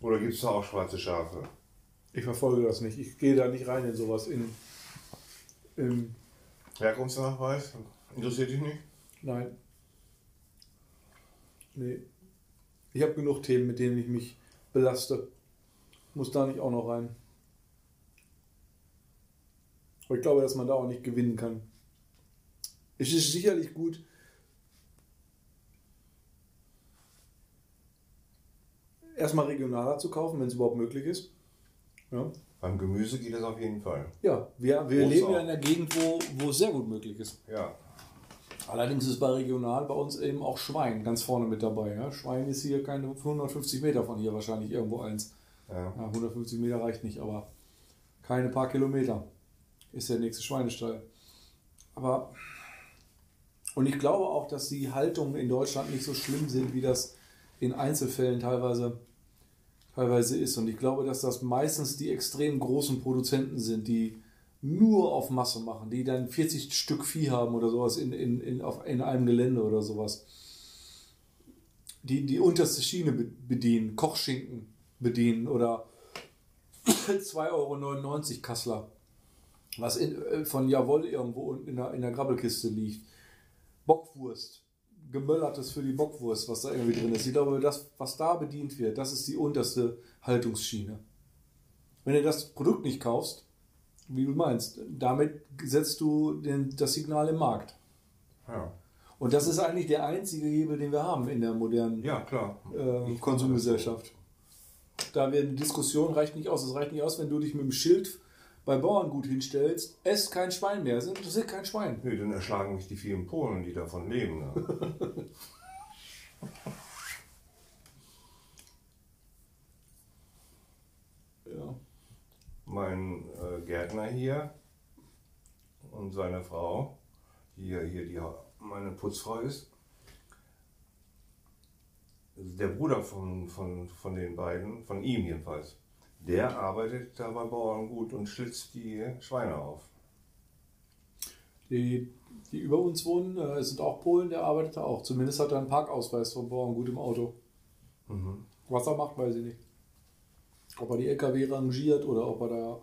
Oder gibt es da auch schwarze Schafe? Ich verfolge das nicht. Ich gehe da nicht rein in sowas. In, in Herkunftsnachweis? Interessiert dich nicht? Nein. Nee. Ich habe genug Themen, mit denen ich mich belaste. Muss da nicht auch noch rein. Aber ich glaube, dass man da auch nicht gewinnen kann. Es ist sicherlich gut, erstmal regionaler zu kaufen, wenn es überhaupt möglich ist. Ja. Beim Gemüse geht das auf jeden Fall. Ja, wir, wir leben ja in einer Gegend, wo, wo es sehr gut möglich ist. Ja. Allerdings ist bei regional bei uns eben auch Schwein ganz vorne mit dabei. Ja? Schwein ist hier keine 150 Meter von hier wahrscheinlich irgendwo eins. Ja. Ja, 150 Meter reicht nicht, aber keine paar Kilometer ist der nächste Schweinestall. Aber und ich glaube auch, dass die Haltungen in Deutschland nicht so schlimm sind, wie das in Einzelfällen teilweise, teilweise ist. Und ich glaube, dass das meistens die extrem großen Produzenten sind, die nur auf Masse machen, die dann 40 Stück Vieh haben oder sowas in, in, in, auf, in einem Gelände oder sowas. Die die unterste Schiene bedienen, Kochschinken bedienen oder *coughs* 2,99 Euro Kassler, was in, äh, von Jawoll irgendwo in der, in der Grabbelkiste liegt. Bockwurst, gemöllertes für die Bockwurst, was da irgendwie drin ist. Ich glaube, das, was da bedient wird, das ist die unterste Haltungsschiene. Wenn du das Produkt nicht kaufst, wie du meinst. Damit setzt du den, das Signal im Markt. Ja. Und das ist eigentlich der einzige Hebel, den wir haben in der modernen ja, klar. Äh, Konsumgesellschaft. Da werden Diskussionen reicht nicht aus. Es reicht nicht aus, wenn du dich mit dem Schild bei Bauerngut hinstellst, esst kein Schwein mehr. Es interessiert kein Schwein. Nee, dann erschlagen mich die vielen Polen, die davon leben. Ne? ja *laughs* mein äh, Gärtner hier und seine Frau, die hier, hier die meine Putzfrau ist, der Bruder von, von, von den beiden, von ihm jedenfalls, der arbeitet da bei Bauerngut und schlitzt die Schweine auf. Die, die über uns wohnen, äh, sind auch Polen, der arbeitet da auch. Zumindest hat er einen Parkausweis vom Bauerngut im Auto. Mhm. Was er macht, weiß ich nicht. Ob er die LKW rangiert oder ob er da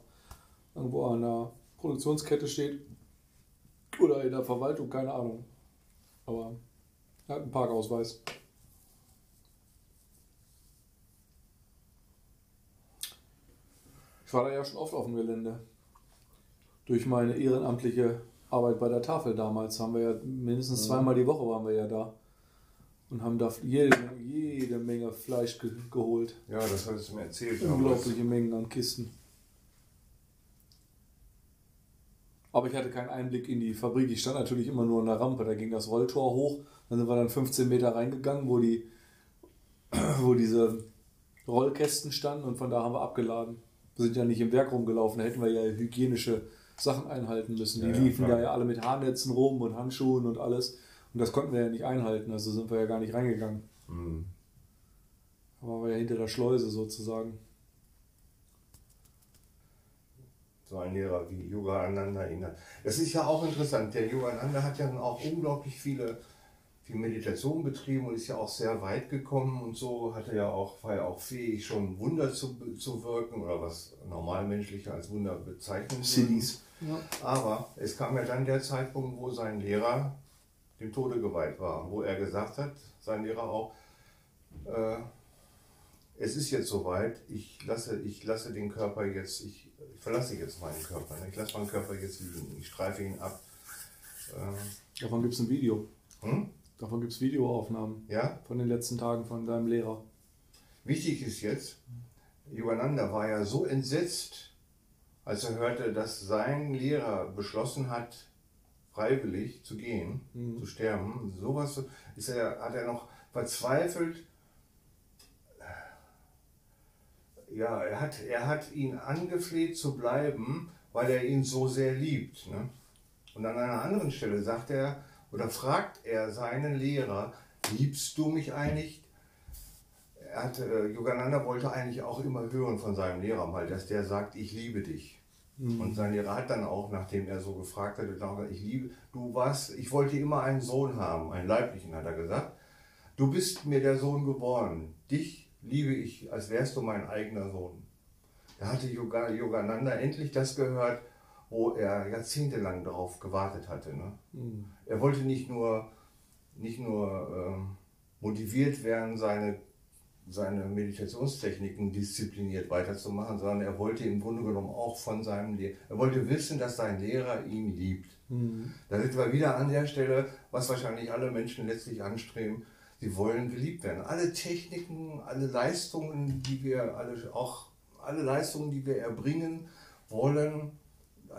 irgendwo an der Produktionskette steht oder in der Verwaltung, keine Ahnung. Aber er hat einen Parkausweis. Ich war da ja schon oft auf dem Gelände. Durch meine ehrenamtliche Arbeit bei der Tafel damals haben wir ja mindestens zweimal die Woche waren wir ja da und haben da jede, jede Menge Fleisch ge geholt. Ja, das hattest du mir erzählt. Unglaubliche Mengen an Kisten. Aber ich hatte keinen Einblick in die Fabrik. Ich stand natürlich immer nur an der Rampe. Da ging das Rolltor hoch. Dann sind wir dann 15 Meter reingegangen, wo, die, *clears throat* wo diese Rollkästen standen und von da haben wir abgeladen. Wir sind ja nicht im Werk rumgelaufen, da hätten wir ja hygienische Sachen einhalten müssen. Die Ja, ja, liefen klar. da ja alle mit Haarnetzen rum und Handschuhen und alles. Und das konnten wir ja nicht einhalten, also sind wir ja gar nicht reingegangen. Hm. Da waren wir ja hinter der Schleuse sozusagen. So ein Lehrer wie Yogananda erinnert. Das ist ja auch interessant. Der Yogananda hat ja auch unglaublich viele viel Meditation betrieben und ist ja auch sehr weit gekommen und so hat er ja auch, war ja auch fähig, schon Wunder zu, zu wirken oder was Normalmenschliche als Wunder bezeichnen würden. Ja. Aber es kam ja dann der Zeitpunkt, wo sein Lehrer dem Tode geweiht war, wo er gesagt hat, sein Lehrer auch, äh, es ist jetzt soweit, ich lasse, ich lasse den Körper jetzt, ich, ich verlasse jetzt meinen Körper, ne? ich lasse meinen Körper jetzt liegen, ich streife ihn ab. Äh, Davon gibt es ein Video. hm? Davon gibt es Videoaufnahmen Ja, von den letzten Tagen von deinem Lehrer. wichtig ist jetzt, Yogananda war ja so entsetzt, als er hörte, dass sein Lehrer beschlossen hat, freiwillig zu gehen, Mhm. zu sterben. Sowas ist er, hat er noch verzweifelt. Ja, er hat, er hat ihn angefleht zu bleiben, weil er ihn so sehr liebt. Ne? Und an einer anderen Stelle sagt er oder fragt er seinen Lehrer, liebst du mich eigentlich? Er hat, äh, Yogananda wollte eigentlich auch immer hören von seinem Lehrer mal, dass der sagt, ich liebe dich. Und sein Lehrer hat dann auch, nachdem er so gefragt gesagt, ich liebe, du warst, ich wollte immer einen Sohn haben, einen leiblichen, hat er gesagt. Du bist mir der Sohn geworden. Dich liebe ich, als wärst du mein eigener Sohn. Da hatte Yoga, Yogananda endlich das gehört, wo er jahrzehntelang darauf gewartet hatte. Ne? Er wollte nicht nur, nicht nur ähm, motiviert werden, seine, seine Meditationstechniken diszipliniert weiterzumachen, sondern er wollte im Grunde genommen auch von seinem Lehrer, er wollte wissen, dass sein Lehrer ihn liebt. Da sind wir wieder an der Stelle, was wahrscheinlich alle Menschen letztlich anstreben. Sie wollen geliebt werden. Alle Techniken, alle Leistungen, die wir alle auch alle Leistungen, die wir erbringen wollen,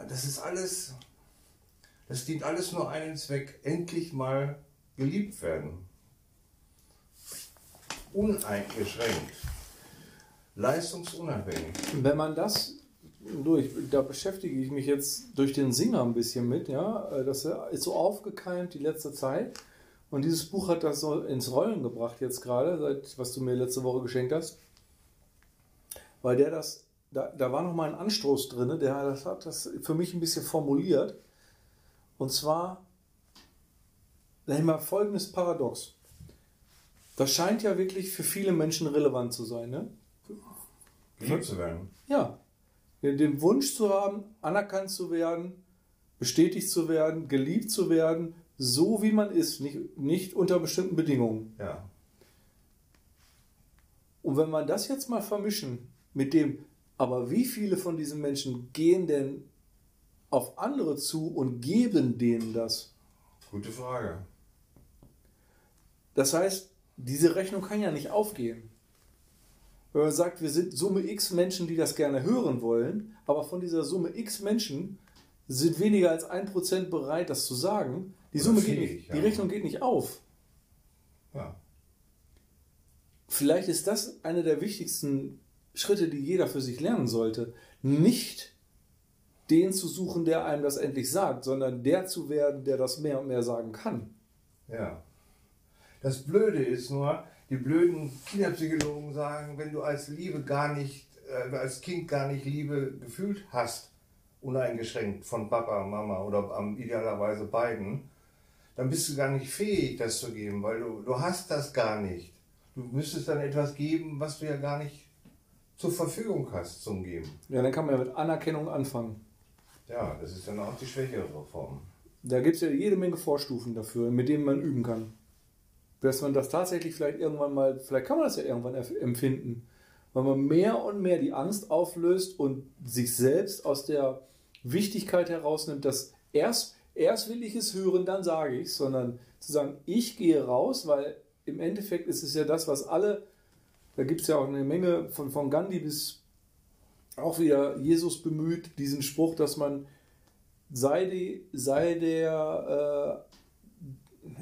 das ist alles, das dient alles nur einem Zweck, endlich mal geliebt werden. Uneingeschränkt. Leistungsunabhängig. Wenn man das durch, da beschäftige ich mich jetzt durch den Singer ein bisschen mit, ja, Äh, das ist so aufgekeimt die letzte Zeit. Und dieses Buch hat das so ins Rollen gebracht jetzt gerade, seit was du mir letzte Woche geschenkt hast. Weil der das, da, da war nochmal ein Anstoß drin, der das hat das für mich ein bisschen formuliert. Und zwar, sag ich mal, folgendes Paradox. Das scheint ja wirklich für viele Menschen relevant zu sein, ne? Geliebt zu werden. Ja, den Wunsch zu haben, anerkannt zu werden, bestätigt zu werden, geliebt zu werden, so wie man ist, nicht, nicht unter bestimmten Bedingungen. Ja. Und wenn man das jetzt mal vermischen mit dem, aber wie viele von diesen Menschen gehen denn auf andere zu und geben denen das? Gute Frage. Das heißt, diese Rechnung kann ja nicht aufgehen. Wenn man sagt, wir sind Summe X Menschen, die das gerne hören wollen, aber von dieser Summe X Menschen sind weniger als ein Prozent bereit, das zu sagen, die Oder Summe fähig, geht nicht, die ja. Rechnung geht nicht auf. Ja. Vielleicht ist das einer der wichtigsten Schritte, die jeder für sich lernen sollte. Nicht den zu suchen, der einem das endlich sagt, sondern der zu werden, der das mehr und mehr sagen kann. Ja. Das Blöde ist nur, die blöden Kinderpsychologen sagen, wenn du als Liebe gar nicht, äh, als Kind gar nicht Liebe gefühlt hast, uneingeschränkt von Papa, Mama oder am idealerweise beiden, dann bist du gar nicht fähig, das zu geben, weil du, du hast das gar nicht. Du müsstest dann etwas geben, was du ja gar nicht zur Verfügung hast zum Geben. Ja, dann kann man ja mit Anerkennung anfangen. Ja, das ist dann auch die schwächere Form. Da gibt es ja jede Menge Vorstufen dafür, mit denen man üben kann. Dass man das tatsächlich vielleicht irgendwann mal, vielleicht kann man das ja irgendwann empfinden, weil man mehr und mehr die Angst auflöst und sich selbst aus der Wichtigkeit herausnimmt, dass erst, erst will ich es hören, dann sage ich es, sondern zu sagen, ich gehe raus, weil im Endeffekt ist es ja das, was alle, da gibt es ja auch eine Menge von, von Gandhi bis auch wieder Jesus bemüht, diesen Spruch, dass man sei, die, sei der, äh,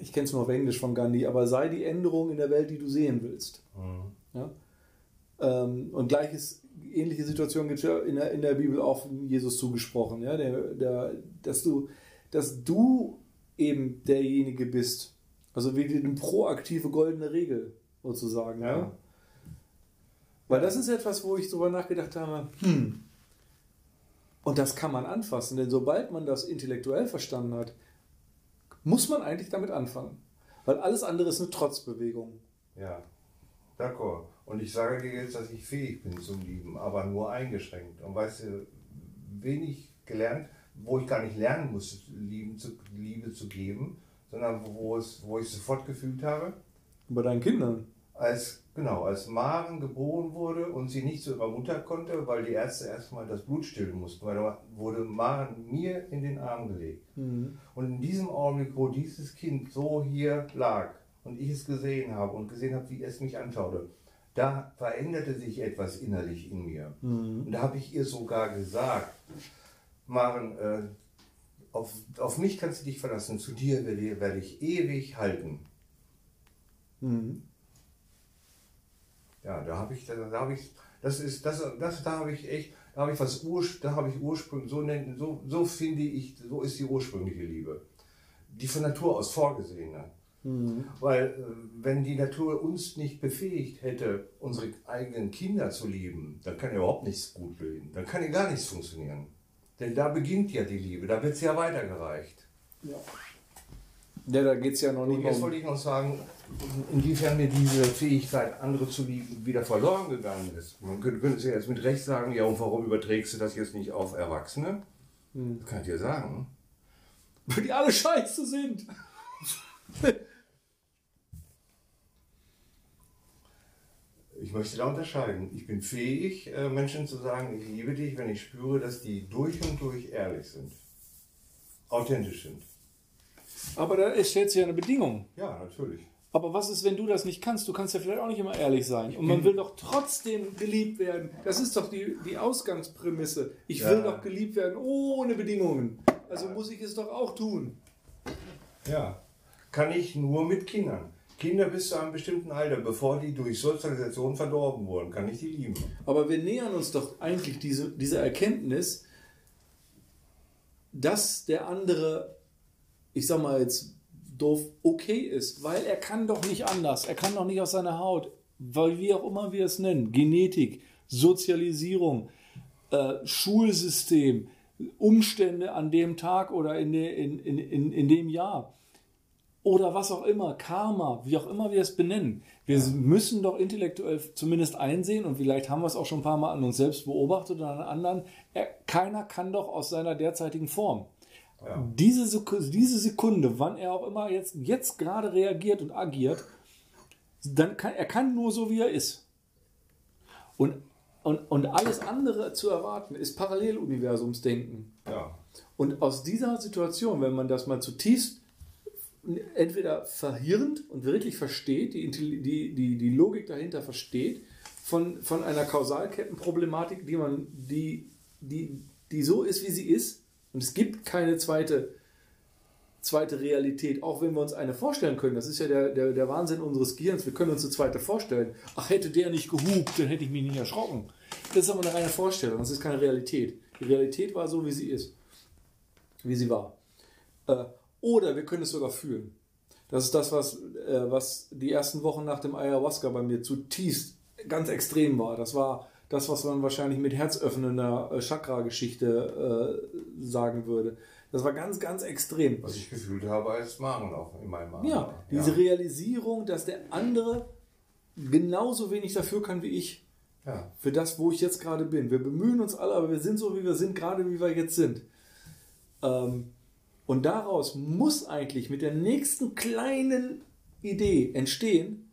ich kenne es nur auf Englisch von Gandhi, aber sei die Änderung in der Welt, die du sehen willst. Mhm. Ja? Ähm, und gleiches, ähnliche Situation gibt es ja in der, in der Bibel auch Jesus zugesprochen, ja? Der, der, dass, du, dass du eben derjenige bist. Also wie die proaktive goldene Regel sozusagen. Ja. ja? Weil das ist etwas, wo ich darüber nachgedacht habe, hm, und das kann man anfassen, denn sobald man das intellektuell verstanden hat, muss man eigentlich damit anfangen. Weil alles andere ist eine Trotzbewegung. Ja, d'accord. Und ich sage dir jetzt, dass ich fähig bin zum Lieben, aber nur eingeschränkt. Und weißt du, wenig gelernt, wo ich gar nicht lernen muss, Liebe zu, Liebe zu geben, sondern wo, es, wo ich sofort gefühlt habe. Bei deinen Kindern? Als, genau, als Maren geboren wurde und sie nicht zu ihrer Mutter konnte, weil die Ärzte erstmal das Blut stillen mussten, weil da wurde Maren mir in den Arm gelegt. Mhm. Und in diesem Augenblick, wo dieses Kind so hier lag und ich es gesehen habe und gesehen habe, wie es mich anschaute, da veränderte sich etwas innerlich in mir. Mhm. Und da habe ich ihr sogar gesagt, Maren, äh, auf, auf mich kannst du dich verlassen, zu dir werde, werde ich ewig halten. Mhm. Ja, da habe ich, da, da habe ich, das ist, das, das, da habe ich echt, da habe ich was Ur, da habe ich Ursprung, so nennen, so, so finde ich, so ist die ursprüngliche Liebe. Die von Natur aus vorgesehene. Mhm. Weil, äh, wenn die Natur uns nicht befähigt hätte, unsere eigenen Kinder zu lieben, dann kann ja überhaupt nichts gut leben. Dann kann ja gar nichts funktionieren. Denn da beginnt ja die Liebe, da wird es ja weitergereicht. Ja. Ja, da geht es ja noch nicht. Und jetzt wollte ich noch sagen, inwiefern mir diese Fähigkeit, andere zu lieben, wieder verloren gegangen ist. Man könnte, könnte ja jetzt mit Recht sagen, ja, und warum überträgst du das jetzt nicht auf Erwachsene? Hm. Kann ich dir sagen. Weil die alle scheiße sind. ich möchte da unterscheiden. Ich bin fähig, äh, Menschen zu sagen, ich liebe dich, wenn ich spüre, dass die durch und durch ehrlich sind, authentisch sind. Aber da stellt sich ja eine Bedingung. Ja, natürlich. Aber was ist, wenn du das nicht kannst? Du kannst ja vielleicht auch nicht immer ehrlich sein. Und man *laughs* will doch trotzdem geliebt werden. Das ist doch die, die Ausgangsprämisse. Ich ja. will doch geliebt werden ohne Bedingungen. Also muss ich es doch auch tun. Ja, kann ich nur mit Kindern. Kinder bis zu einem bestimmten Alter, bevor die durch Sozialisation verdorben wurden, kann ich die lieben. Aber wir nähern uns doch eigentlich diese, dieser Erkenntnis, dass der andere, ich sag mal jetzt doof okay ist, weil er kann doch nicht anders, er kann doch nicht aus seiner Haut, weil wie auch immer wir es nennen, Genetik, Sozialisierung, äh, Schulsystem, Umstände an dem Tag oder in, de, in, in, in, in dem Jahr oder was auch immer, Karma, wie auch immer wir es benennen. Wir müssen doch intellektuell zumindest einsehen und vielleicht haben wir es auch schon ein paar Mal an uns selbst beobachtet oder an anderen. Er, keiner kann doch aus seiner derzeitigen Form ja. Diese, diese Sekunde, wann er auch immer jetzt, jetzt gerade reagiert und agiert, dann kann er kann nur so, wie er ist. Und, und, und alles andere zu erwarten, ist Paralleluniversumsdenken. Ja. Und aus dieser Situation, wenn man das mal zutiefst entweder verhirnt und wirklich versteht, die, die, die, die Logik dahinter versteht, von, von einer Kausalkettenproblematik, die man, die, die, die so ist, wie sie ist, und es gibt keine zweite, zweite Realität, auch wenn wir uns eine vorstellen können. Das ist ja der, der, der Wahnsinn unseres Gehirns. Wir können uns eine zweite vorstellen. Ach, hätte der nicht gehupt, dann hätte ich mich nicht erschrocken. Das ist aber eine reine Vorstellung. Das ist keine Realität. Die Realität war so, wie sie ist. Wie sie war. Äh, oder wir können es sogar fühlen. Das ist das, was, äh, was die ersten Wochen nach dem Ayahuasca bei mir zutiefst ganz extrem war. Das war das, was man wahrscheinlich mit herzöffnender äh, Chakra-Geschichte äh, sagen würde. Das war ganz, ganz extrem. Was ich gefühlt habe als Maren auch in meinem Magen. Ja, diese ja. Realisierung, dass der andere genauso wenig dafür kann wie ich. Ja. Für das, wo ich jetzt gerade bin. Wir bemühen uns alle, aber wir sind so, wie wir sind, gerade wie wir jetzt sind. Ähm, und daraus muss eigentlich mit der nächsten kleinen Idee entstehen,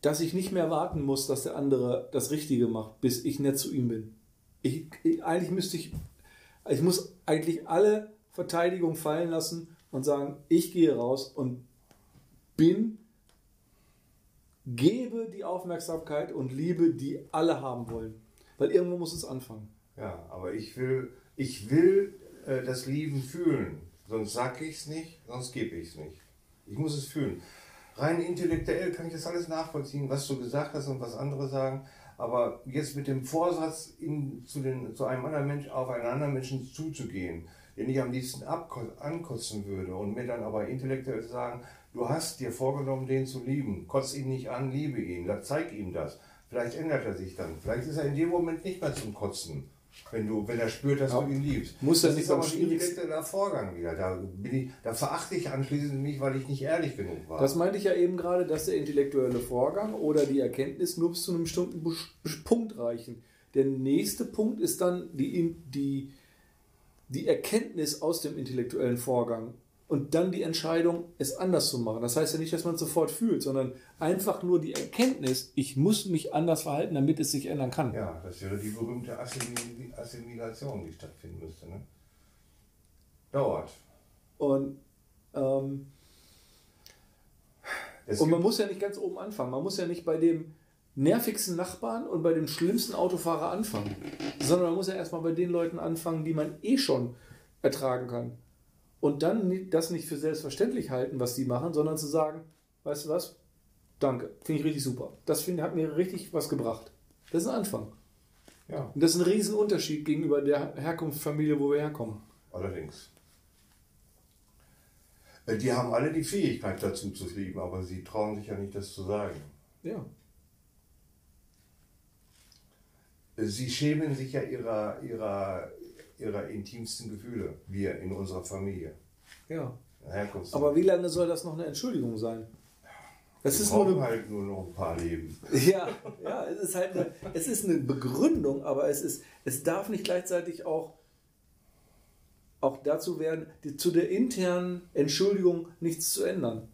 dass ich nicht mehr warten muss, dass der andere das Richtige macht, bis ich nett zu ihm bin. Ich, ich, eigentlich müsste ich, ich muss eigentlich alle Verteidigung fallen lassen und sagen, ich gehe raus und bin, gebe die Aufmerksamkeit und Liebe, die alle haben wollen. Weil irgendwo muss es anfangen. Ja, aber ich will, ich will äh, das Lieben fühlen. Sonst sag ich es nicht, sonst gebe ich es nicht. Ich muss es fühlen. Rein intellektuell kann ich das alles nachvollziehen, was du gesagt hast und was andere sagen. Aber jetzt mit dem Vorsatz, in, zu, den, zu einem anderen Menschen, auf einen anderen Menschen zuzugehen, den ich am liebsten ankotzen würde und mir dann aber intellektuell sagen, du hast dir vorgenommen, den zu lieben, kotz ihn nicht an, liebe ihn, zeig ihm das. Vielleicht ändert er sich dann. Vielleicht ist er in dem Moment nicht mehr zum Kotzen. Wenn, du, wenn er spürt, dass ja. du ihn liebst. Muss das nicht ist aber ein intellektueller Vorgang wieder. Da, bin ich, da verachte ich anschließend mich, weil ich nicht ehrlich genug war. Das meinte ich ja eben gerade, dass der intellektuelle Vorgang oder die Erkenntnis nur bis zu einem bestimmten Punkt reichen. Der nächste Punkt ist dann die, die, die Erkenntnis aus dem intellektuellen Vorgang und dann die Entscheidung, es anders zu machen. Das heißt ja nicht, dass man es sofort fühlt, sondern einfach nur die Erkenntnis, ich muss mich anders verhalten, damit es sich ändern kann. Ja, das wäre die berühmte Assimilation, die stattfinden müsste. Ne? Dauert. Und, ähm, und man muss ja nicht ganz oben anfangen. Man muss ja nicht bei dem nervigsten Nachbarn und bei dem schlimmsten Autofahrer anfangen, sondern man muss ja erstmal bei den Leuten anfangen, die man eh schon ertragen kann und dann das nicht für selbstverständlich halten, was die machen, sondern zu sagen, weißt du was, danke, finde ich richtig super. Das find, hat mir richtig was gebracht. Das ist ein Anfang. Ja. Und das ist ein Riesenunterschied gegenüber der Herkunftsfamilie, wo wir herkommen. Allerdings. Äh, die haben alle die Fähigkeit dazu zu lieben, aber sie trauen sich ja nicht, das zu sagen. Ja. Äh, sie schämen sich ja ihrer, ihrer, ihrer intimsten Gefühle, wir in unserer Familie. Ja. Aber wie lange soll das noch eine Entschuldigung sein? Es ist nur eine, halt nur noch ein paar Leben. Ja, ja, es ist halt eine, es ist eine Begründung, aber es ist, es darf nicht gleichzeitig auch, auch dazu werden, die, zu der internen Entschuldigung nichts zu ändern.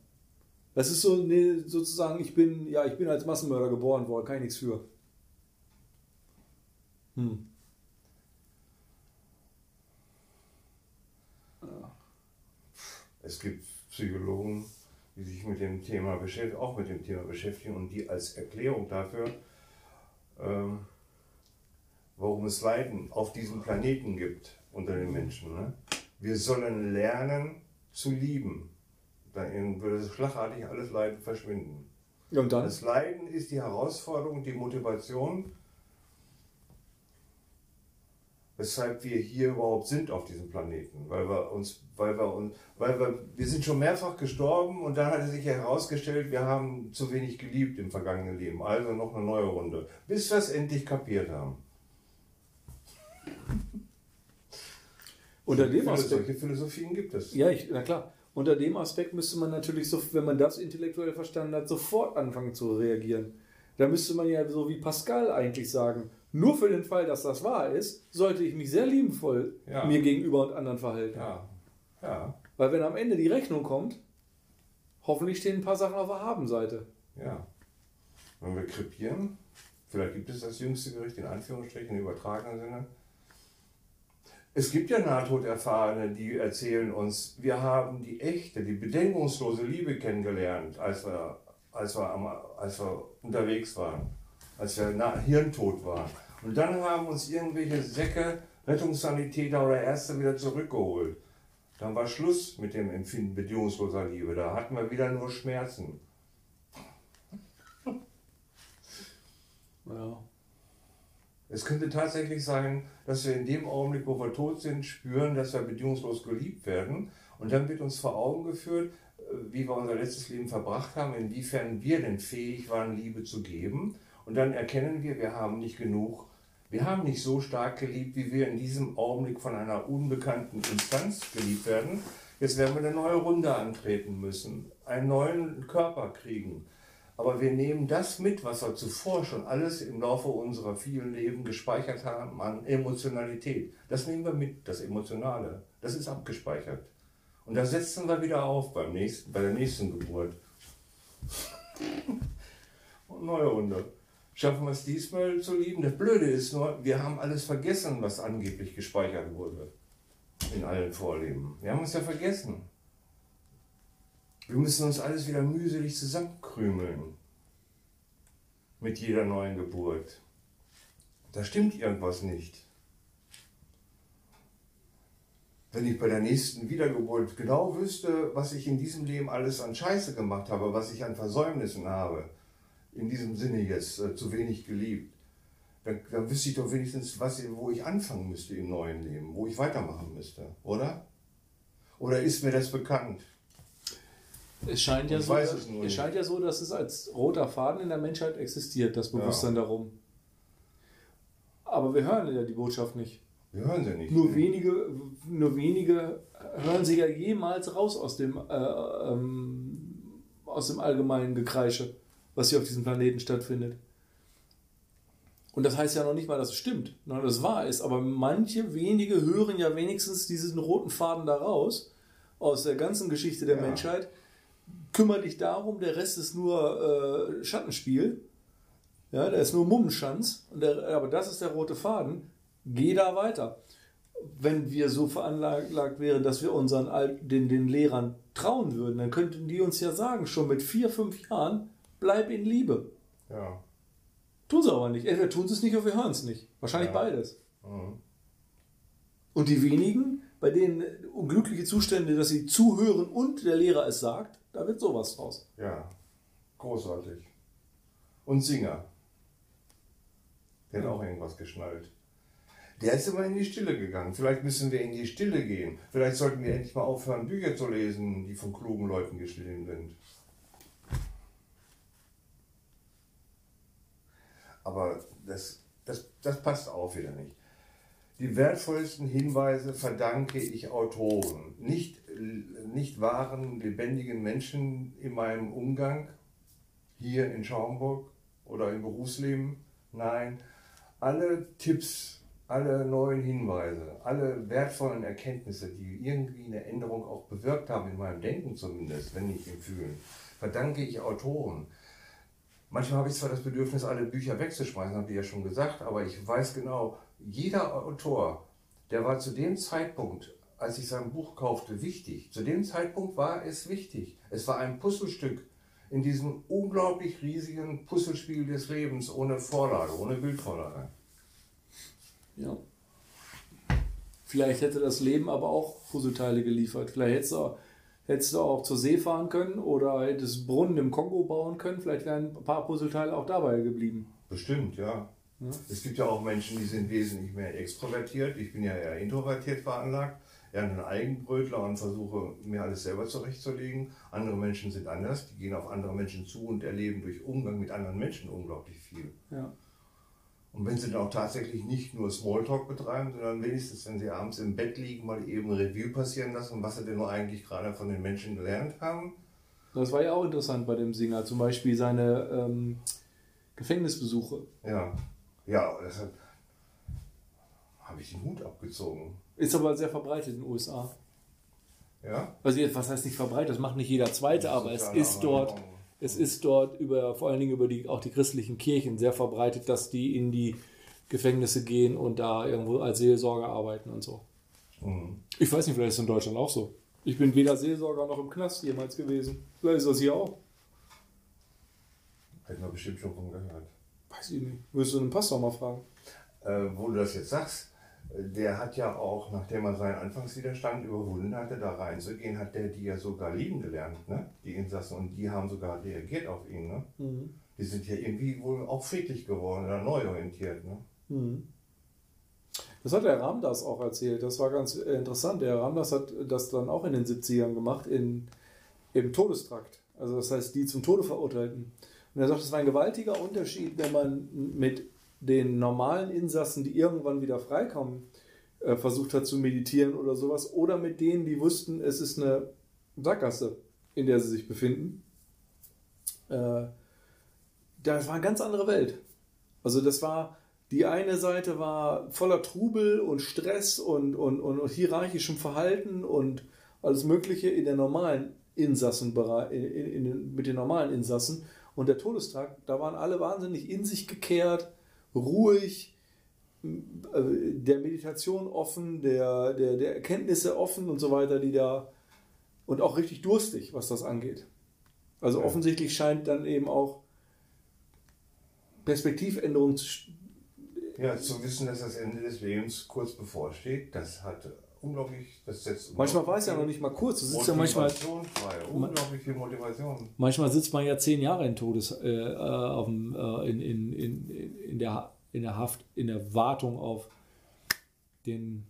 Das ist so nee, sozusagen, ich bin, ja, ich bin als Massenmörder geboren worden, kann ich nichts für. Hm. Es gibt Psychologen, die sich mit dem Thema beschäftigen, auch mit dem Thema beschäftigen und die als Erklärung dafür, ähm, warum es Leiden auf diesem Planeten gibt unter den Menschen. Ne? Wir sollen lernen zu lieben. Dann würde schlagartig alles Leiden verschwinden. Und dann? Das Leiden ist die Herausforderung, die Motivation, weshalb wir hier überhaupt sind auf diesem Planeten, weil wir uns, weil wir uns, weil wir, wir sind schon mehrfach gestorben und dann hat es sich herausgestellt, wir haben zu wenig geliebt im vergangenen Leben, also noch eine neue Runde, bis wir es endlich kapiert haben. *laughs* Unter dem Aspekt, solche Philosophien gibt es. Ja, ich, na klar. Unter dem Aspekt müsste man natürlich, so, wenn man das intellektuell verstanden hat, sofort anfangen zu reagieren. Da müsste man ja so wie Pascal eigentlich sagen, nur für den Fall, dass das wahr ist, sollte ich mich sehr liebevoll ja. mir gegenüber und anderen verhalten. Ja. Ja. Weil wenn am Ende die Rechnung kommt, hoffentlich stehen ein paar Sachen auf der Habenseite. Ja. Wenn wir krepieren, vielleicht gibt es das jüngste Gericht in Anführungsstrichen im übertragenen Sinne. Es gibt ja Nahtoderfahrene, die erzählen uns, wir haben die echte, die bedingungslose Liebe kennengelernt, als wir, als wir, als wir unterwegs waren, als wir hirntot waren. Und dann haben uns irgendwelche Säcke, Rettungssanitäter oder Ärzte wieder zurückgeholt. Dann war Schluss mit dem Empfinden bedingungsloser Liebe. Da hatten wir wieder nur Schmerzen. Ja. Es könnte tatsächlich sein, dass wir in dem Augenblick, wo wir tot sind, spüren, dass wir bedingungslos geliebt werden. Und dann wird uns vor Augen geführt, äh, wie wir unser letztes Leben verbracht haben, inwiefern wir denn fähig waren, Liebe zu geben. Und dann erkennen wir, wir haben nicht genug wir haben nicht so stark geliebt, wie wir in diesem Augenblick von einer unbekannten Instanz geliebt werden. Jetzt werden wir eine neue Runde antreten müssen, einen neuen Körper kriegen, Aber wir nehmen das mit, was wir zuvor schon alles im Laufe unserer vielen Leben gespeichert haben an Emotionalität. Das nehmen wir mit, das Emotionale. Das ist abgespeichert. Und das setzen wir wieder auf beim nächsten, bei der nächsten Geburt. *laughs* Und neue Hunde. Schaffen wir es diesmal zu lieben? Das Blöde ist nur, wir haben alles vergessen, was angeblich gespeichert wurde. In allen Vorleben. Wir haben es ja vergessen. Wir müssen uns alles wieder mühselig zusammenkrümeln. Mit jeder neuen Geburt. Da stimmt irgendwas nicht. Wenn ich bei der nächsten Wiedergeburt genau wüsste, was ich in diesem Leben alles an Scheiße gemacht habe, was ich an Versäumnissen habe, in diesem Sinne jetzt äh, zu wenig geliebt, dann, dann wüsste ich doch wenigstens, was, wo ich anfangen müsste im neuen Leben, wo ich weitermachen müsste, oder? Oder ist mir das bekannt? Es scheint, ja so, es, es scheint ja so, dass es als roter Faden in der Menschheit existiert, das Bewusstsein ja. darum. Aber wir hören ja die Botschaft nicht. Wir hören sie nicht. Nur ne? wenige, nur wenige hören sie ja jemals raus aus dem, äh, ähm, aus dem allgemeinen Gekreische, was hier auf diesem Planeten stattfindet. Und das heißt ja noch nicht mal, dass es stimmt, dass es wahr ist. Aber manche wenige hören ja wenigstens diesen roten Faden da raus aus der ganzen Geschichte der ja. Menschheit kümmere dich darum, der Rest ist nur äh, Schattenspiel. Ja, der ist nur Mummenschanz. Der, aber das ist der rote Faden. Geh da weiter. Wenn wir so veranlagt wären, dass wir unseren den, den Lehrern trauen würden, dann könnten die uns ja sagen, schon mit vier, fünf Jahren, bleib in Liebe. Ja. Tun sie aber nicht. Entweder tun sie es nicht oder wir hören es nicht. Wahrscheinlich ja. beides. Mhm. Und die wenigen, bei denen unglückliche Zustände, dass sie zuhören und der Lehrer es sagt, da wird sowas draus. Ja, großartig. Und Singer. Der hat auch irgendwas geschnallt. Der ist immer in die Stille gegangen. Vielleicht müssen wir in die Stille gehen. Vielleicht sollten wir endlich mal aufhören, Bücher zu lesen, die von klugen Leuten geschrieben sind. Aber das, das, das passt auch wieder nicht. Die wertvollsten Hinweise verdanke ich Autoren, nicht, nicht wahren, lebendigen Menschen in meinem Umgang hier in Schaumburg oder im Berufsleben. Nein, alle Tipps, alle neuen Hinweise, alle wertvollen Erkenntnisse, die irgendwie eine Änderung auch bewirkt haben, in meinem Denken zumindest, wenn nicht im Fühlen, verdanke ich Autoren. Manchmal habe ich zwar das Bedürfnis, alle Bücher wegzuschmeißen, habe ich ja schon gesagt, aber ich weiß genau, jeder Autor, der war zu dem Zeitpunkt, als ich sein Buch kaufte, wichtig. Zu dem Zeitpunkt war es wichtig. Es war ein Puzzlestück in diesem unglaublich riesigen Puzzlespiel des Lebens ohne Vorlage, ohne Bildvorlage. Ja. Vielleicht hätte das Leben aber auch Puzzleteile geliefert. Vielleicht hättest du, hättest du auch zur See fahren können oder hättest Brunnen im Kongo bauen können. Vielleicht wären ein paar Puzzleteile auch dabei geblieben. Bestimmt, ja. Ja. Es gibt ja auch Menschen, die sind wesentlich mehr extrovertiert. Ich bin ja eher introvertiert veranlagt, eher ein Eigenbrötler und versuche mir alles selber zurechtzulegen. Andere Menschen sind anders, die gehen auf andere Menschen zu und erleben durch Umgang mit anderen Menschen unglaublich viel. Ja. Und wenn sie dann auch tatsächlich nicht nur Smalltalk betreiben, sondern wenigstens, wenn sie abends im Bett liegen, mal eben Review passieren lassen, was sie denn nur eigentlich gerade von den Menschen gelernt haben. Das war ja auch interessant bei dem Singer, zum Beispiel seine ähm, Gefängnisbesuche. Ja. Ja, deshalb habe ich den Hut abgezogen. Ist aber sehr verbreitet in den USA. Ja? Also jetzt, was heißt nicht verbreitet? Das macht nicht jeder Zweite, aber es ist dort, es ist dort über, vor allen Dingen über die, auch die christlichen Kirchen sehr verbreitet, dass die in die Gefängnisse gehen und da irgendwo als Seelsorger arbeiten und so. Mhm. Ich weiß nicht, vielleicht ist es in Deutschland auch so. Ich bin weder Seelsorger noch im Knast jemals gewesen. Vielleicht ist das hier auch. Hätten wir bestimmt schon von gehört. Weiß ich nicht. Würdest du den Pastor mal fragen? Äh, wo du das jetzt sagst, der hat ja auch, nachdem er seinen Anfangswiderstand überwunden hatte, da reinzugehen, hat der die ja sogar lieben gelernt, ne? die Insassen. Und die haben sogar reagiert auf ihn. Ne? Mhm. Die sind ja irgendwie wohl auch friedlich geworden oder neu orientiert. Ne? Mhm. Das hat der Ramdas auch erzählt. Das war ganz interessant. Der Ramdas hat das dann auch in den 70ern gemacht, in, im Todestrakt. Also das heißt, die zum Tode verurteilten. Und er sagt, es war ein gewaltiger Unterschied, wenn man mit den normalen Insassen, die irgendwann wieder freikommen, äh, versucht hat zu meditieren oder sowas, oder mit denen, die wussten, es ist eine Sackgasse, in der sie sich befinden. Äh, das war eine ganz andere Welt. Also das war, die eine Seite war voller Trubel und Stress und, und, und, und hierarchischem Verhalten und alles Mögliche in der normalen Insassenbereich, in, in, in, mit den normalen Insassen. Und der Todestag, da waren alle wahnsinnig in sich gekehrt, ruhig, äh, der Meditation offen, der, der, der Erkenntnisse offen und so weiter, die da und auch richtig durstig, was das angeht. Also Ja. offensichtlich scheint dann eben auch Perspektivänderung zu. Ja, zu wissen, dass das Ende des Lebens kurz bevorsteht, das hat unglaublich, das setzt Manchmal war es ja noch nicht mal kurz. Du sitzt ja manchmal, frei, unglaublich viel Motivation. manchmal sitzt man ja zehn Jahre in Todes, äh, äh, auf dem, äh, in, in, in, in, der, in der Haft, in der Wartung auf den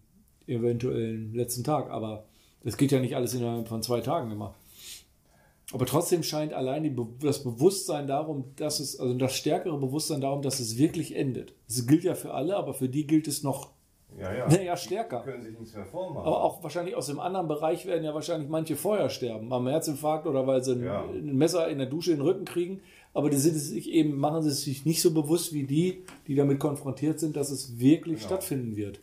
eventuellen letzten Tag. Aber das geht ja nicht alles innerhalb von zwei Tagen immer. Aber trotzdem scheint allein die, das Bewusstsein darum, dass es, also das stärkere Bewusstsein darum, dass es wirklich endet. Das gilt ja für alle, aber für die gilt es noch Ja, ja. Naja, stärker. Die können sich nichts mehr vormachen. Aber auch wahrscheinlich aus dem anderen Bereich werden ja wahrscheinlich manche vorher sterben. Am Herzinfarkt oder weil sie ein, Ja. ein Messer in der Dusche in den Rücken kriegen. Aber die sind es sich eben, machen sie es sich nicht so bewusst wie die, die damit konfrontiert sind, dass es wirklich Genau. stattfinden wird.